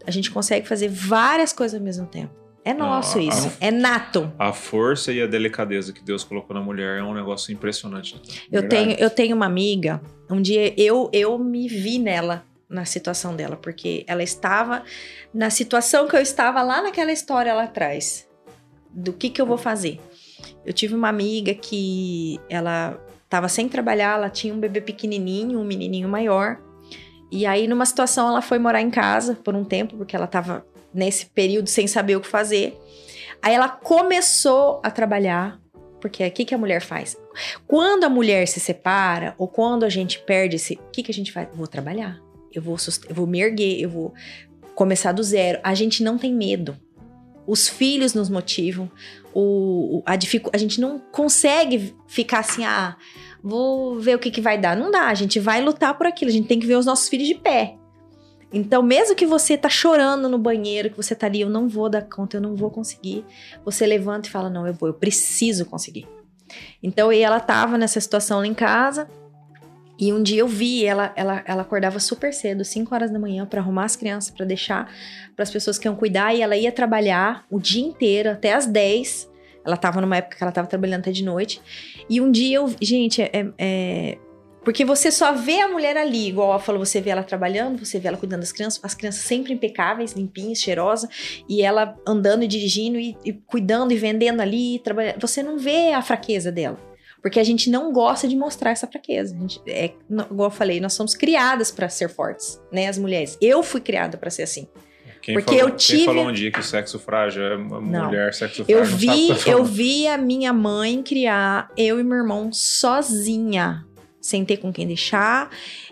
A gente consegue fazer várias coisas ao mesmo tempo. É nosso Ah, isso. É nato. A força e a delicadeza que Deus colocou na mulher é um negócio impressionante. Eu Verdade. tenho, eu tenho uma amiga, um dia eu, eu me vi nela, na situação dela, porque ela estava na situação que eu estava lá naquela história lá atrás. Do que que eu vou fazer? Eu tive uma amiga que ela estava sem trabalhar, ela tinha um bebê pequenininho, um menininho maior. E aí, numa situação, ela foi morar em casa por um tempo, porque ela estava nesse período sem saber o que fazer. Aí ela começou a trabalhar, porque o que, que a mulher faz? Quando a mulher se separa, ou quando a gente perde esse. O que, que a gente faz? Vou trabalhar. Eu vou, eu vou me erguer, eu vou começar do zero. A gente não tem medo. Os filhos nos motivam. O, a, a gente não consegue ficar assim, ah, vou ver o que, que vai dar. Não dá, a gente vai lutar por aquilo. A gente tem que ver os nossos filhos de pé. Então, mesmo que você tá chorando no banheiro, que você tá ali, eu não vou dar conta, eu não vou conseguir. Você levanta e fala, não, eu vou, eu preciso conseguir. Então, e ela tava nessa situação lá em casa. E um dia eu vi ela, ela, ela acordava super cedo, 5 horas da manhã, para arrumar as crianças, para deixar para as pessoas que iam cuidar, e ela ia trabalhar o dia inteiro, até as 10. Ela tava numa época que ela tava trabalhando até de noite. E um dia eu. Gente, é- é- é porque você só vê a mulher ali, igual ela falou, você vê ela trabalhando, você vê ela cuidando das crianças, as crianças sempre impecáveis, limpinhas, cheirosas, e ela andando e dirigindo e, e cuidando e vendendo ali, trabalhando. Você não vê a fraqueza dela. Porque a gente não gosta de mostrar essa fraqueza. A gente, é, igual eu falei, nós somos criadas para ser fortes, né? As mulheres. Eu fui criada para ser assim. Quem Porque falou, eu tive- Quem falou um dia que o sexo frágil é uma Não. mulher, sexo frágil Eu vi, eu vi a minha mãe criar eu e meu irmão sozinha, sem ter com quem deixar,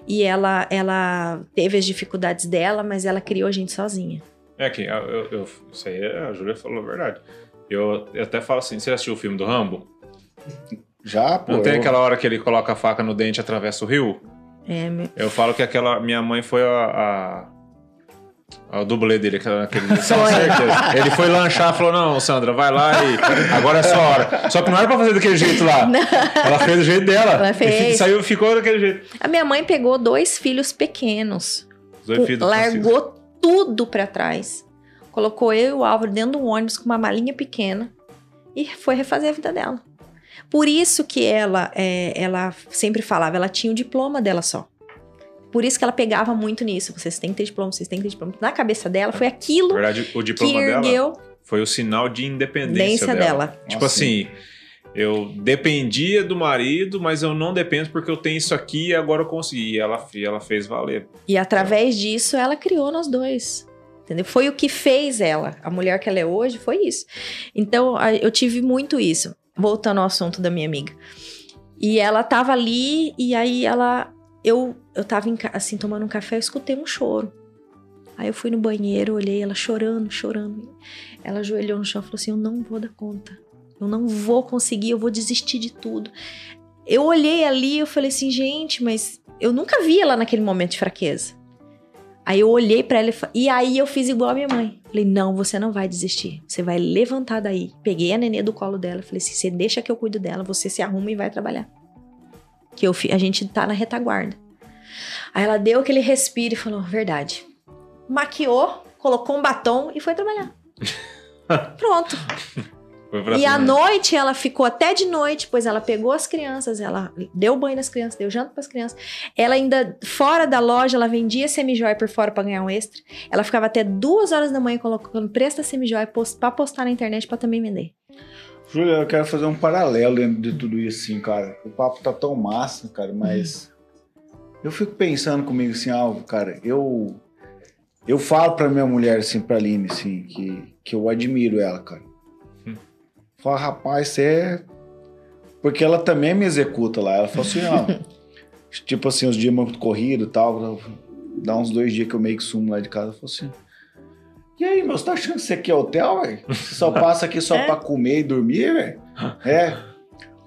e ela ela teve as dificuldades dela, mas ela criou a gente sozinha. É que eu, eu- eu- isso aí a Júlia falou a verdade. Eu, eu até falo assim, você assistiu o filme do Rambo? Já, pô. Não tem aquela hora que ele coloca a faca no dente e atravessa o rio? É, meu- Eu falo que aquela minha mãe foi a, a, a dublê dele, aquele, com certeza. Ele foi lanchar, falou: "Não, Sandra, vai lá e agora é sua hora". Só que não era pra fazer daquele jeito lá. Ela fez do jeito dela. Ela fez. E saiu, ficou daquele jeito. A minha mãe pegou dois filhos pequenos, Os dois filhos largou tudo pra trás, colocou eu e o Álvaro dentro de um ônibus com uma malinha pequena e foi refazer a vida dela. Por isso que ela, é, ela sempre falava, ela tinha o diploma dela só. Por isso que ela pegava muito nisso. Vocês têm que ter diploma, vocês têm que ter diploma. Na cabeça dela foi Na aquilo verdade, o que diploma dela ergueu foi o sinal de independência dela. dela. Tipo Nossa, assim, eu dependia do marido, mas eu não dependo porque eu tenho isso aqui e agora eu consegui. E ela, ela fez valer. E através disso, ela criou nós dois. Entendeu? Foi o que fez ela. A mulher que ela é hoje foi isso. Então, eu tive muito isso. Voltando ao assunto da minha amiga. E ela tava ali, e aí ela. Eu, eu tava em assim, tomando um café, eu escutei um choro. Aí eu fui no banheiro, olhei ela chorando, chorando. Ela ajoelhou no chão e falou assim: Eu não vou dar conta. Eu não vou conseguir, eu vou desistir de tudo. Eu olhei ali eu falei assim, gente, mas eu nunca vi ela naquele momento de fraqueza. Aí eu olhei pra ela e, e aí eu fiz igual a minha mãe. Falei, não, você não vai desistir. Você vai levantar daí. Peguei a nenê do colo dela. Falei assim, você deixa que eu cuido dela, você se arruma e vai trabalhar. Que eu, a gente tá na retaguarda. Aí ela deu aquele respiro e falou, verdade. Maquiou, colocou um batom e foi trabalhar. Pronto. E à noite ela ficou até de noite, pois ela pegou as crianças, ela deu banho nas crianças, deu janta para as crianças. Ela ainda, fora da loja, ela vendia semijóia por fora para ganhar um extra. Ela ficava até duas horas da manhã colocando preço da semijóia post, para postar na internet para também vender. Júlia, eu quero fazer um paralelo dentro de tudo isso, assim, cara. O papo tá tão massa, cara, mas. Eu fico pensando comigo assim, algo, cara, eu. Eu falo pra minha mulher, assim, pra Aline, assim, que, que eu admiro ela, cara. Fala, rapaz, você é. Porque ela também me executa lá. Ela falou assim, ó. tipo assim, os dias muito corridos e tal. Dá uns dois dias que eu meio que sumo lá de casa. Ela falou assim. E aí, meu, você tá achando que isso aqui é hotel, velho? Você só passa aqui só É. pra comer e dormir, velho? É.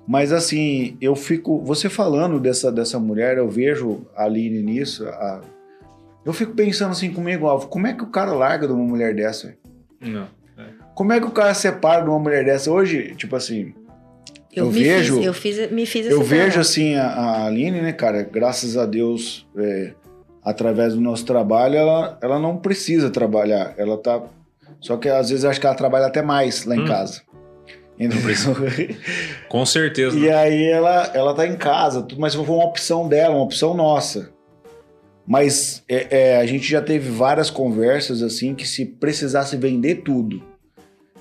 Mas assim, eu fico. Você falando dessa, dessa mulher, eu vejo a Aline nisso. a- eu fico pensando assim comigo, Alvo, como é que o cara larga de uma mulher dessa? velho? Não. Como é que o cara separa de uma mulher dessa? Hoje, tipo assim, Eu me vejo- Fiz, eu fiz, me fiz esse eu vejo paralelo. assim a, a Aline, né, cara? Graças a Deus, é, através do nosso trabalho, ela, ela não precisa trabalhar. Ela tá. Só que às vezes eu acho que ela trabalha até mais lá em Hum. casa. Entendeu? Com certeza. E aí ela, ela tá em casa, tudo, mas foi uma opção dela, uma opção nossa. Mas é, é, a gente já teve várias conversas assim que se precisasse vender tudo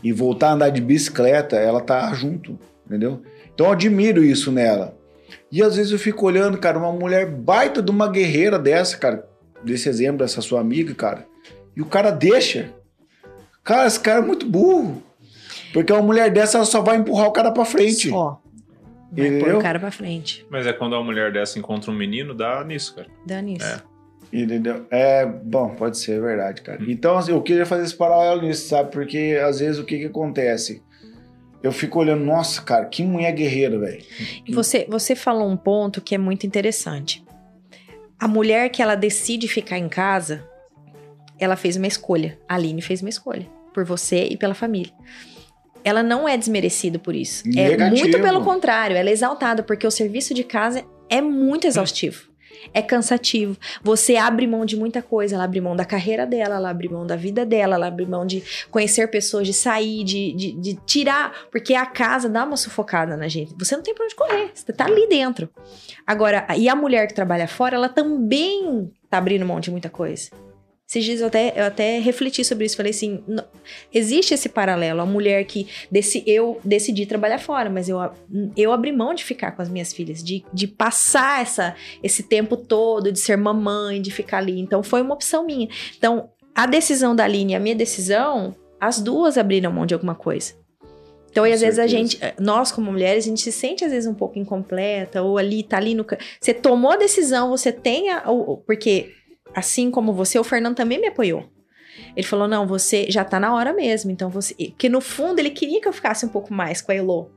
e voltar a andar de bicicleta, ela tá junto, entendeu? Então eu admiro isso nela. E às vezes eu fico olhando, cara, uma mulher baita de uma guerreira dessa, cara, desse exemplo dessa sua amiga, cara, e o cara deixa. Cara, esse cara é muito burro. Porque uma mulher dessa ela só vai empurrar o cara pra frente. Ó. Vai pôr o cara pra frente. Mas é quando uma mulher dessa encontra um menino, dá nisso, cara. Dá nisso. É. Entendeu? É, bom, pode ser, é verdade, cara. Hum. Então, assim, eu queria fazer esse paralelo nisso, sabe? Porque às vezes o que que acontece? Eu fico olhando, nossa, cara, que mulher guerreira, velho. Você, você falou um ponto que é muito interessante. A mulher que ela decide ficar em casa, ela fez uma escolha. A Aline fez uma escolha. Por você e pela família. Ela não é desmerecida por isso. É Negativo. muito pelo contrário, ela é exaltada, porque o serviço de casa é muito exaustivo. É cansativo. Você abre mão de muita coisa. Ela abre mão da carreira dela, ela abre mão da vida dela, ela abre mão de conhecer pessoas, de sair, de, de, de tirar. Porque a casa dá uma sufocada na gente. Você não tem pra onde correr. Você tá ali dentro. Agora, e a mulher que trabalha fora, ela também tá abrindo mão de muita coisa. Esses dias eu até, eu até refleti sobre isso. Falei assim: não- existe esse paralelo. A mulher que desse, eu decidi trabalhar fora, mas eu, eu abri mão de ficar com as minhas filhas, de, de passar essa, esse tempo todo, de ser mamãe, de ficar ali. Então foi uma opção minha. Então, a decisão da Aline e a minha decisão, as duas abriram mão de alguma coisa. Então, e às vezes a certeza. gente, nós como mulheres, a gente se sente às vezes um pouco incompleta, ou ali, tá ali no. Você tomou a decisão, você tem a. Porque, assim como você, o Fernando também me apoiou. Ele falou: não, você já tá na hora mesmo. Então você. Porque no fundo ele queria que eu ficasse um pouco mais com a Elo.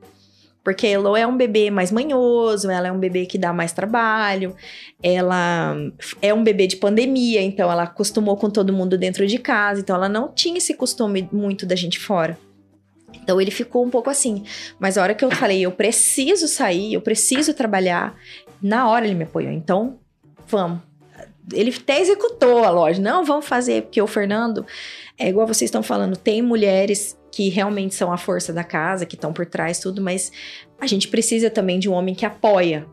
Porque a Elo é um bebê mais manhoso, ela é um bebê que dá mais trabalho, ela é um bebê de pandemia, então ela acostumou com todo mundo dentro de casa, então ela não tinha esse costume muito da gente fora. Então ele ficou um pouco assim. Mas a hora que eu falei, eu preciso sair, eu preciso trabalhar, na hora ele me apoiou. Então, vamos. Ele até executou a loja. Não, vamos fazer, porque o Fernando, é igual vocês estão falando, tem mulheres que realmente são a força da casa, que estão por trás, tudo, mas a gente precisa também de um homem que apoia.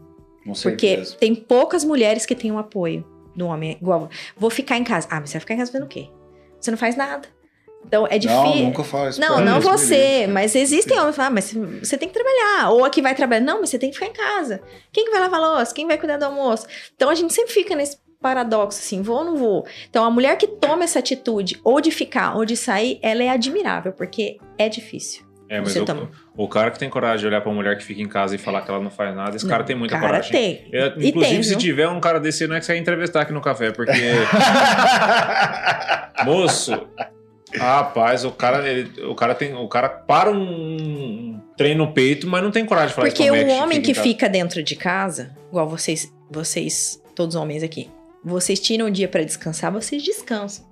Com Porque tem poucas mulheres que têm o apoio do homem. Igual, vou ficar em casa. Ah, mas você vai ficar em casa fazendo o quê? Você não faz nada. Então é Não, difícil. nunca falo isso. Não, não você, mas existem homens que falam, ah, mas você tem que trabalhar. Ou a que vai trabalhar, não, mas você tem que ficar em casa. Quem que vai lavar a louça? Quem vai cuidar do almoço? Então a gente sempre fica nesse paradoxo, assim, vou ou não vou? Então a mulher que toma essa atitude, ou de ficar, ou de sair, ela é admirável, porque é difícil. É, mas o, também. o cara que tem coragem de olhar pra mulher que fica em casa e falar que ela não faz nada, esse cara Não, tem muita cara coragem. tem. É, E inclusive, tem, se tiver um cara desse, não é que você vai entrevistar aqui no café, porque. Moço, rapaz, o cara, ele- o cara tem. O cara para um trem no peito, mas não tem coragem de falar Porque o homem fica que em casa. fica dentro de casa, igual vocês, vocês, todos homens aqui, vocês tiram o dia pra descansar, vocês descansam.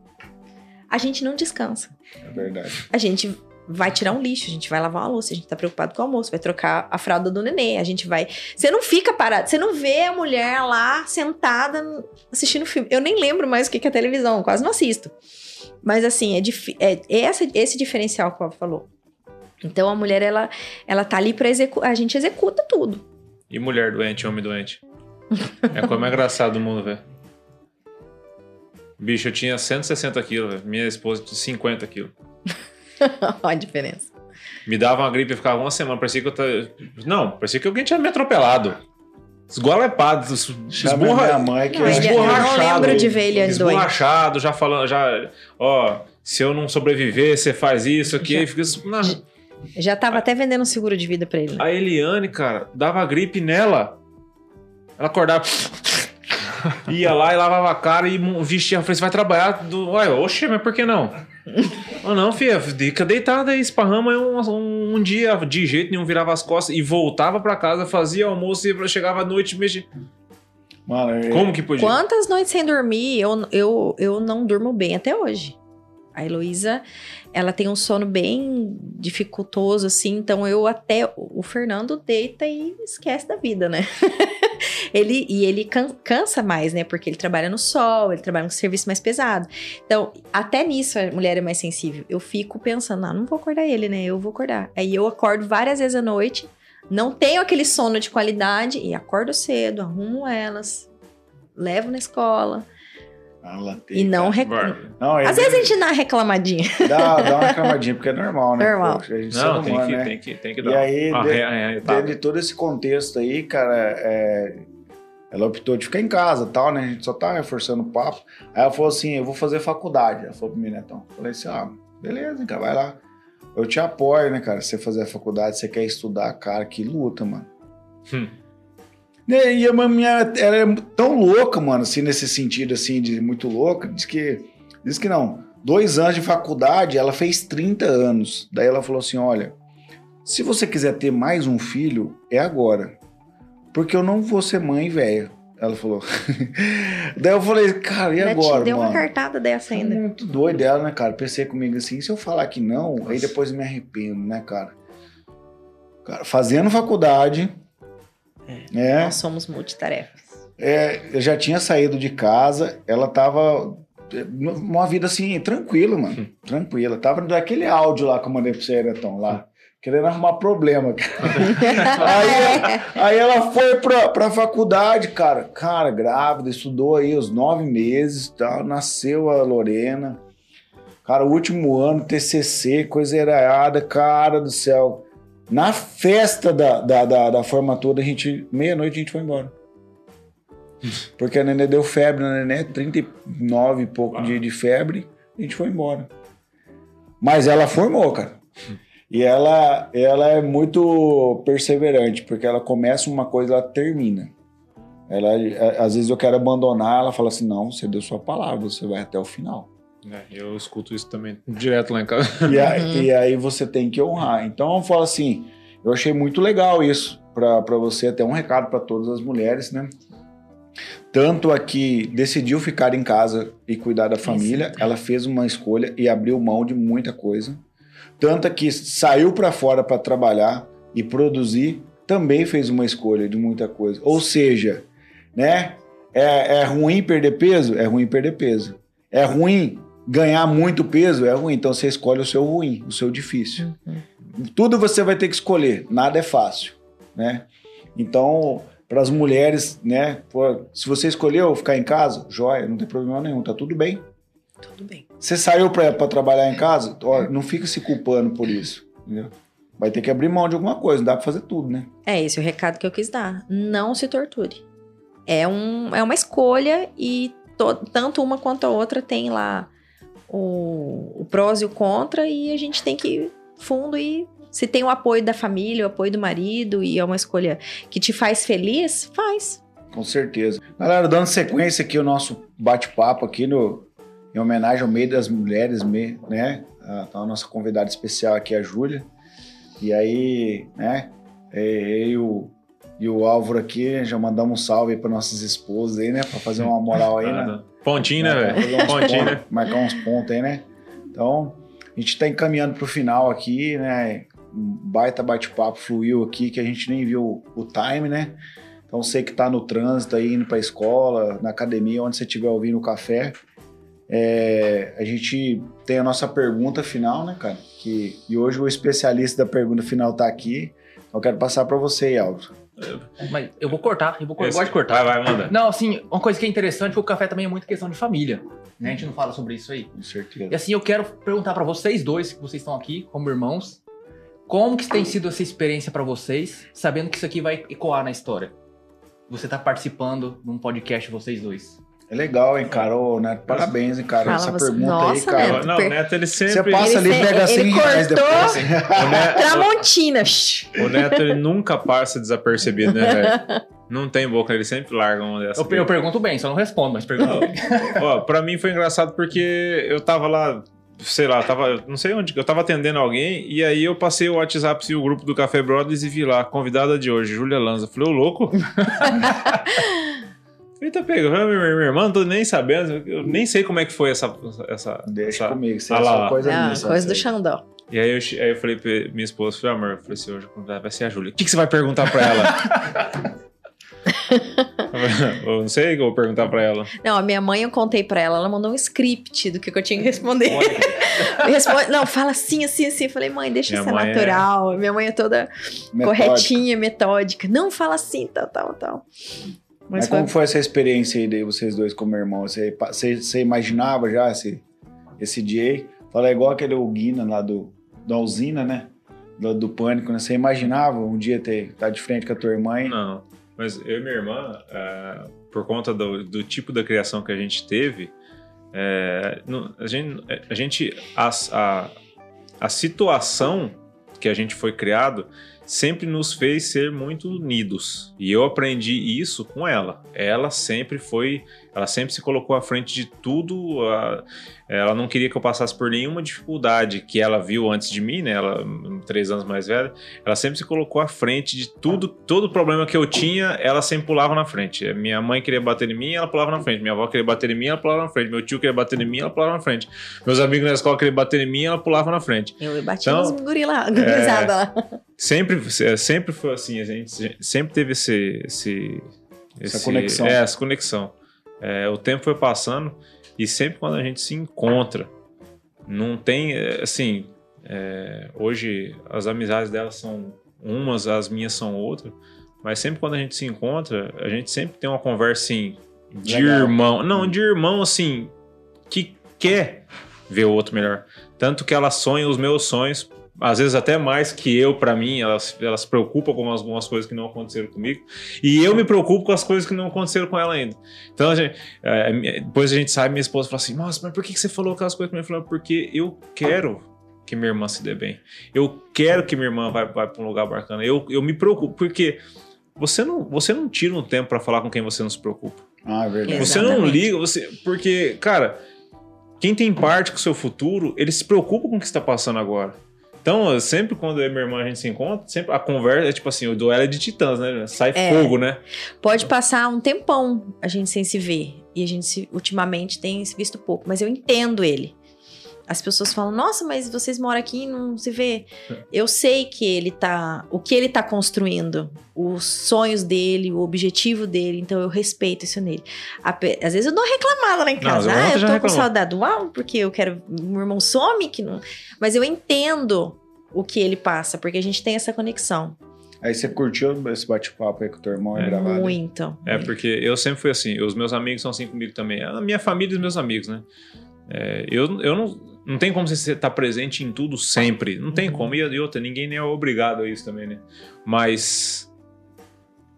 A gente não descansa. É verdade. A gente vai tirar um lixo, a gente vai lavar uma louça, a gente tá preocupado com o almoço, vai trocar a fralda do nenê, a gente vai. Você não fica parado, você não vê a mulher lá sentada assistindo filme. Eu nem lembro mais o que é televisão, quase não assisto. Mas assim, é, é essa, esse diferencial que o Paulo falou. Então a mulher, ela, ela tá ali pra executar. A gente executa tudo. E mulher doente, homem doente. É a coisa mais engraçada do mundo, velho. Bicho, eu tinha 160 quilos, velho. minha esposa tinha 50 quilos. Olha a diferença. Me dava uma gripe e ficava uma semana. Parecia que eu. Não, parecia que alguém tinha me atropelado. Esgualepado, es- Chama esborra- minha mãe que Não, ele- eu não esborrachado. lembro de ver ele doente. Esborrachado, já falando, já. Ó, se eu não sobreviver, você faz isso aqui. Já- Aí fica. Não. Já tava até vendendo um seguro de vida pra ele. né? A Eliane, cara, dava gripe nela. Ela acordava. Ia lá e lavava a cara e vestia. Eu falei, você vai trabalhar do. Ué, oxe, mas por que não? Ah, não, filha, fica deitada aí, esparrama um, um, um dia, de jeito nenhum, virava as costas e voltava pra casa, fazia almoço e chegava à noite mexia. Mano, eu- Como que podia? Quantas noites sem dormir eu, eu, eu não durmo bem até hoje. A Heloísa, ela tem um sono bem dificultoso, assim, então eu até. O Fernando deita e esquece da vida, né? ele, e ele can- cansa mais, né? Porque ele trabalha no sol, ele trabalha num serviço mais pesado. Então, até nisso a mulher é mais sensível. Eu fico pensando, ah, não vou acordar ele, né? Eu vou acordar. Aí eu acordo várias vezes à noite, não tenho aquele sono de qualidade e acordo cedo, arrumo elas, levo na escola. Tem, E não. cara. Rec... Bárbaro. Não, é Às vezes a gente dá uma reclamadinha. dá, dá uma reclamadinha, porque é normal, né? Normal. Poxa, a gente Não, tem humano, que, né? tem, que, tem que E dar. aí, uma de- é, tá. Dentro de todo esse contexto aí, cara, é, ela optou de ficar em casa e tal, né? A gente só tá reforçando o papo. Aí ela falou assim: eu vou fazer faculdade. Ela falou pro meu netão. Eu Falei assim: ah, beleza, cara, vai lá. Eu te apoio, né, cara? Você fazer a faculdade, você quer estudar, cara, que luta, mano. Hum. Né, E a minha, ela é tão louca, mano, assim, nesse sentido, assim, de muito louca, diz que, diz que não. Dois anos de faculdade, ela fez 30 anos. Daí ela falou assim: olha, se você quiser ter mais um filho, é agora. Porque eu não vou ser mãe velha. Ela falou. Daí eu falei, cara, e agora, te deu mano? uma cartada dessa ainda. Muito doido dela, né, cara? Pensei comigo assim, se eu falar que não, aí depois eu me arrependo, né, cara? Cara, fazendo faculdade, É, Nós somos multitarefas. é, eu já tinha saído de casa, ela tava é, numa vida assim, tranquila, mano. Tranquila. Tava daquele áudio lá que eu mandei pro você, Ereton, lá. Querendo arrumar problema. aí, aí ela foi pra, pra faculdade, cara. Cara, grávida, estudou aí os nove meses, tal, nasceu a Lorena. Cara, o último ano, TCC, coisa errada, cara do céu. Na festa da, da, da, da formatura, a gente, meia-noite a gente foi embora. Porque a nenê deu febre na nenê, 39 e pouco de, de febre, a gente foi embora. Mas ela formou, cara. E ela, ela é muito perseverante, porque ela começa uma coisa, ela termina. Ela, às vezes eu quero abandonar, ela fala assim: não, você deu sua palavra, você vai até o final. É, eu escuto isso também direto lá em casa. E, a- e aí você tem que honrar. Então eu falo assim: eu achei muito legal isso para você, até um recado para todas as mulheres, né? Tanto a que decidiu ficar em casa e cuidar da família, ela fez uma escolha e abriu mão de muita coisa. Tanto a que saiu para fora para trabalhar e produzir, também fez uma escolha de muita coisa. Ou seja, né? É, é ruim perder peso? É ruim perder peso. É ruim ganhar muito peso? É ruim. Então você escolhe o seu ruim, o seu difícil. Tudo você vai ter que escolher. Nada é fácil, né? Então, para as mulheres, né? pô, se você escolheu ficar em casa, joia, não tem problema nenhum, tá tudo bem. Tudo bem. Você saiu para trabalhar em casa, ó, não fica se culpando por isso, entendeu? Vai ter que abrir mão de alguma coisa, não dá para fazer tudo, né? É esse o recado que eu quis dar. Não se torture. É, um, é uma escolha e to- tanto uma quanto a outra tem lá o, o prós e o contra e a gente tem que ir fundo e se tem o apoio da família, o apoio do marido e é uma escolha que te faz feliz, faz. Com certeza. Galera, dando sequência aqui o nosso bate-papo aqui no, em homenagem ao meio das mulheres, né? A, a nossa convidada especial aqui, a Júlia. E aí, né? é, eu e o, e o Álvaro aqui, já mandamos um salve para nossas esposas aí, né? Para fazer uma moral aí, né? Pontinho, né, velho? Pontinho, né? Marcar uns pontos aí, né? Então, a gente tá encaminhando pro final aqui, né? Um baita bate-papo fluiu aqui, que a gente nem viu o time, né? Então, você que tá no trânsito aí, indo pra escola, na academia, onde você estiver ouvindo o café, é, a gente tem a nossa pergunta final, né, cara? Que, e hoje o especialista da pergunta final tá aqui. Então, eu quero passar para você, Álvaro. Mas eu vou cortar, eu vou cortar. Eu gosto de cortar. Vai, vai, manda. Não, assim, uma coisa que é interessante, porque o café também é muito questão de família. Né? A gente não fala sobre isso aí. Com certeza. E assim, eu quero perguntar pra vocês dois, que vocês estão aqui como irmãos, como que tem sido essa experiência pra vocês, sabendo que isso aqui vai ecoar na história? Você tá participando de um podcast vocês dois. É legal, hein? Ô, Neto, parabéns, hein, cara? Fala Essa você. pergunta aí, Nossa, cara. Neto. Não, per- o Neto, ele Você sempre... passa ali e Ele pega se- 100 ele reais depois. O Neto, Tramontina! o Neto, ele nunca passa desapercebido, né, velho? Não tem boca, ele sempre larga uma dessas. Eu, eu pergunto bem, só não respondo, mas pergunto bem. Ó, pra mim foi engraçado porque eu tava lá, sei lá, tava, não sei onde, eu tava atendendo alguém e aí eu passei o WhatsApp e o grupo do Café Brothers e vi lá, convidada de hoje, Júlia Lanza. Falei, ô louco? Eita, pega, minha, minha irmã, não tô nem sabendo, eu nem sei como é que foi essa. essa, Deixa essa- comigo, isso Ah é lá, lá. coisa Ah, minha. coisa do isso. Xandó. E aí eu, aí eu falei pra minha esposa, falei, amor, eu falei assim, hoje a vai ser a Júlia. O que, que você vai perguntar pra ela? eu não sei o que eu vou perguntar pra ela. Não, a minha mãe eu contei pra ela, ela mandou um script do que, eu tinha que responder. Responde, não, fala assim, assim, assim. Eu falei, mãe, deixa Minha ser mãe é- natural. Minha mãe é toda Metódica. corretinha, metódica. Não fala assim, tal, tal, tal. Mas Mas como foi essa experiência aí de vocês dois como irmãos? Você, você, você imaginava já esse, esse dia aí? Fala é igual aquele Guina lá do, da usina, né? Do, do pânico, né? Você imaginava um dia ter estar de frente com a tua irmã? e- Não, mas eu e minha irmã, é, por conta do, do tipo da criação que a gente teve, é, não- a gente, a, gente a, a, a situação que a gente foi criado sempre nos fez ser muito unidos. E eu aprendi isso com ela. Ela sempre foi, ela sempre se colocou à frente de tudo. a- ela não queria que eu passasse por nenhuma dificuldade que ela viu antes de mim, né? Ela, três anos mais velha, ela sempre se colocou à frente de tudo, todo problema que eu tinha, ela sempre pulava na frente. Minha mãe queria bater em mim, ela pulava na frente. Minha avó queria bater em mim, ela pulava na frente. Meu tio queria bater em mim, ela pulava na frente. Meus amigos na escola queriam bater em mim, ela pulava na frente. Eu bati Então, uns gorila, gurizada lá. Sempre, é, sempre foi assim, a gente sempre teve esse, esse Essa esse- conexão. É, essa conexão. É, o tempo foi passando e sempre quando a gente se encontra, não tem, é, assim, é, hoje as amizades delas são umas, as minhas são outras, mas sempre quando a gente se encontra, a gente sempre tem uma conversa, assim, de Legal. irmão. Não, de irmão, assim, que quer ver o outro melhor. Tanto que ela sonha os meus sonhos, às vezes até mais que eu, pra mim, elas, elas se preocupam com algumas coisas que não aconteceram comigo. E eu me preocupo com as coisas que não aconteceram com ela ainda. Então, a gente, é, minha- depois a gente sai, minha esposa fala assim: Nossa, mas por que você falou aquelas coisas? Eu falo, porque eu quero que minha irmã se dê bem. Eu quero que minha irmã vá, vá para um lugar bacana. Eu, eu me preocupo, porque você não, você não tira um tempo pra falar com quem você não se preocupa. Ah, é verdade. Você não Exatamente. liga, você. Porque, cara, quem tem parte com o seu futuro, ele se preocupa com o que está passando agora. Então, sempre quando eu e minha irmã a gente se encontra, sempre a conversa é tipo assim, o duelo é de titãs, né? Sai É. fogo, né? Pode passar um tempão a gente sem se ver. E a gente se- ultimamente tem se visto pouco. Mas eu entendo ele. As pessoas falam, nossa, mas vocês moram aqui e não se vê. Eu sei que ele tá. O que ele tá construindo, os sonhos dele, o objetivo dele, então eu respeito isso nele. Às vezes eu dou reclamada lá em Não, casa. mas ah, ontem eu tô com reclamou. saudade do Al, porque eu quero. Meu irmão some, que não. Mas eu entendo o que ele passa, porque a gente tem essa conexão. Aí você curtiu esse bate-papo aí com o teu irmão é, É. gravado? Muito. É, porque eu sempre fui assim, os meus amigos são assim comigo também. A minha família e os meus amigos, né? É, eu, eu não. Não tem como você estar presente em tudo sempre. Não tem Uhum. como. E, outra, ninguém nem é obrigado a isso também, né? Mas.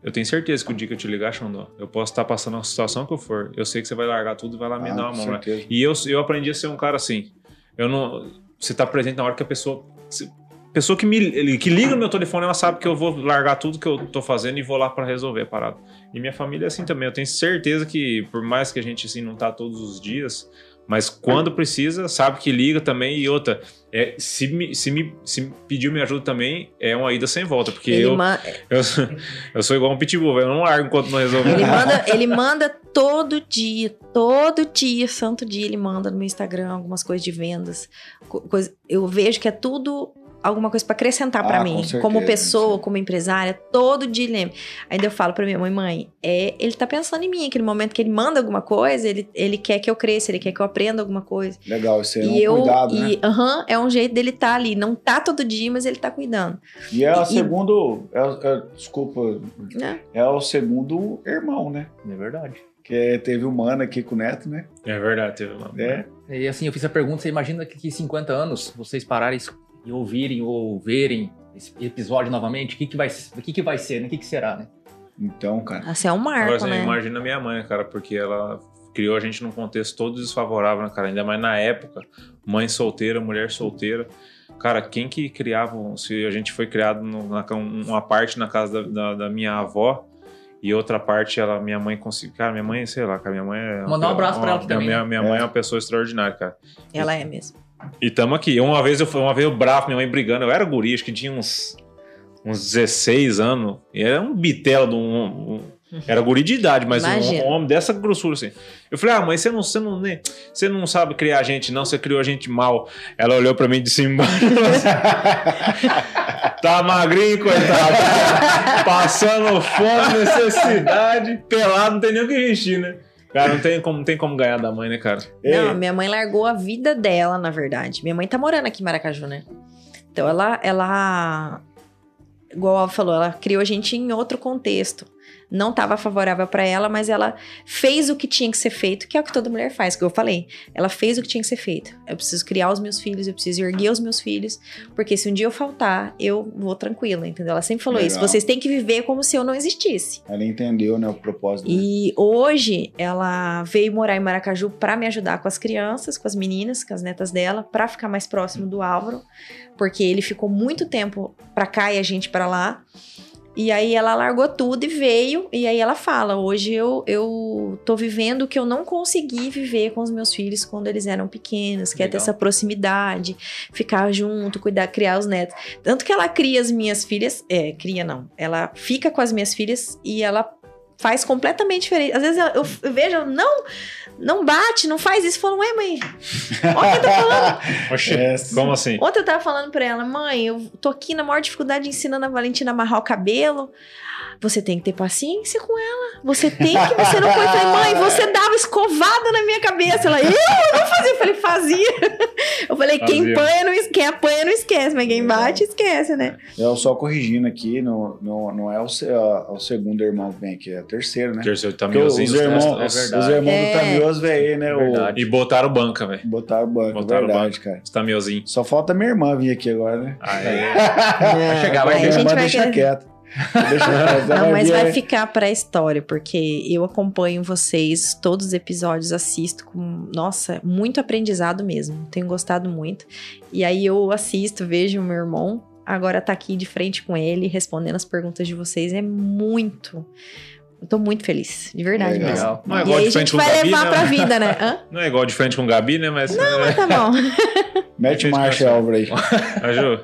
Eu tenho certeza que o dia que eu te ligar, Xandó, eu posso estar passando uma situação que eu for. Eu sei que você vai largar tudo e vai lá me Ah, dar uma mão, né? E eu, eu aprendi a ser um cara assim. Eu não. Você tá presente na hora que a pessoa. se- Pessoa que, me, que liga no meu telefone, ela sabe que eu vou largar tudo que eu tô fazendo e vou lá pra resolver a parada. E minha família é assim também. Eu tenho certeza que, por mais que a gente assim não tá todos os dias, mas quando precisa, sabe que liga também. E outra, é, se, me, se, me, se pediu minha ajuda também, é uma ida sem volta. Porque eu, ma- eu, sou- eu sou igual um pitbull. Eu não largo enquanto não resolver. Ele manda, ele manda todo dia, todo dia, santo dia, ele manda no meu Instagram algumas coisas de vendas. co- coisa- eu vejo que é tudo alguma coisa pra acrescentar pra Ah, com mim, certeza, como pessoa, sim. como empresária, todo dia ele lembra. Ainda eu falo pra minha mãe, mãe, é, ele tá pensando em mim, aquele momento que ele manda alguma coisa, ele, ele quer que eu cresça, ele quer que eu aprenda alguma coisa. Legal, isso é um e eu, cuidado, né? e, aham, é um jeito dele estar ali, não tá todo dia, mas ele tá cuidando, E é o e- segundo. é- é- desculpa, né? é o segundo irmão, né? É verdade. Que é- teve o mano aqui com o neto, né? É verdade, teve uma. É. E assim, eu fiz a pergunta, você imagina que, que 50 anos vocês pararem e ouvirem ou verem esse episódio novamente, o que, que, vai, o que, que vai ser, né? O que, que será, né? Então, cara. Assim, é um marco, Agora, assim, né? imagina a minha mãe, cara, porque ela criou a gente num contexto todo desfavorável, né, cara? Ainda mais na época, mãe solteira, mulher solteira. Cara, quem que criava, se a gente foi criado no- na, uma parte na casa da, da- da minha avó e outra parte, ela, minha mãe conseguiu. Cara, minha mãe, sei lá, cara, minha mãe é. uma- Mandar um abraço pra ela uma- também, Minha, né? minha É. mãe é uma pessoa extraordinária, cara. Ela é mesmo. E tamo aqui. Uma vez eu fui, uma vez eu bravo, minha mãe brigando. Eu era guri, acho que tinha uns, uns 16 anos. E era um bitelo de um. um- era guri de idade, mas um, Imagina. um homem dessa grossura assim. Eu falei, ah, mãe, você não, você, não, né, você não sabe criar gente, não, você criou a gente mal. Ela olhou pra mim de cima Tá magrinho, coitado. Passando fome, necessidade, pelado, não tem nem o que vestir, né? Cara, não tem como, não tem como ganhar da mãe, né, cara? Ei, Não, minha mãe largou a vida dela, na verdade. Minha mãe tá morando aqui em Maracaju, né? Então ela, ela, igual ela falou, ela criou a gente em outro contexto. Não estava favorável para ela, mas ela fez o que tinha que ser feito, que é o que toda mulher faz, que eu falei. Ela fez o que tinha que ser feito. Eu preciso criar os meus filhos, eu preciso erguer os meus filhos, porque se um dia eu faltar, eu vou tranquila, entendeu? Ela sempre falou isso. Legal. Vocês têm que viver como se eu não existisse. Ela entendeu, né, o propósito. E hoje ela veio morar em Maracaju para me ajudar com as crianças, com as meninas, com as netas dela, para ficar mais próximo do Álvaro, porque ele ficou muito tempo para cá e a gente para lá. E aí ela largou tudo e veio. E aí ela fala: hoje eu, eu tô vivendo o que eu não consegui viver com os meus filhos quando eles eram pequenos, que é ter Legal. essa proximidade, ficar junto, cuidar, criar os netos. Tanto que ela cria as minhas filhas. É, cria não. Ela fica com as minhas filhas e ela faz completamente diferente. Às vezes eu- eu vejo, não, não bate, não faz isso. Falam, ué, mãe. Olha o que eu tô falando. Oxi, como assim? Ontem eu tava falando pra ela, mãe, eu tô aqui na maior dificuldade ensinando a Valentina a amarrar o cabelo. Você tem que ter paciência com ela. Você tem que, você não pode. Eu falei, mãe, você dava escovada na minha cabeça. Ela, eu, eu não fazia. Eu falei, fazia. Eu falei, quem Fazia. apanha, não, quem apanha não esquece, mas quem bate, esquece, né? Eu só corrigindo aqui, não, não, não é o, o segundo irmão que vem aqui, é o terceiro, né? Terceiro Porque os, tamiozinho. irmãos, é os, verdade. os irmãos É. do Tamioso veio aí, né? O, Verdade. E botaram banca, velho. botaram o banco, Botaram verdade, cara. Os tamiozinho. Só falta minha irmã vir aqui agora, né? Aê. Vai chegar, vai Aí minha a gente irmã vai deixa querer- quieto. Não, mas vai ficar pra história, porque eu acompanho vocês, todos os episódios, assisto com, nossa, muito aprendizado mesmo. Tenho gostado muito. E aí eu assisto, vejo o meu irmão, agora tá aqui de frente com ele, respondendo as perguntas de vocês. É muito. Eu tô muito feliz, de verdade Legal. mesmo. Legal. Não é e igual aí de a frente gente com o vai Gabi, levar né? pra vida, né? Hã? Não é igual de frente com o Gabi, né? Mas. Mas tá bom. Mete marcha. Álvaro aí. Mas, Ju,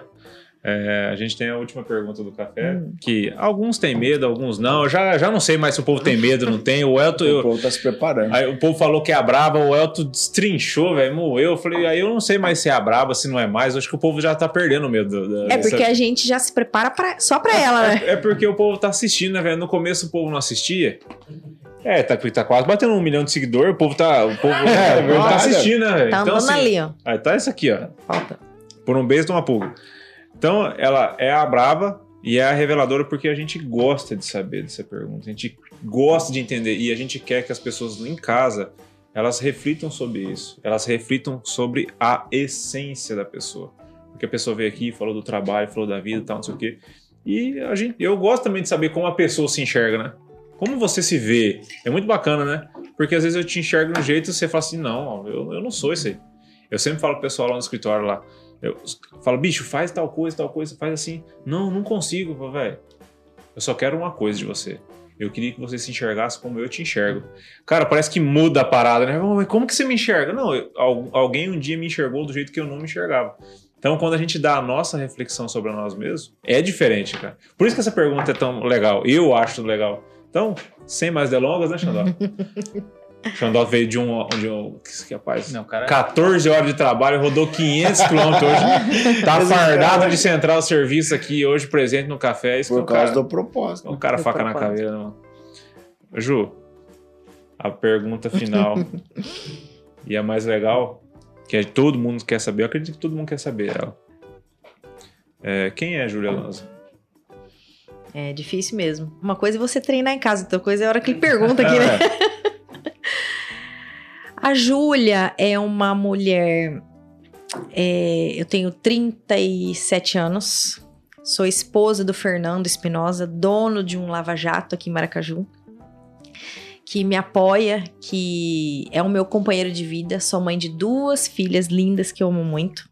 é, a gente tem a última pergunta do café. Hum. Que alguns têm medo, alguns não. Eu já, já não sei mais se o povo tem medo, não tem. O Elton. O eu- povo tá se preparando. Aí o povo falou que é a braba, o Elton destrinchou, velho, moeu. Eu falei, aí eu não sei mais se é a braba, se não é mais. Acho que o povo já tá perdendo o medo. da- É dessa- porque a gente já se prepara pra, só pra ela, né? É porque o povo tá assistindo, né, velho? No começo o povo não assistia. É, tá, tá quase batendo um milhão de seguidores. O povo tá, o povo, É, o povo tá assistindo, né, velho? Tá Então, andando assim, ali, ó. Aí tá isso aqui, ó. Falta. Por um beijo, uma pulga. Então, ela é a brava e é a reveladora porque a gente gosta de saber dessa pergunta. A gente gosta de entender e a gente quer que as pessoas em casa elas reflitam sobre isso. Elas reflitam sobre a essência da pessoa. Porque a pessoa veio aqui, falou do trabalho, falou da vida tal, não sei o quê. E a gente, eu gosto também de saber como a pessoa se enxerga, né? Como você se vê. É muito bacana, né? Porque às vezes eu te enxergo de um jeito e você fala assim, não, eu, eu não sou isso aí. Eu sempre falo pro pessoal lá no escritório lá, eu falo, bicho, faz tal coisa, tal coisa, faz assim. Não, não consigo, velho. Eu só quero uma coisa de você. Eu queria que você se enxergasse como eu te enxergo. Cara, parece que muda a parada, né? Mas como que você me enxerga? Não, eu- al- alguém um dia me enxergou do jeito que eu não me enxergava. Então, quando a gente dá a nossa reflexão sobre nós mesmos, é diferente, cara. Por isso que essa pergunta é tão legal. Eu acho legal. Então, sem mais delongas, né, Xandó? Xandó veio de um, de um. Que rapaz. Não, cara. 14 horas de trabalho, rodou 500 quilômetros hoje. Tá Esse fardado cara- de central serviço aqui hoje, presente no café. Isso que Por o causa cara, do propósito. o cara faca na propósito. caveira, né, mano? Ju, a pergunta final e a mais legal, que é, todo mundo quer saber, eu acredito que todo mundo quer saber ela. É, quem é Júlia Lanza? É difícil mesmo. Uma coisa é você treinar em casa, outra coisa é a hora que ele pergunta aqui, né? A Júlia é uma mulher. é, eu tenho 37 anos. Sou esposa do Fernando Espinosa, dono de um lava-jato aqui em Maracaju. Que me apoia, que é o meu companheiro de vida. Sou mãe de duas filhas lindas que eu amo muito.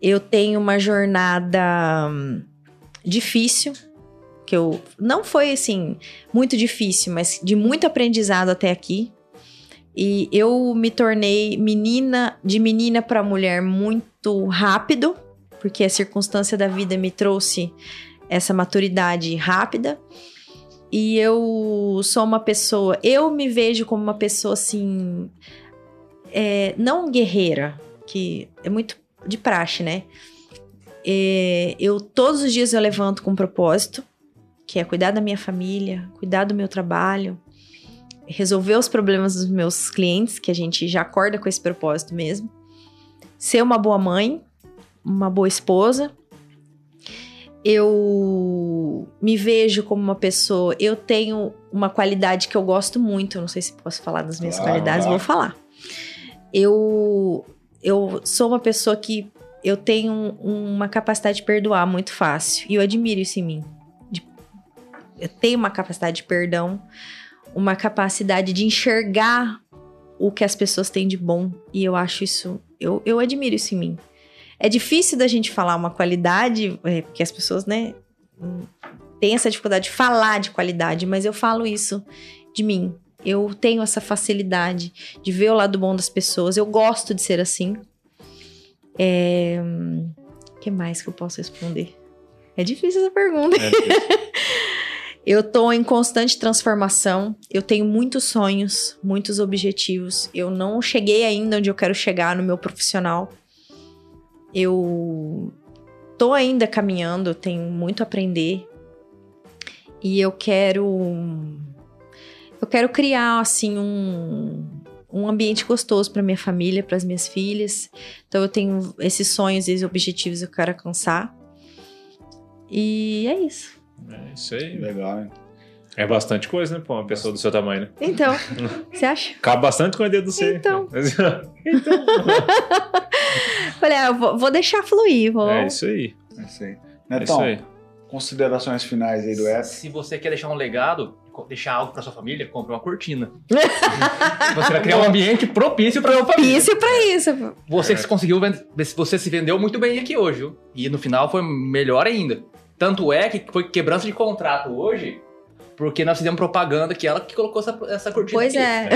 Eu tenho uma jornada hum, difícil, que eu não foi assim muito difícil, mas de muito aprendizado até aqui. E eu me tornei menina, de menina para mulher muito rápido, porque a circunstância da vida me trouxe essa maturidade rápida. E eu sou uma pessoa, eu me vejo como uma pessoa assim, é, não guerreira, que é muito de praxe, né? É, eu todos os dias eu levanto com um propósito, que é cuidar da minha família, cuidar do meu trabalho, resolver os problemas dos meus clientes, que a gente já acorda com esse propósito mesmo. Ser uma boa mãe, uma boa esposa. Eu me vejo como uma pessoa. Eu tenho uma qualidade que eu gosto muito. eu Não sei se posso falar das minhas Claro, qualidades, vou falar. Eu, eu sou uma pessoa que eu tenho um- uma capacidade de perdoar muito fácil. E eu admiro isso em mim. Eu tenho uma capacidade de perdão, uma capacidade de enxergar o que as pessoas têm de bom. E eu acho isso. Eu, eu admiro isso em mim. É difícil da gente falar uma qualidade, é, porque as pessoas, né? tenho essa dificuldade de falar de qualidade, mas eu falo isso de mim. Eu tenho essa facilidade de ver o lado bom das pessoas. Eu gosto de ser assim. É... O que mais que eu posso responder? É difícil essa pergunta. É difícil. Eu tô em constante transformação. Eu tenho muitos sonhos, muitos objetivos. Eu não cheguei ainda onde eu quero chegar no meu profissional. Eu tô ainda caminhando, tenho muito a aprender. E eu quero eu quero criar assim um um ambiente gostoso para minha família, para as minhas filhas. Então eu tenho esses sonhos, esses objetivos que eu quero alcançar. E é isso. É isso aí. Legal, hein? É bastante coisa, né, pra uma pessoa do seu tamanho, né? Então, você acha? Cabe bastante com a dedo do C. Então. Falei, ah, eu vou, vou deixar fluir, vou. É isso aí. É isso aí. É isso Netão, aí. considerações finais aí do F. Se você quer deixar um legado, deixar algo pra sua família, compre uma cortina. você vai criar um ambiente propício pra sua família. Isso pra isso. Você É. conseguiu, você se vendeu muito bem aqui hoje, viu? E no final foi melhor ainda. Tanto é que foi quebrança de contrato hoje, porque nós fizemos propaganda que ela que colocou essa, essa cortina Pois aqui. é.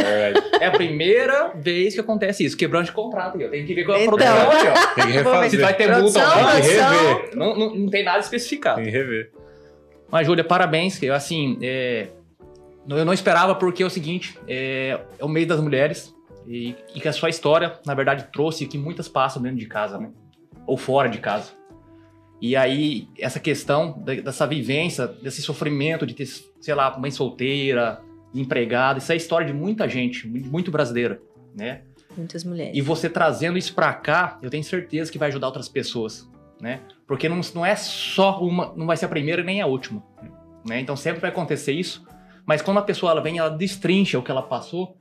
É. É a primeira vez que acontece isso, quebrança de contrato. ó. Tem que ver com a Então. produção aqui, ó. Tem que Se refazer. vai ter multa ou não, Tem que produção. rever. não, não, não tem nada especificado. Tem que rever. Mas, Júlia, parabéns. que, Assim, é, eu não esperava porque é o seguinte, é, é o mês das mulheres e, e que a sua história, na verdade, trouxe que muitas passam dentro de casa, né? Ou fora de casa. E aí, essa questão dessa vivência, desse sofrimento de ter, sei lá, mãe solteira, empregada, isso é a história de muita gente, mu- muito brasileira, né? Muitas mulheres. E você trazendo isso pra cá, eu tenho certeza que vai ajudar outras pessoas, né? Porque não, não é só uma, não vai ser a primeira nem a última, né? Então sempre vai acontecer isso, mas quando a pessoa ela vem, ela destrincha o que ela passou,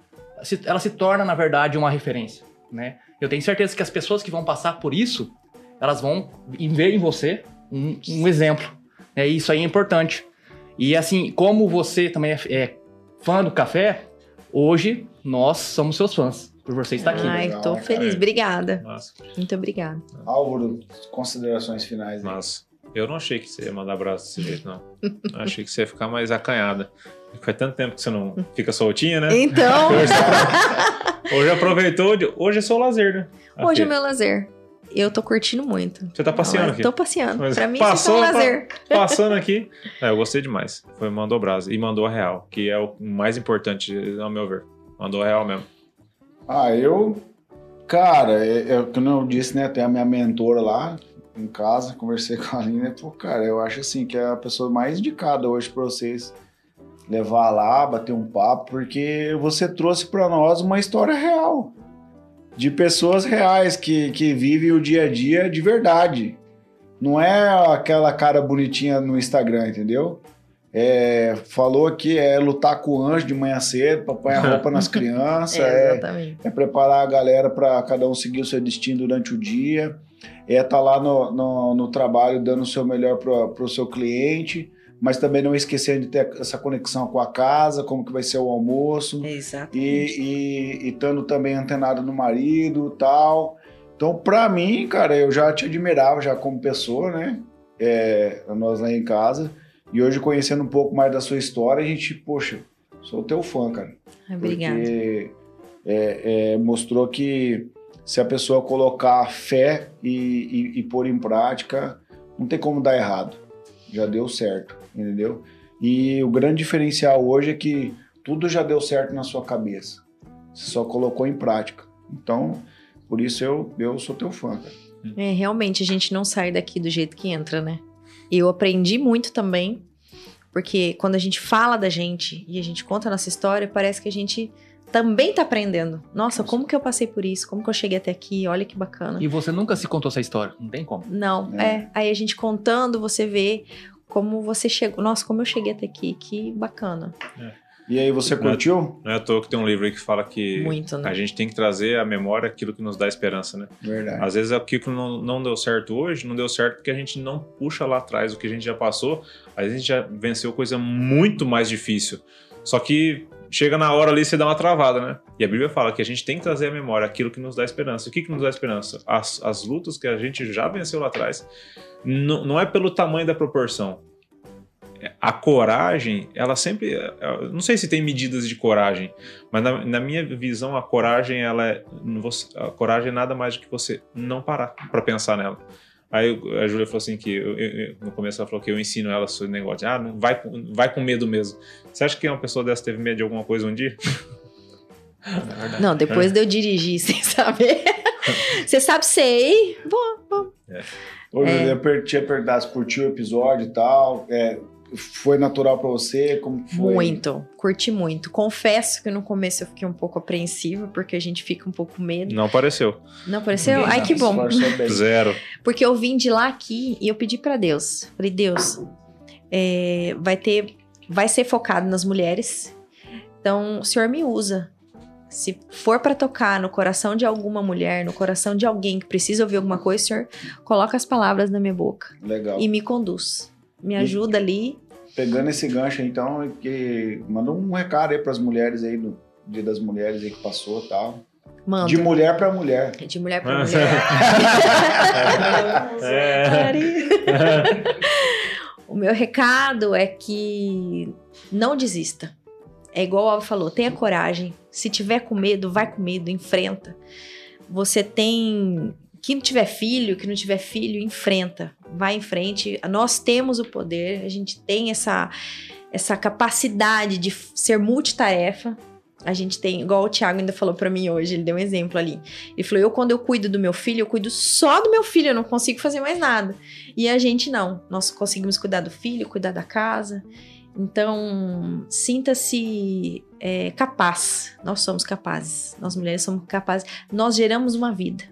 ela se torna na verdade uma referência, né? Eu tenho certeza que as pessoas que vão passar por isso, elas vão ver em você um, um exemplo? E isso aí é importante. E assim, como você também é, é fã do café, hoje nós somos seus fãs por você estar aqui. Ai, legal, tô cara. feliz. Obrigada. Nossa, Muito obrigada. Álvaro, considerações finais aí. nossa. Eu não achei que você ia mandar abraço desse jeito, não. Eu achei que você ia ficar mais acanhada. Faz tanto tempo que você não fica soltinha, né? Então, Hoje, aproveitou. de- Hoje é só o lazer, né? hoje é meu lazer. Eu tô curtindo muito. Você tá passeando Não, aqui. Tô passeando. Mas pra mim, passou isso é um pra- lazer. Passando aqui. É, eu gostei demais. Foi mandou brasa. E mandou a real, que é o mais importante, ao meu ver. Mandou a real mesmo. Ah, eu. Cara, é, é, como eu disse, né? Tem a minha mentora lá em casa, conversei com a Aline. Pô, cara, eu acho assim que é a pessoa mais indicada hoje pra vocês levar lá, bater um papo, porque você trouxe pra nós uma história real. De pessoas reais que, que vivem o dia a dia de verdade. Não é aquela cara bonitinha no Instagram, entendeu? É, falou que é lutar com o anjo de manhã cedo, pra pôr a roupa nas crianças, É, é, exatamente. é preparar a galera para cada um seguir o seu destino durante o dia, é estar lá no, no, no trabalho dando o seu melhor para o seu cliente, mas também não esquecendo de ter essa conexão com a casa, como que vai ser o almoço, Exato. e, e, estando também antenado no marido tal. Então, para mim, cara, eu já te admirava já como pessoa, né? É, nós lá em casa. E hoje, conhecendo um pouco mais da sua história, a gente, poxa, sou teu fã, cara. Obrigada. Porque é, é, mostrou que se a pessoa colocar fé e, e, e pôr em prática, não tem como dar errado. Já deu certo, entendeu? E o grande diferencial hoje é que tudo já deu certo na sua cabeça. Você só colocou em prática. Então, por isso eu, eu sou teu fã, cara. É, realmente, a gente não sai daqui do jeito que entra, né? Eu aprendi muito também, porque quando a gente fala da gente e a gente conta a nossa história, parece que a gente também tá aprendendo. Nossa, como que eu passei por isso? Como que eu cheguei até aqui? Olha que bacana. E você nunca se contou essa história, não tem como. Não, É. é. Aí a gente contando, você vê como você chegou. Nossa, como eu cheguei até aqui, que bacana. E aí, você curtiu? Não é à toa que tem um livro aí que fala que Muito, né? a gente tem que trazer à memória aquilo que nos dá esperança, né? Verdade. Às vezes aquilo que não, não deu certo hoje, não deu certo porque a gente não puxa lá atrás o que a gente já passou. Às vezes a gente já venceu coisa muito mais difícil. Só que chega na hora ali você dá uma travada, né? E a Bíblia fala que a gente tem que trazer à memória aquilo que nos dá esperança. O que, que nos dá esperança? As, as lutas que a gente já venceu lá atrás. Não é pelo tamanho da proporção. a coragem, ela sempre. Não sei se tem medidas de coragem, mas na, na minha visão, a coragem, ela é. A coragem é nada mais do que você não parar para pensar nela. Aí a Júlia falou assim que eu, eu, no começo ela falou que eu ensino ela sobre negócio de, ah, não, vai, vai com medo mesmo. Você acha que uma pessoa dessa teve medo de alguma coisa um dia? Não, depois de eu dirigir sem saber. Você sabe, sei. Vou, vou. É. Hoje é. eu tinha perguntado se curtiu o episódio e tal. É, foi natural para você? Como foi? Muito, curti muito. Confesso que no começo eu fiquei um pouco apreensiva, porque a gente fica um pouco com medo. Não apareceu. Não apareceu? Ai, que bom. Zero. Porque eu vim de lá aqui e eu pedi para Deus. Falei, Deus, é, vai ter, vai ser focado nas mulheres. Então, o Senhor me usa. Se for para tocar no coração de alguma mulher, no coração de alguém que precisa ouvir alguma coisa, Senhor, coloca as palavras na minha boca. Legal. E me conduz. Me ajuda e, ali. Pegando esse gancho, então, que manda um recado aí para as mulheres aí no Dia das Mulheres aí que passou, tal. Manda. De mulher para mulher. De mulher para mulher. é. o meu recado é que não desista. É igual o Alvo falou, tenha coragem. Se tiver com medo, vai com medo, enfrenta. Você tem. Quem não tiver filho, que não tiver filho, enfrenta. Vai em frente. Nós temos o poder, a gente tem essa, essa capacidade de ser multitarefa. A gente tem, igual o Thiago ainda falou para mim hoje, ele deu um exemplo ali. Ele falou: Eu, quando eu cuido do meu filho, eu cuido só do meu filho, eu não consigo fazer mais nada. E a gente não. Nós conseguimos cuidar do filho, cuidar da casa. Então, sinta-se é, capaz. Nós somos capazes. Nós mulheres somos capazes. Nós geramos uma vida.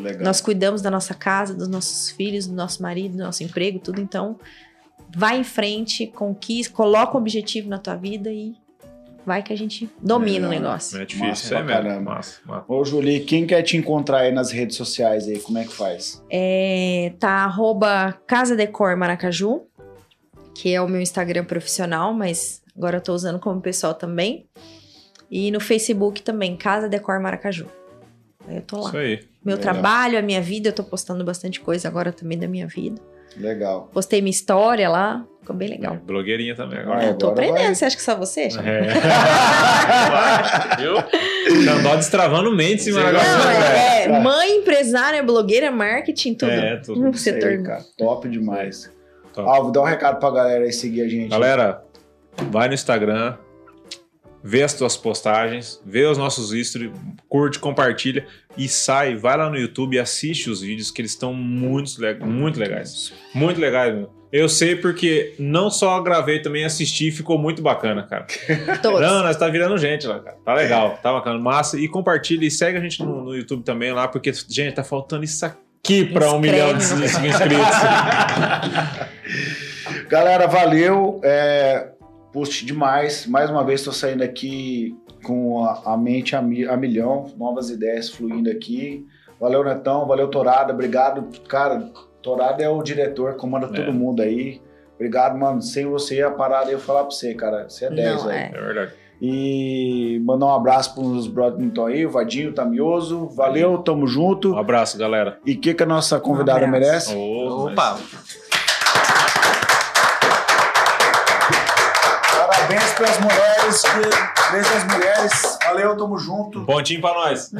Legal. Nós cuidamos da nossa casa, dos nossos filhos, do nosso marido, do nosso emprego, tudo. Então, vai em frente, conquista, coloca um objetivo na tua vida e vai que a gente domina é, o negócio. É difícil, é mesmo. Massa, massa. Ô, Julie, quem quer te encontrar aí nas redes sociais aí, como é que faz? É, tá arroba Casa Decor Maracaju que é o meu Instagram profissional, mas agora eu tô usando como pessoal também. E no Facebook também, Casa Decor Maracaju. Aí eu tô lá. Isso aí. Meu Legal. trabalho, a minha vida, eu tô postando bastante coisa agora também da minha vida. Legal. Postei minha história lá, ficou bem legal. É, blogueirinha também agora. eu tô aprendendo, vai. você acha que só você? É. eu? Xandó destravando mente em Maracaju. Não, é, é, mãe, empresária, blogueira, marketing, tudo. É, tudo. No setor. Aí, cara, top demais. Top. Alvo, dá um recado pra galera aí seguir a gente. Galera, vai no Instagram, vê as tuas postagens, vê os nossos stories, curte, compartilha e sai, vai lá no YouTube e assiste os vídeos que eles estão muito, muito legais. Muito legais, meu. Eu sei porque não só gravei, também assisti e ficou muito bacana, cara. Todos. Não, nós tá virando gente lá, cara. Tá legal, tá bacana. Massa. E compartilha e segue a gente no, no YouTube também lá, porque, gente, tá faltando isso aqui para um milhão de inscritos. Galera, valeu. É, post demais. Mais uma vez estou saindo aqui com a, a mente a, mi, a, milhão, novas ideias fluindo aqui. Valeu, Netão. Valeu, Torada. Obrigado. Cara, Torada é o diretor, comanda é. todo mundo aí. Obrigado, mano. Sem você, a parada eu falar pra você, cara. Você é 10 aí. É. é verdade. E mandar um abraço para os brothers que estão aí, o Vadinho, o Tamioso. Valeu, tamo junto. Um abraço, galera. E o que, que a nossa convidada um merece? Oh, Opa! Parabéns para as mulheres, beijo as mulheres. Valeu, tamo junto. Um pontinho para nós.